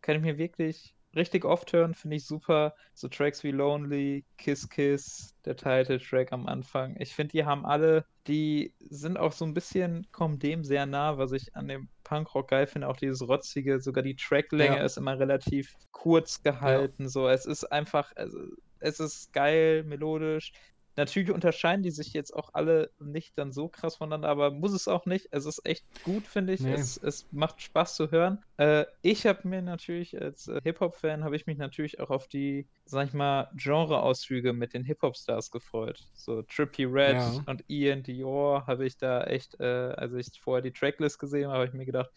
kann ich mir wirklich richtig oft hören, finde ich super. So Tracks wie Lonely, Kiss Kiss, der Title-Track am Anfang. Ich finde, die haben alle, die sind auch so ein bisschen, kommen dem sehr nah, was ich an dem Punkrock geil finde. Auch dieses rotzige, sogar die Tracklänge Ja. ist immer relativ kurz gehalten. So, es ist einfach, also, es ist geil, melodisch. Natürlich unterscheiden die sich jetzt auch alle nicht dann so krass voneinander, aber muss es auch nicht. Es ist echt gut, finde ich. Nee. Es, es macht Spaß zu hören. Äh, ich habe mir natürlich als äh, Hip-Hop-Fan, habe ich mich natürlich auch auf die, sag ich mal, Genre-Ausflüge mit den Hip-Hop-Stars gefreut. So Trippy Red Ja. und Ian Dior habe ich da echt, äh, als ich vorher die Tracklist gesehen habe, habe ich mir gedacht,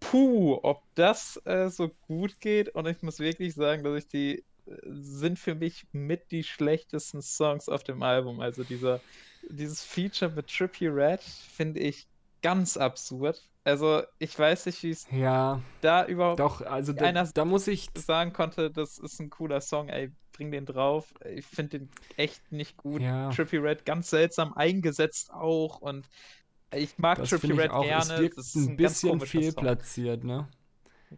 puh, ob das äh, so gut geht. Und ich muss wirklich sagen, dass ich die sind für mich mit die schlechtesten Songs auf dem Album. Also dieser, dieses Feature mit Trippy Red finde ich ganz absurd. Also ich weiß nicht, wie es Ja, da überhaupt doch, also da, einer da muss ich. sagen konnte, das ist ein cooler Song, ey, bring den drauf. Ich finde den echt nicht gut. Ja. Trippy Red ganz seltsam eingesetzt auch und ich mag Das Trippy Red auch. gerne. Es wirkt das ist ein ein bisschen Song. fehlplatziert, ne?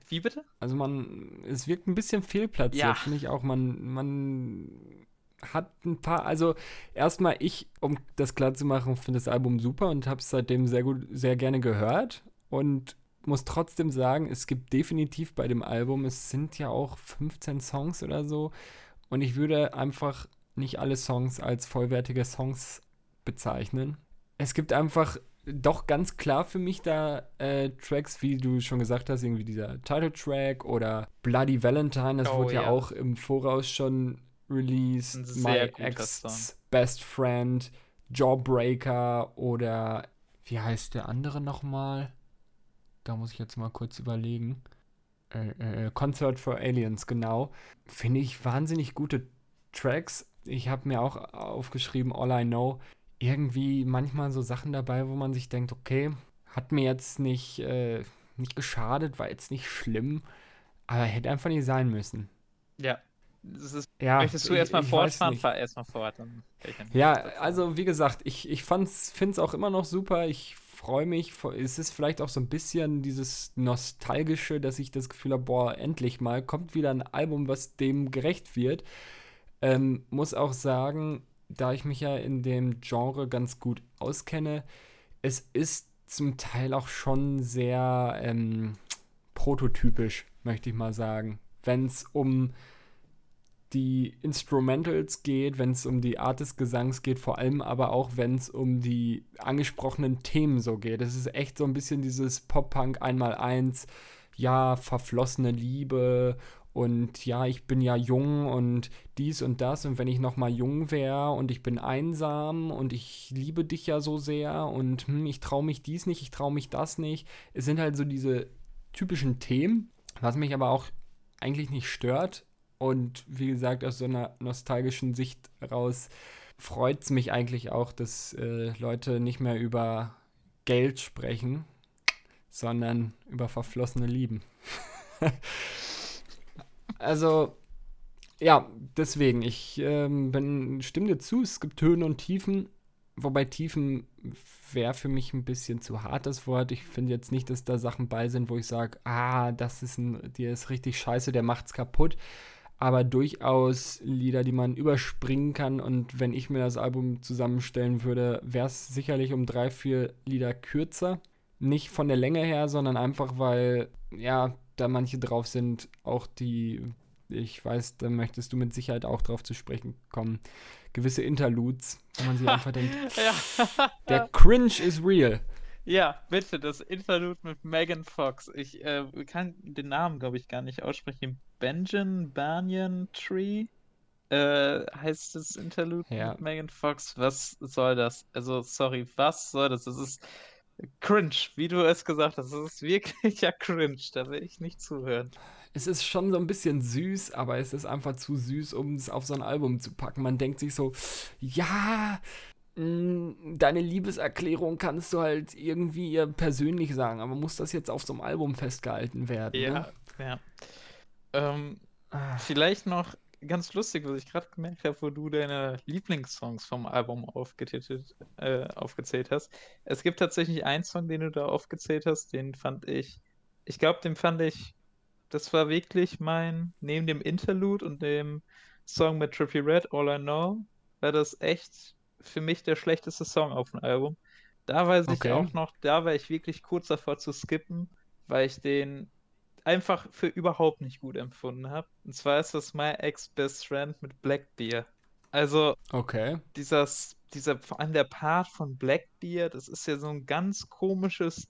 Wie bitte? Also man, es wirkt ein bisschen fehlplatziert, Ja. finde ich auch. Man, man hat ein paar, also erstmal ich, um das klar zu machen, finde das Album super und habe es seitdem sehr gut, sehr gerne gehört und muss trotzdem sagen, es gibt definitiv bei dem Album, es sind ja auch 15 Songs oder so und ich würde einfach nicht alle Songs als vollwertige Songs bezeichnen. Es gibt einfach doch ganz klar für mich da äh, Tracks, wie du schon gesagt hast, irgendwie dieser Title-Track oder Bloody Valentine, das Oh, wurde ja, ja. auch im Voraus schon released. My Ex Song. Best Friend, Jawbreaker oder wie heißt der andere nochmal? Da muss ich jetzt mal kurz überlegen. Äh, äh, Concert for Aliens, genau. Finde ich wahnsinnig gute Tracks. Ich habe mir auch aufgeschrieben, All I Know. Irgendwie manchmal so Sachen dabei, wo man sich denkt, okay, hat mir jetzt nicht, äh, nicht geschadet, war jetzt nicht schlimm, aber hätte einfach nicht sein müssen. Ja. Ist, Ja, möchtest du erstmal fortfahren? Fahr erstmal fort. Ja, also wie gesagt, ich, ich finde es auch immer noch super. Ich freue mich. Es ist vielleicht auch so ein bisschen dieses Nostalgische, dass ich das Gefühl habe, boah, endlich mal kommt wieder ein Album, was dem gerecht wird. Ähm, muss auch sagen, da ich mich ja in dem Genre ganz gut auskenne, es ist zum Teil auch schon sehr ähm, prototypisch, möchte ich mal sagen. Wenn es um die Instrumentals geht, wenn es um die Art des Gesangs geht, vor allem aber auch, wenn es um die angesprochenen Themen so geht. Es ist echt so ein bisschen dieses Pop-Punk einmal eins, ja, verflossene Liebe und ja, ich bin ja jung und dies und das und wenn ich noch mal jung wäre und ich bin einsam und ich liebe dich ja so sehr und hm, ich traue mich dies nicht, ich traue mich das nicht. Es sind halt so diese typischen Themen, was mich aber auch eigentlich nicht stört. Und wie gesagt, aus so einer nostalgischen Sicht raus freut es mich eigentlich auch, dass äh, Leute nicht mehr über Geld sprechen, sondern über verflossene Lieben. also, ja, deswegen, ich ähm, bin, stimme dir zu, es gibt Höhen und Tiefen, wobei Tiefen wäre für mich ein bisschen zu hart das Wort. Ich finde jetzt nicht, dass da Sachen bei sind, wo ich sage, ah, das ist ein, der ist richtig scheiße, der macht's kaputt. Aber durchaus Lieder, die man überspringen kann. Und wenn ich mir das Album zusammenstellen würde, wäre es sicherlich um drei, vier Lieder kürzer. Nicht von der Länge her, sondern einfach, weil, ja, da manche drauf sind, auch die, ich weiß, da möchtest du mit Sicherheit auch drauf zu sprechen kommen. Gewisse Interludes, wo man sich einfach denkt, Ja. der Cringe is real. Ja, bitte, das Interlude mit Megan Fox. Ich äh, kann den Namen, glaube ich, gar nicht aussprechen. Benjamin Banyan Tree äh, heißt das Interlude Ja. mit Megan Fox. Was soll das? Also, sorry, was soll das? Das ist cringe, wie du es gesagt hast. Das ist wirklich ja cringe. Da will ich nicht zuhören. Es ist schon so ein bisschen süß, aber es ist einfach zu süß, um es auf so ein Album zu packen. Man denkt sich so, ja, mh, deine Liebeserklärung kannst du halt irgendwie persönlich sagen, aber muss das jetzt auf so einem Album festgehalten werden? Ja, Ne? ja. Ähm, Ah, Vielleicht noch ganz lustig, was ich gerade gemerkt habe, wo du deine Lieblingssongs vom Album aufgetitelt, äh, aufgezählt hast. Es gibt tatsächlich einen Song, den du da aufgezählt hast, den fand ich, ich glaube, den fand ich, das war wirklich mein, neben dem Interlude und dem Song mit Trippy Red, All I Know, war das echt für mich der schlechteste Song auf dem Album. Da weiß ich Okay. auch noch, da war ich wirklich kurz davor zu skippen, weil ich den einfach für überhaupt nicht gut empfunden habe. Und zwar ist das My Ex-Best Friend mit Blackbeard. Also okay. dieser, dieser, vor allem der Part von Blackbeard, das ist ja so ein ganz komisches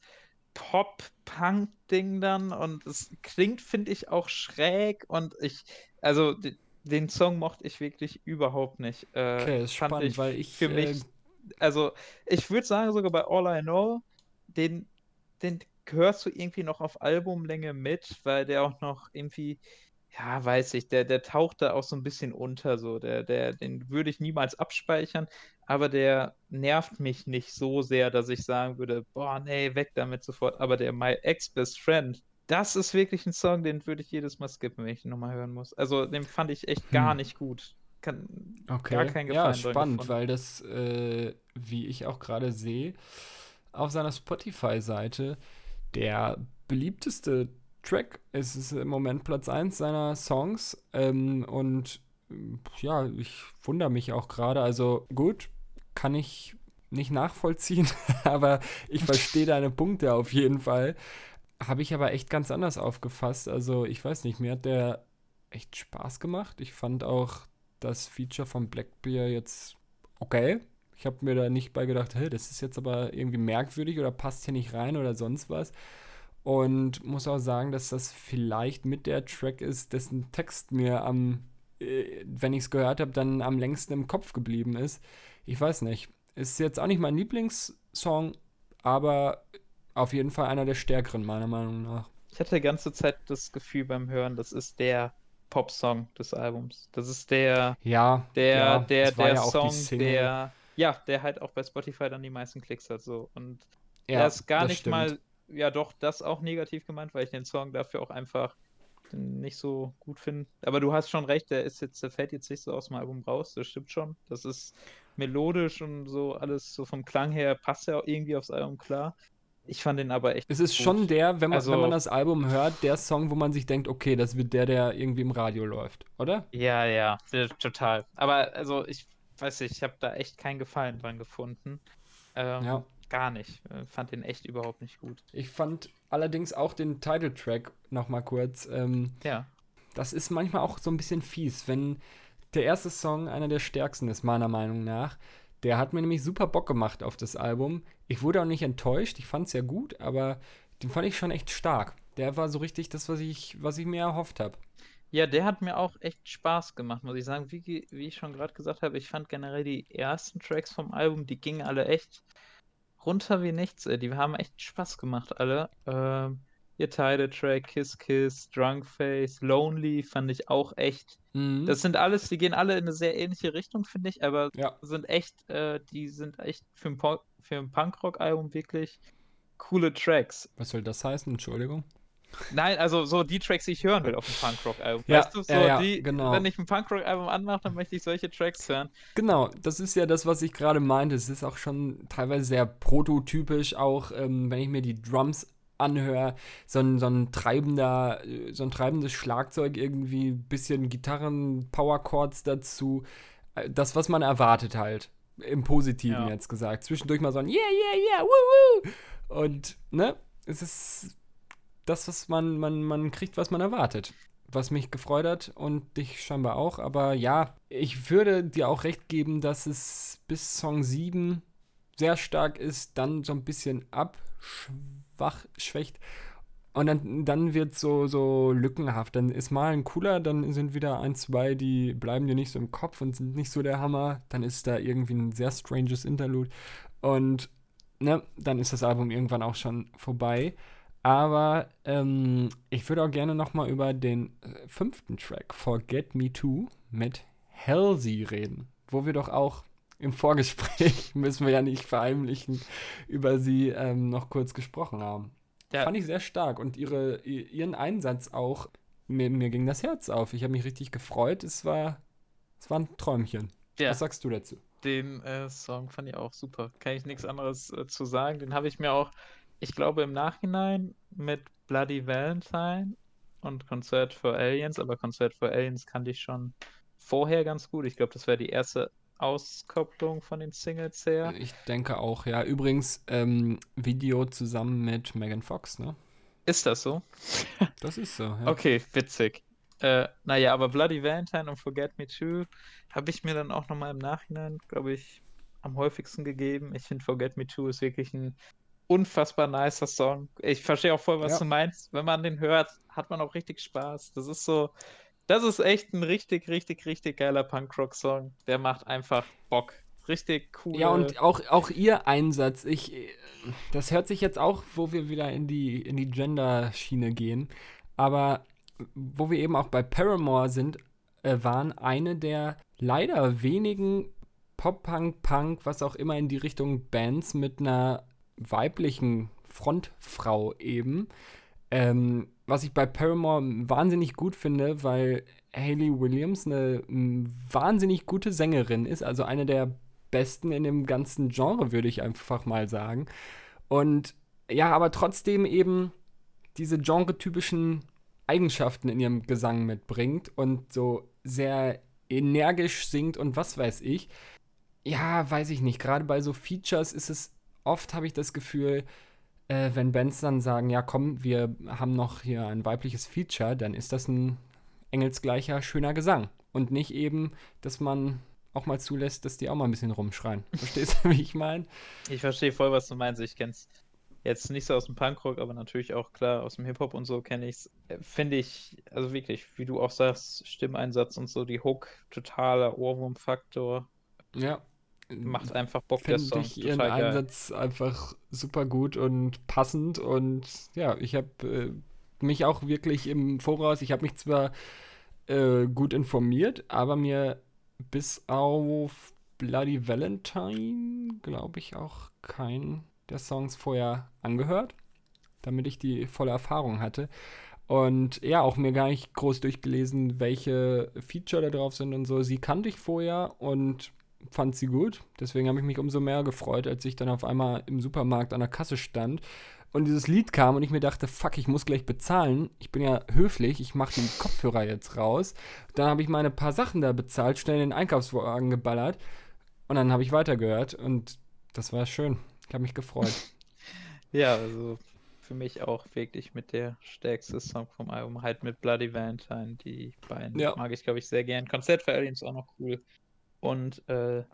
Pop-Punk-Ding dann und es klingt, finde ich, auch schräg und ich, also de- den Song mochte ich wirklich überhaupt nicht. Äh, Okay, ist fand spannend, ich weil ich, für äh, mich, also ich würde sagen, sogar bei All I Know, den, den hörst du irgendwie noch auf Albumlänge mit, weil der auch noch irgendwie, ja, weiß ich, der, der taucht da auch so ein bisschen unter, so. Der, der, den würde ich niemals abspeichern, aber der nervt mich nicht so sehr, dass ich sagen würde, boah, nee, weg damit sofort. Aber der My Ex-Best Friend, das ist wirklich ein Song, den würde ich jedes Mal skippen, wenn ich ihn nochmal hören muss. Also, den fand ich echt gar Hm. nicht gut. Kann, Okay. Gar keinen ja, Gefallen dran spannend, weil das, äh, wie ich auch gerade sehe, auf seiner Spotify-Seite der beliebteste Track ist. Es ist im Moment Platz 1 seiner Songs. Ähm, und ja, ich wundere mich auch gerade. Also gut, kann ich nicht nachvollziehen, aber ich verstehe deine Punkte auf jeden Fall. Habe ich aber echt ganz anders aufgefasst. Also ich weiß nicht, mir hat der echt Spaß gemacht. Ich fand auch das Feature von Blackbeard jetzt okay. Ich habe mir da nicht bei gedacht, hey, das ist jetzt aber irgendwie merkwürdig oder passt hier nicht rein oder sonst was. Und muss auch sagen, dass das vielleicht mit der Track ist, dessen Text mir am, äh, wenn ich es gehört habe, dann am längsten im Kopf geblieben ist. Ich weiß nicht. Ist jetzt auch nicht mein Lieblingssong, aber auf jeden Fall einer der stärkeren, meiner Meinung nach. Ich hatte die ganze Zeit das Gefühl beim Hören, das ist der Popsong des Albums. Das ist der, Ja, der, ja, der, der ja Song, der, ja, der halt auch bei Spotify dann die meisten Klicks hat, so. Und Ja, er ist gar nicht stimmt. mal, ja doch, das auch negativ gemeint, weil ich den Song dafür auch einfach nicht so gut finde. Aber du hast schon recht, der ist jetzt, der fällt jetzt nicht so aus dem Album raus, das stimmt schon. Das ist melodisch und so alles so vom Klang her passt ja auch irgendwie aufs Album klar. Ich fand den aber echt Es ist gut. schon der, wenn man, wenn man Also- das Album hört, der Song, wo man sich denkt, okay, das wird der, der irgendwie im Radio läuft, oder? Ja, ja, total. Aber also ich weiß nicht, ich habe da echt keinen Gefallen dran gefunden. Ähm, Ja. Gar nicht. Äh, Fand den echt überhaupt nicht gut. Ich fand allerdings auch den Titeltrack noch mal kurz. Ähm, Ja. das ist manchmal auch so ein bisschen fies, wenn der erste Song einer der stärksten ist, meiner Meinung nach. Der hat mir nämlich super Bock gemacht auf das Album. Ich wurde auch nicht enttäuscht, ich fand es ja gut, aber den fand ich schon echt stark. Der war so richtig das, was ich, was ich mir erhofft habe. Ja, der hat mir auch echt Spaß gemacht, muss ich sagen. Wie, wie ich schon gerade gesagt habe, ich fand generell die ersten Tracks vom Album, die gingen alle echt runter wie nichts. Die haben echt Spaß gemacht, alle. Ähm, ihr Tidal Track, Kiss Kiss, Drunk Face, Lonely fand ich auch echt. Mhm. Das sind alles, die gehen alle in eine sehr ähnliche Richtung, finde ich, aber ja. sind echt, äh, die sind echt für ein, ein Punkrock-Album wirklich coole Tracks. Was soll das heißen? Entschuldigung. Nein, also so die Tracks, die ich hören will auf dem Punkrock-Album. Ja, weißt du, so ja, ja, die, genau. wenn ich ein Punkrock-Album anmache, dann möchte ich solche Tracks hören. Genau, das ist ja das, was ich gerade meinte. Es ist auch schon teilweise sehr prototypisch, auch ähm, wenn ich mir die Drums anhöre, so ein, so ein treibender, äh, so ein treibendes Schlagzeug, irgendwie ein bisschen Gitarren, Powerchords dazu. Äh, Das, was man erwartet halt. Im Positiven Ja. jetzt gesagt. Zwischendurch mal so ein Yeah, yeah, yeah, woo, woo. Und, ne, es ist das, was man, man, man kriegt, was man erwartet was mich gefreut hat und dich scheinbar auch. Aber ja, ich würde dir auch recht geben, dass es bis Song 7 sehr stark ist, dann so ein bisschen abschwach, schwächt. Und dann, dann wird so, so lückenhaft. Dann ist mal ein cooler, dann sind wieder ein, zwei, die bleiben dir nicht so im Kopf und sind nicht so der Hammer. Dann ist da irgendwie ein sehr stranges Interlude. Und ne, dann ist das Album irgendwann auch schon vorbei. Aber ähm, ich würde auch gerne noch mal über den äh, fünften Track, Forget Me Too, mit Halsey reden. Wo wir doch auch im Vorgespräch, müssen wir ja nicht verheimlichen, über sie ähm, noch kurz gesprochen haben. Ja. Fand ich sehr stark und ihre, ihren Einsatz auch, mir, mir ging das Herz auf. Ich habe mich richtig gefreut. Es war, es war ein Träumchen. Ja. Was sagst du dazu? Den äh, Song fand ich auch super. Kann ich nichts anderes äh, zu sagen. Den habe ich mir auch, ich glaube, im Nachhinein mit Bloody Valentine und Concert for Aliens, aber Concert for Aliens kannte ich schon vorher ganz gut. Ich glaube, das wäre die erste Auskopplung von den Singles her. Ich denke auch, ja. Übrigens, ähm, Video zusammen mit Megan Fox, ne? Ist das so? Das ist so, ja. Okay, witzig. Äh, naja, aber Bloody Valentine und Forget Me Too habe ich mir dann auch nochmal im Nachhinein, glaube ich, am häufigsten gegeben. Ich finde Forget Me Too ist wirklich ein unfassbar nicer Song. Ich verstehe auch voll, was Ja. du meinst. Wenn man den hört, hat man auch richtig Spaß. Das ist so, das ist echt ein richtig, richtig, richtig geiler Punkrock-Song. Der macht einfach Bock. richtig cool. Ja, und auch, auch ihr Einsatz, ich, das hört sich jetzt auch, wo wir wieder in die, in die Gender-Schiene gehen, aber wo wir eben auch bei Paramore sind, äh, waren eine der leider wenigen Pop-Punk, Punk, was auch immer in die Richtung Bands mit einer weiblichen Frontfrau eben. Ähm, was ich bei Paramore wahnsinnig gut finde, weil Hayley Williams eine wahnsinnig gute Sängerin ist, also eine der besten in dem ganzen Genre, würde ich einfach mal sagen. Und ja, aber trotzdem eben diese genretypischen Eigenschaften in ihrem Gesang mitbringt und so sehr energisch singt und was weiß ich. Ja, weiß ich nicht. Gerade bei so Features ist es oft, habe ich das Gefühl, äh, wenn Bands dann sagen, ja komm, wir haben noch hier ein weibliches Feature, dann ist das ein engelsgleicher, schöner Gesang. Und nicht eben, dass man auch mal zulässt, dass die auch mal ein bisschen rumschreien. Verstehst du, wie ich meine? Ich verstehe voll, was du meinst. Ich kenn's jetzt nicht so aus dem Punkrock, aber natürlich auch klar aus dem Hip-Hop und so kenne ich es. Äh, finde ich, also wirklich, wie du auch sagst, Stimmeinsatz und so, die Hook, totaler Ohrwurm-Faktor. Ja. Macht einfach Bock, der Song. ich ihren geil. Einsatz einfach super gut und passend und ja, ich habe äh, mich auch wirklich im Voraus, ich habe mich zwar äh, gut informiert, aber mir bis auf Bloody Valentine, glaube ich, auch kein der Songs vorher angehört, damit ich die volle Erfahrung hatte. Und ja, auch mir gar nicht groß durchgelesen, welche Feature da drauf sind und so. Sie kannte ich vorher und fand sie gut. Deswegen habe ich mich umso mehr gefreut, als ich dann auf einmal im Supermarkt an der Kasse stand und dieses Lied kam und ich mir dachte, fuck, ich muss gleich bezahlen. Ich bin ja höflich, ich mache den Kopfhörer jetzt raus. Dann habe ich meine paar Sachen da bezahlt, schnell in den Einkaufswagen geballert und dann habe ich weitergehört und das war schön. Ich habe mich gefreut. ja, also für mich auch wirklich mit der stärkste Song vom Album, halt mit Bloody Valentine. Die beiden ja. mag ich, glaube ich, sehr gern. Konzert für Aliens auch noch cool. Und äh,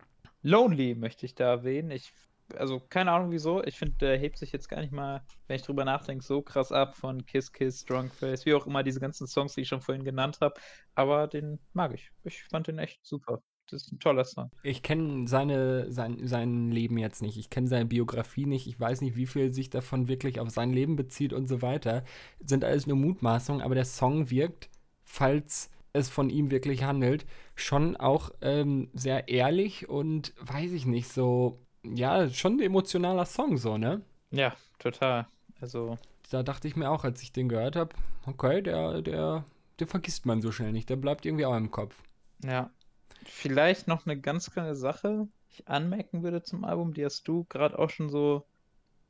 Lonely möchte ich da erwähnen. Ich also keine Ahnung wieso. Ich finde, der hebt sich jetzt gar nicht mal, wenn ich drüber nachdenke, so krass ab von Kiss Kiss, Strong Face, wie auch immer diese ganzen Songs, die ich schon vorhin genannt habe. Aber den mag ich. Ich fand den echt super. Das ist ein toller Song. Ich kenne seine, sein, sein Leben jetzt nicht. Ich kenne seine Biografie nicht. Ich weiß nicht, wie viel sich davon wirklich auf sein Leben bezieht und so weiter. Sind alles nur Mutmaßungen, aber der Song wirkt, falls es von ihm wirklich handelt, schon auch ähm, sehr ehrlich und weiß ich nicht, so ja, schon ein emotionaler Song, so, ne? Ja, total. Also. Da dachte ich mir auch, als ich den gehört habe, okay, der, der, der vergisst man so schnell nicht. Der bleibt irgendwie auch im Kopf. Ja. Vielleicht noch eine ganz kleine Sache, die ich anmerken würde zum Album, die hast du gerade auch schon so.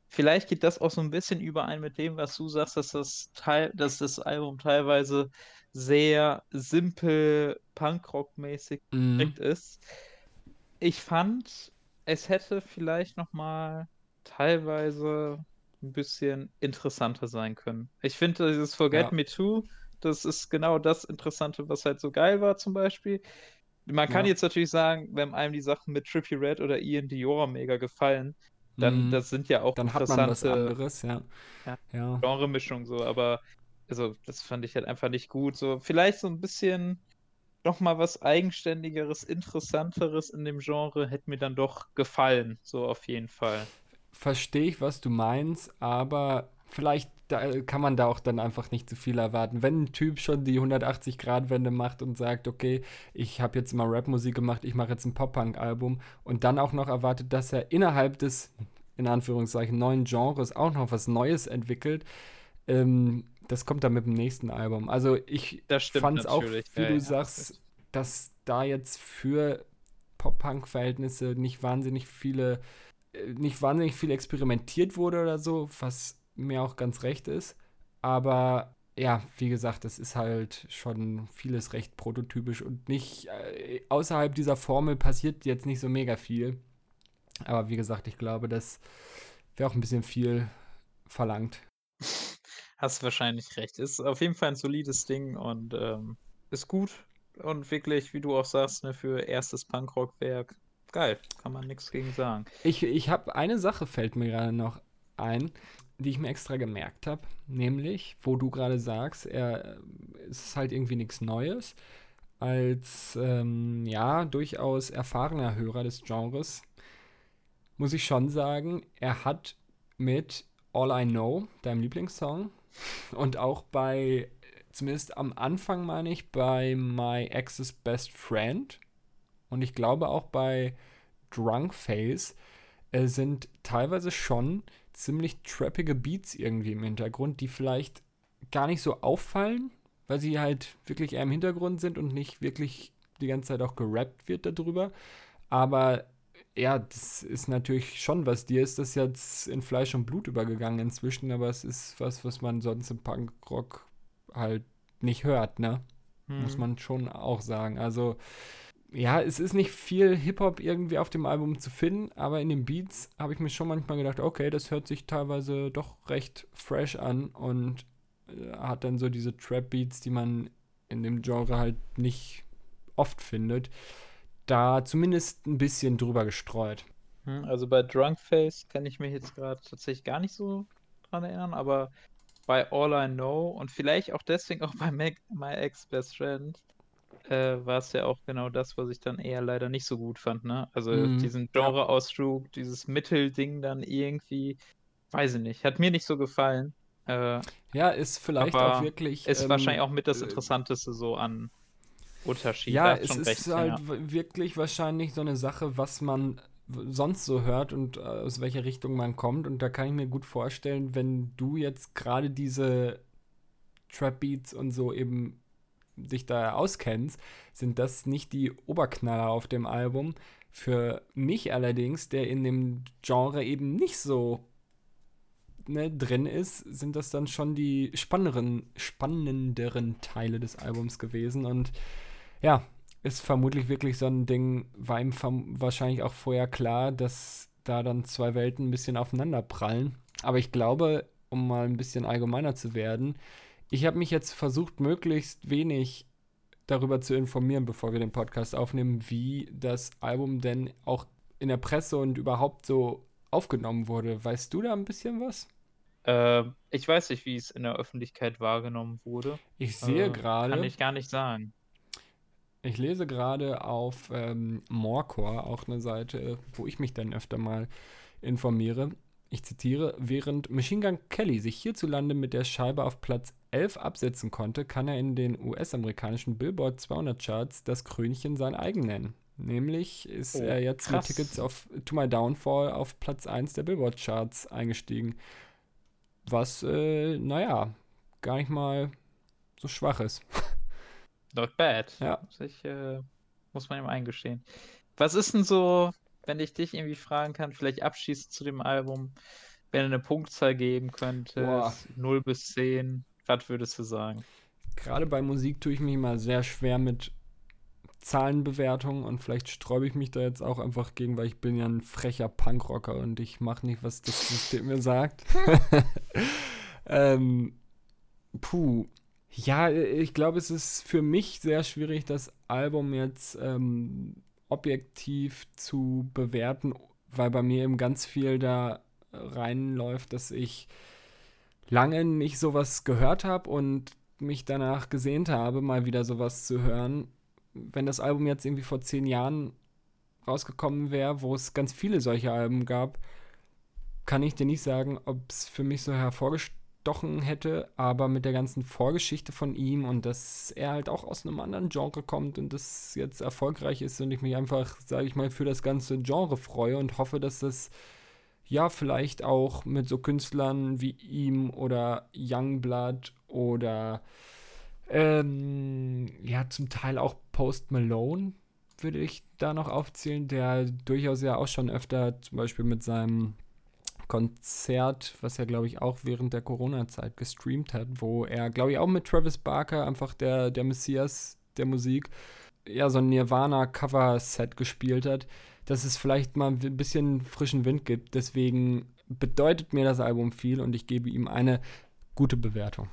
Vielleicht geht das auch so ein bisschen überein mit dem, was du sagst, dass das Teil, dass das Album teilweise sehr simpel Punkrock-mäßig mhm. ist. Ich fand, es hätte vielleicht noch mal teilweise ein bisschen interessanter sein können. Ich finde, dieses Forget ja. Me Too, das ist genau das Interessante, was halt so geil war zum Beispiel. Man kann ja. jetzt natürlich sagen, wenn einem die Sachen mit Trippy Red oder Ian Dior mega gefallen, dann mhm. das sind ja auch dann interessante hat man was anderes, ja. ja, ja. Genre-Mischung so, aber also das fand ich halt einfach nicht gut. So vielleicht so ein bisschen noch mal was eigenständigeres, interessanteres in dem Genre hätte mir dann doch gefallen, so auf jeden Fall. Verstehe ich, was du meinst, aber vielleicht da kann man da auch dann einfach nicht zu viel erwarten. Wenn ein Typ schon die 180-Grad-Wende macht und sagt, okay, ich habe jetzt mal Rapmusik gemacht, ich mache jetzt ein Pop-Punk-Album und dann auch noch erwartet, dass er innerhalb des, in Anführungszeichen, neuen Genres auch noch was Neues entwickelt, ähm, das kommt dann mit dem nächsten Album. Also ich fand es auch, wie ja, du ja. sagst, dass da jetzt für Pop-Punk-Verhältnisse nicht wahnsinnig viele, äh, nicht wahnsinnig viel experimentiert wurde oder so, was mir auch ganz recht ist. Aber ja, wie gesagt, das ist halt schon vieles recht prototypisch und nicht äh, außerhalb dieser Formel passiert jetzt nicht so mega viel. Aber wie gesagt, ich glaube, das wäre auch ein bisschen viel verlangt. Hast wahrscheinlich recht. Ist auf jeden Fall ein solides Ding und ähm, ist gut. Und wirklich, wie du auch sagst, ne, für erstes Punkrock-Werk. Geil, kann man nichts gegen sagen. Ich, ich habe eine Sache, fällt mir gerade noch ein, die ich mir extra gemerkt habe. Nämlich, wo du gerade sagst, er ist halt irgendwie nichts Neues. als ähm, ja durchaus erfahrener Hörer des Genres muss ich schon sagen, er hat mit All I Know, deinem Lieblingssong, und auch bei, zumindest am Anfang meine ich, bei My Ex's Best Friend und ich glaube auch bei Drunk Face äh, sind teilweise schon ziemlich trappige Beats irgendwie im Hintergrund, die vielleicht gar nicht so auffallen, weil sie halt wirklich eher im Hintergrund sind und nicht wirklich die ganze Zeit auch gerappt wird darüber. Aber ja, das ist natürlich schon was. Dir ist das jetzt in Fleisch und Blut übergegangen inzwischen, aber es ist was, was man sonst im Punkrock halt nicht hört, ne? Hm. Muss man schon auch sagen. Also, ja, es ist nicht viel Hip-Hop irgendwie auf dem Album zu finden, aber in den Beats habe ich mir schon manchmal gedacht, okay, das hört sich teilweise doch recht fresh an und äh, hat dann so diese Trap-Beats, die man in dem Genre halt nicht oft findet da zumindest ein bisschen drüber gestreut. Hm, also bei Drunkface kann ich mich jetzt gerade tatsächlich gar nicht so dran erinnern, aber bei All I Know und vielleicht auch deswegen auch bei Mac, My Ex Best Friend äh, war es ja auch genau das, was ich dann eher leider nicht so gut fand, ne? Also mhm. diesen Genre-Ausdruck, dieses Mittelding dann irgendwie, weiß ich nicht, hat mir nicht so gefallen. Äh, ja, ist vielleicht auch wirklich. Ist ähm, wahrscheinlich auch mit das äh, Interessanteste so an Unterschied. Ja, es ist recht, halt ja. wirklich wahrscheinlich so eine Sache, was man sonst so hört und äh, aus welcher Richtung man kommt. Und da kann ich mir gut vorstellen, wenn du jetzt gerade diese Trap Beats und so eben dich da auskennst, sind das nicht die Oberknaller auf dem Album. Für mich allerdings, der in dem Genre eben nicht so ne, drin ist, sind das dann schon die spannenderen, spannenderen Teile des Albums gewesen. Und ja, ist vermutlich wirklich so ein Ding, war ihm wahrscheinlich auch vorher klar, dass da dann zwei Welten ein bisschen aufeinander prallen. Aber ich glaube, um mal ein bisschen allgemeiner zu werden, ich habe mich jetzt versucht, möglichst wenig darüber zu informieren, bevor wir den Podcast aufnehmen, wie das Album denn auch in der Presse und überhaupt so aufgenommen wurde. Weißt du da ein bisschen was? Äh, ich weiß nicht, wie es in der Öffentlichkeit wahrgenommen wurde. Ich sehe äh, gerade. Kann ich gar nicht sagen. Ich lese gerade auf ähm, Morecore, auch eine Seite, wo ich mich dann öfter mal informiere. Ich zitiere, während Machine Gun Kelly sich hierzulande mit der Scheibe auf Platz 11 absetzen konnte, kann er in den US-amerikanischen Billboard 200 Charts das Krönchen sein eigen nennen. Nämlich ist oh, er jetzt krass. mit Tickets auf To My Downfall auf Platz 1 der Billboard Charts eingestiegen. Was, äh, naja, gar nicht mal so schwach ist. Not bad. Ja. Ich, äh, muss man ihm eingestehen. Was ist denn so, wenn ich dich irgendwie fragen kann, vielleicht abschließend zu dem Album, wenn du eine Punktzahl geben könntest, Boah. 0 bis 10, was würdest du sagen? Gerade bei Musik tue ich mich immer sehr schwer mit Zahlenbewertungen und vielleicht sträube ich mich da jetzt auch einfach gegen, weil ich bin ja ein frecher Punkrocker und ich mache nicht, was das System mir sagt. ähm, puh, ja, äh, ich glaube, es ist für mich sehr schwierig, das Album jetzt ähm, objektiv zu bewerten, weil bei mir eben ganz viel da reinläuft, dass ich lange nicht sowas gehört habe und mich danach gesehnt habe, mal wieder sowas zu hören. Wenn das Album jetzt irgendwie vor zehn Jahren rausgekommen wäre, wo es ganz viele solche Alben gab, kann ich dir nicht sagen, ob es für mich so hervorgestochen gestochen hätte, aber mit der ganzen Vorgeschichte von ihm und dass er halt auch aus einem anderen Genre kommt und das jetzt erfolgreich ist und ich mich einfach, sage ich mal, für das ganze Genre freue und hoffe, dass das ja vielleicht auch mit so Künstlern wie ihm oder Youngblood oder ähm, ja zum Teil auch Post Malone würde ich da noch aufzählen, der durchaus ja auch schon öfter zum Beispiel mit seinem Konzert, was er, glaube ich, auch während der Corona-Zeit gestreamt hat, wo er, glaube ich, auch mit Travis Barker, einfach der, der Messias der Musik, ja, so ein Nirvana-Cover-Set gespielt hat, dass es vielleicht mal ein bisschen frischen Wind gibt. Deswegen bedeutet mir das Album viel und ich gebe ihm eine gute Bewertung.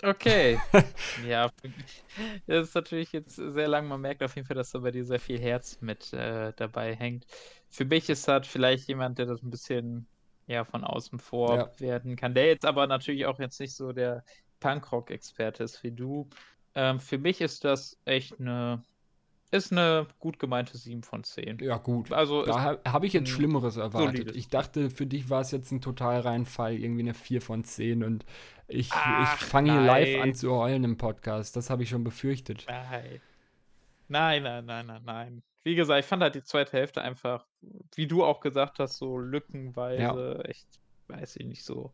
Okay. ja, das ist natürlich jetzt sehr lang. Man merkt auf jeden Fall, dass da bei dir sehr viel Herz mit äh, dabei hängt. Für mich ist das vielleicht jemand, der das ein bisschen ja von außen vor ja. werden kann. Der jetzt aber natürlich auch jetzt nicht so der Punkrock-Experte ist wie du. Ähm, für mich ist das echt eine ist 'ne gut gemeinte 7 von 10. Ja, gut. Also, Da ha habe ich jetzt Schlimmeres erwartet. solides Ich dachte, für dich war es jetzt ein Totalreinfall, irgendwie eine 4 von 10 und ich ich fange hier live an zu heulen im Podcast. Das habe ich schon befürchtet. Nein. Nein, nein, nein, nein, nein. Wie gesagt, ich fand halt die zweite Hälfte einfach, wie du auch gesagt hast, so lückenweise echt, weiß ich nicht, so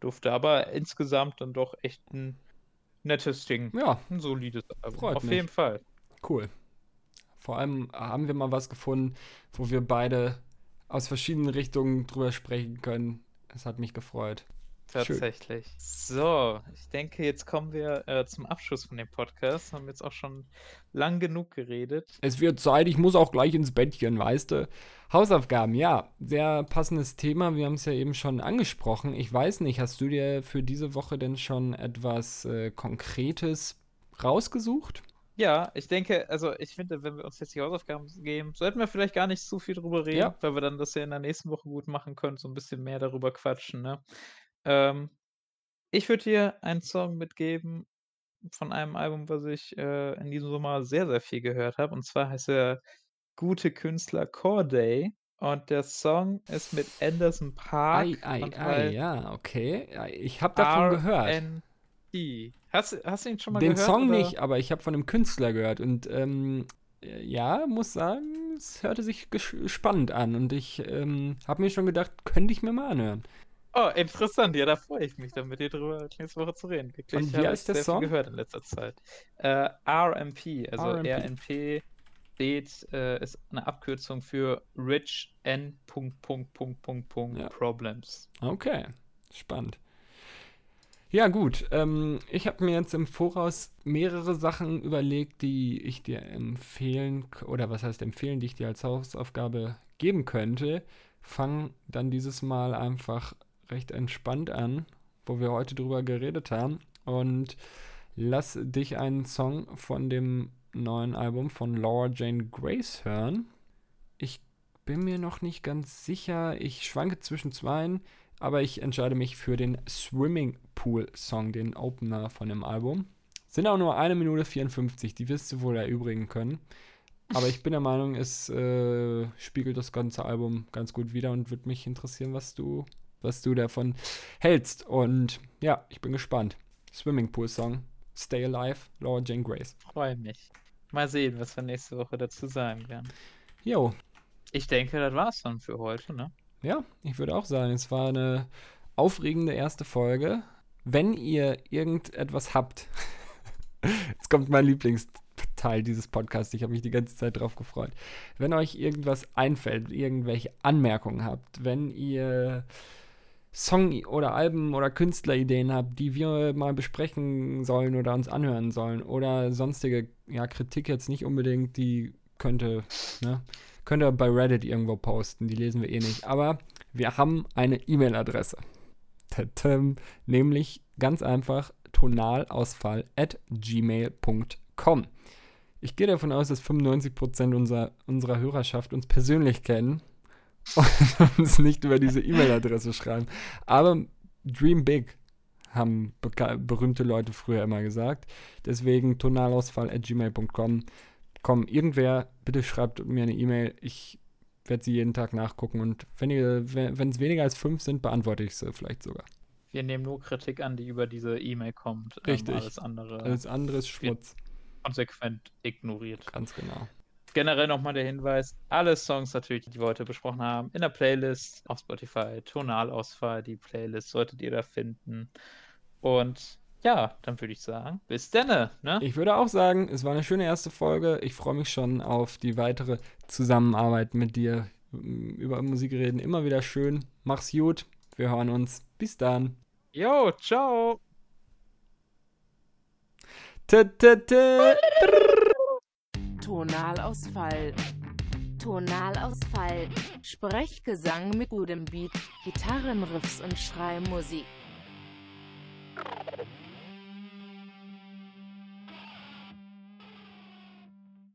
dufte. Aber insgesamt dann doch echt ein nettes Ding. Ja, 'N solides Album. Freut Auf mich. jeden Fall. cool. Vor allem haben wir mal was gefunden, wo wir beide aus verschiedenen Richtungen drüber sprechen können. Es hat mich gefreut. Schön. Tatsächlich. So, ich denke, jetzt kommen wir äh, zum Abschluss von dem Podcast. Haben jetzt auch schon lang genug geredet. Es wird Zeit, ich muss auch gleich ins Bettchen, weißt du? Hausaufgaben, ja, sehr passendes Thema. Wir haben es ja eben schon angesprochen. Ich weiß nicht, hast du dir für diese Woche denn schon etwas äh, Konkretes rausgesucht? Ja, ich denke, also ich finde, wenn wir uns jetzt die Hausaufgaben geben, sollten wir vielleicht gar nicht so viel drüber reden, Ja. weil wir dann das ja in der nächsten Woche gut machen können, so ein bisschen mehr darüber quatschen, ne? Ähm, ich würde dir einen Song mitgeben von einem Album, was ich äh, in diesem Sommer sehr, sehr viel gehört habe. Und zwar heißt er Gute Künstler Corday. Und der Song ist mit Anderson Park Ei, ei, und ei, ja, okay. Ich habe davon gehört. RNT. Hast, du- hast du ihn schon mal Den gehört? Song oder? nicht, aber ich habe von einem Künstler gehört und ähm, äh, ja, muss sagen, es hörte sich spannend an und ich ähm, habe mir schon gedacht, könnte ich mir mal anhören. Oh, interessant. Ja, da freue ich mich dann mit dir drüber nächste Woche zu reden. Wirklich, Und wie habe heißt ich der Song? gehört in letzter Zeit. Äh, RMP, also RMP. RNP steht, äh, ist eine Abkürzung für Rich N. Punkt, Punkt, Punkt, Punkt, Punkt Ja. Problems. Okay, spannend. Ja, gut. Ähm, ich habe mir jetzt im Voraus mehrere Sachen überlegt, die ich dir empfehlen, oder was heißt empfehlen, die ich dir als Hausaufgabe geben könnte. Fang dann dieses Mal einfach recht entspannt an, wo wir heute drüber geredet haben. Und lass dich einen Song von dem neuen Album von Laura Jane Grace hören. Ich bin mir noch nicht ganz sicher. Ich schwanke zwischen zweien, aber ich entscheide mich für den Swimming Pool Song, den Opener von dem Album. Sind auch nur eine Minute 54, die wirst du wohl erübrigen können. Aber ich bin der Meinung, es äh, spiegelt das ganze Album ganz gut wider und würde mich interessieren, was du, was du davon hältst. Und ja, ich bin gespannt. Swimming Pool Song, Stay Alive, Laura Jane Grace. Freue mich. Mal sehen, was wir nächste Woche dazu sagen werden. Jo, Ich denke, das war's dann für heute, ne? Ja, ich würde auch sagen, es war eine aufregende erste Folge. Wenn ihr irgendetwas habt, jetzt kommt mein Lieblingsteil dieses Podcasts, ich habe mich die ganze Zeit drauf gefreut. Wenn euch irgendwas einfällt, irgendwelche Anmerkungen habt, wenn ihr Song- oder Alben- oder Künstlerideen habt, die wir mal besprechen sollen oder uns anhören sollen oder sonstige, ja, Kritik jetzt nicht unbedingt, die könnte, ne, könnt ihr bei Reddit irgendwo posten, die lesen wir eh nicht. Aber wir haben eine E-Mail-Adresse. Nämlich ganz einfach tonalausfall at gmail.com. Ich gehe davon aus, dass 95% unserer, unserer Hörerschaft uns persönlich kennen und uns nicht über diese E-Mail-Adresse schreiben. Aber Dream Big haben berühmte Leute früher immer gesagt. Deswegen tonalausfall at gmail.com. Komm, irgendwer, bitte schreibt mir eine E-Mail. Ich werde sie jeden Tag nachgucken und wenn es weniger als fünf sind, beantworte ich sie vielleicht sogar. Wir nehmen nur Kritik an, die über diese E-Mail kommt. Richtig. Ähm, alles andere Alles andere ist Schmutz. konsequent ignoriert. Ganz genau. Generell nochmal der Hinweis, alle Songs natürlich, die wir heute besprochen haben, in der Playlist auf Spotify, Tonalausfall, die Playlist solltet ihr da finden. Und ja, dann würde ich sagen, bis denne, ne? Ich würde auch sagen, es war eine schöne erste Folge. Ich freue mich schon auf die weitere Zusammenarbeit mit dir. Über Musik reden immer wieder schön. Mach's gut. Wir hören uns. Bis dann. Jo, ciao! T -t -t. Tonalausfall. Tonalausfall. Sprechgesang mit gutem Beat, Gitarrenriffs und Schreimusik.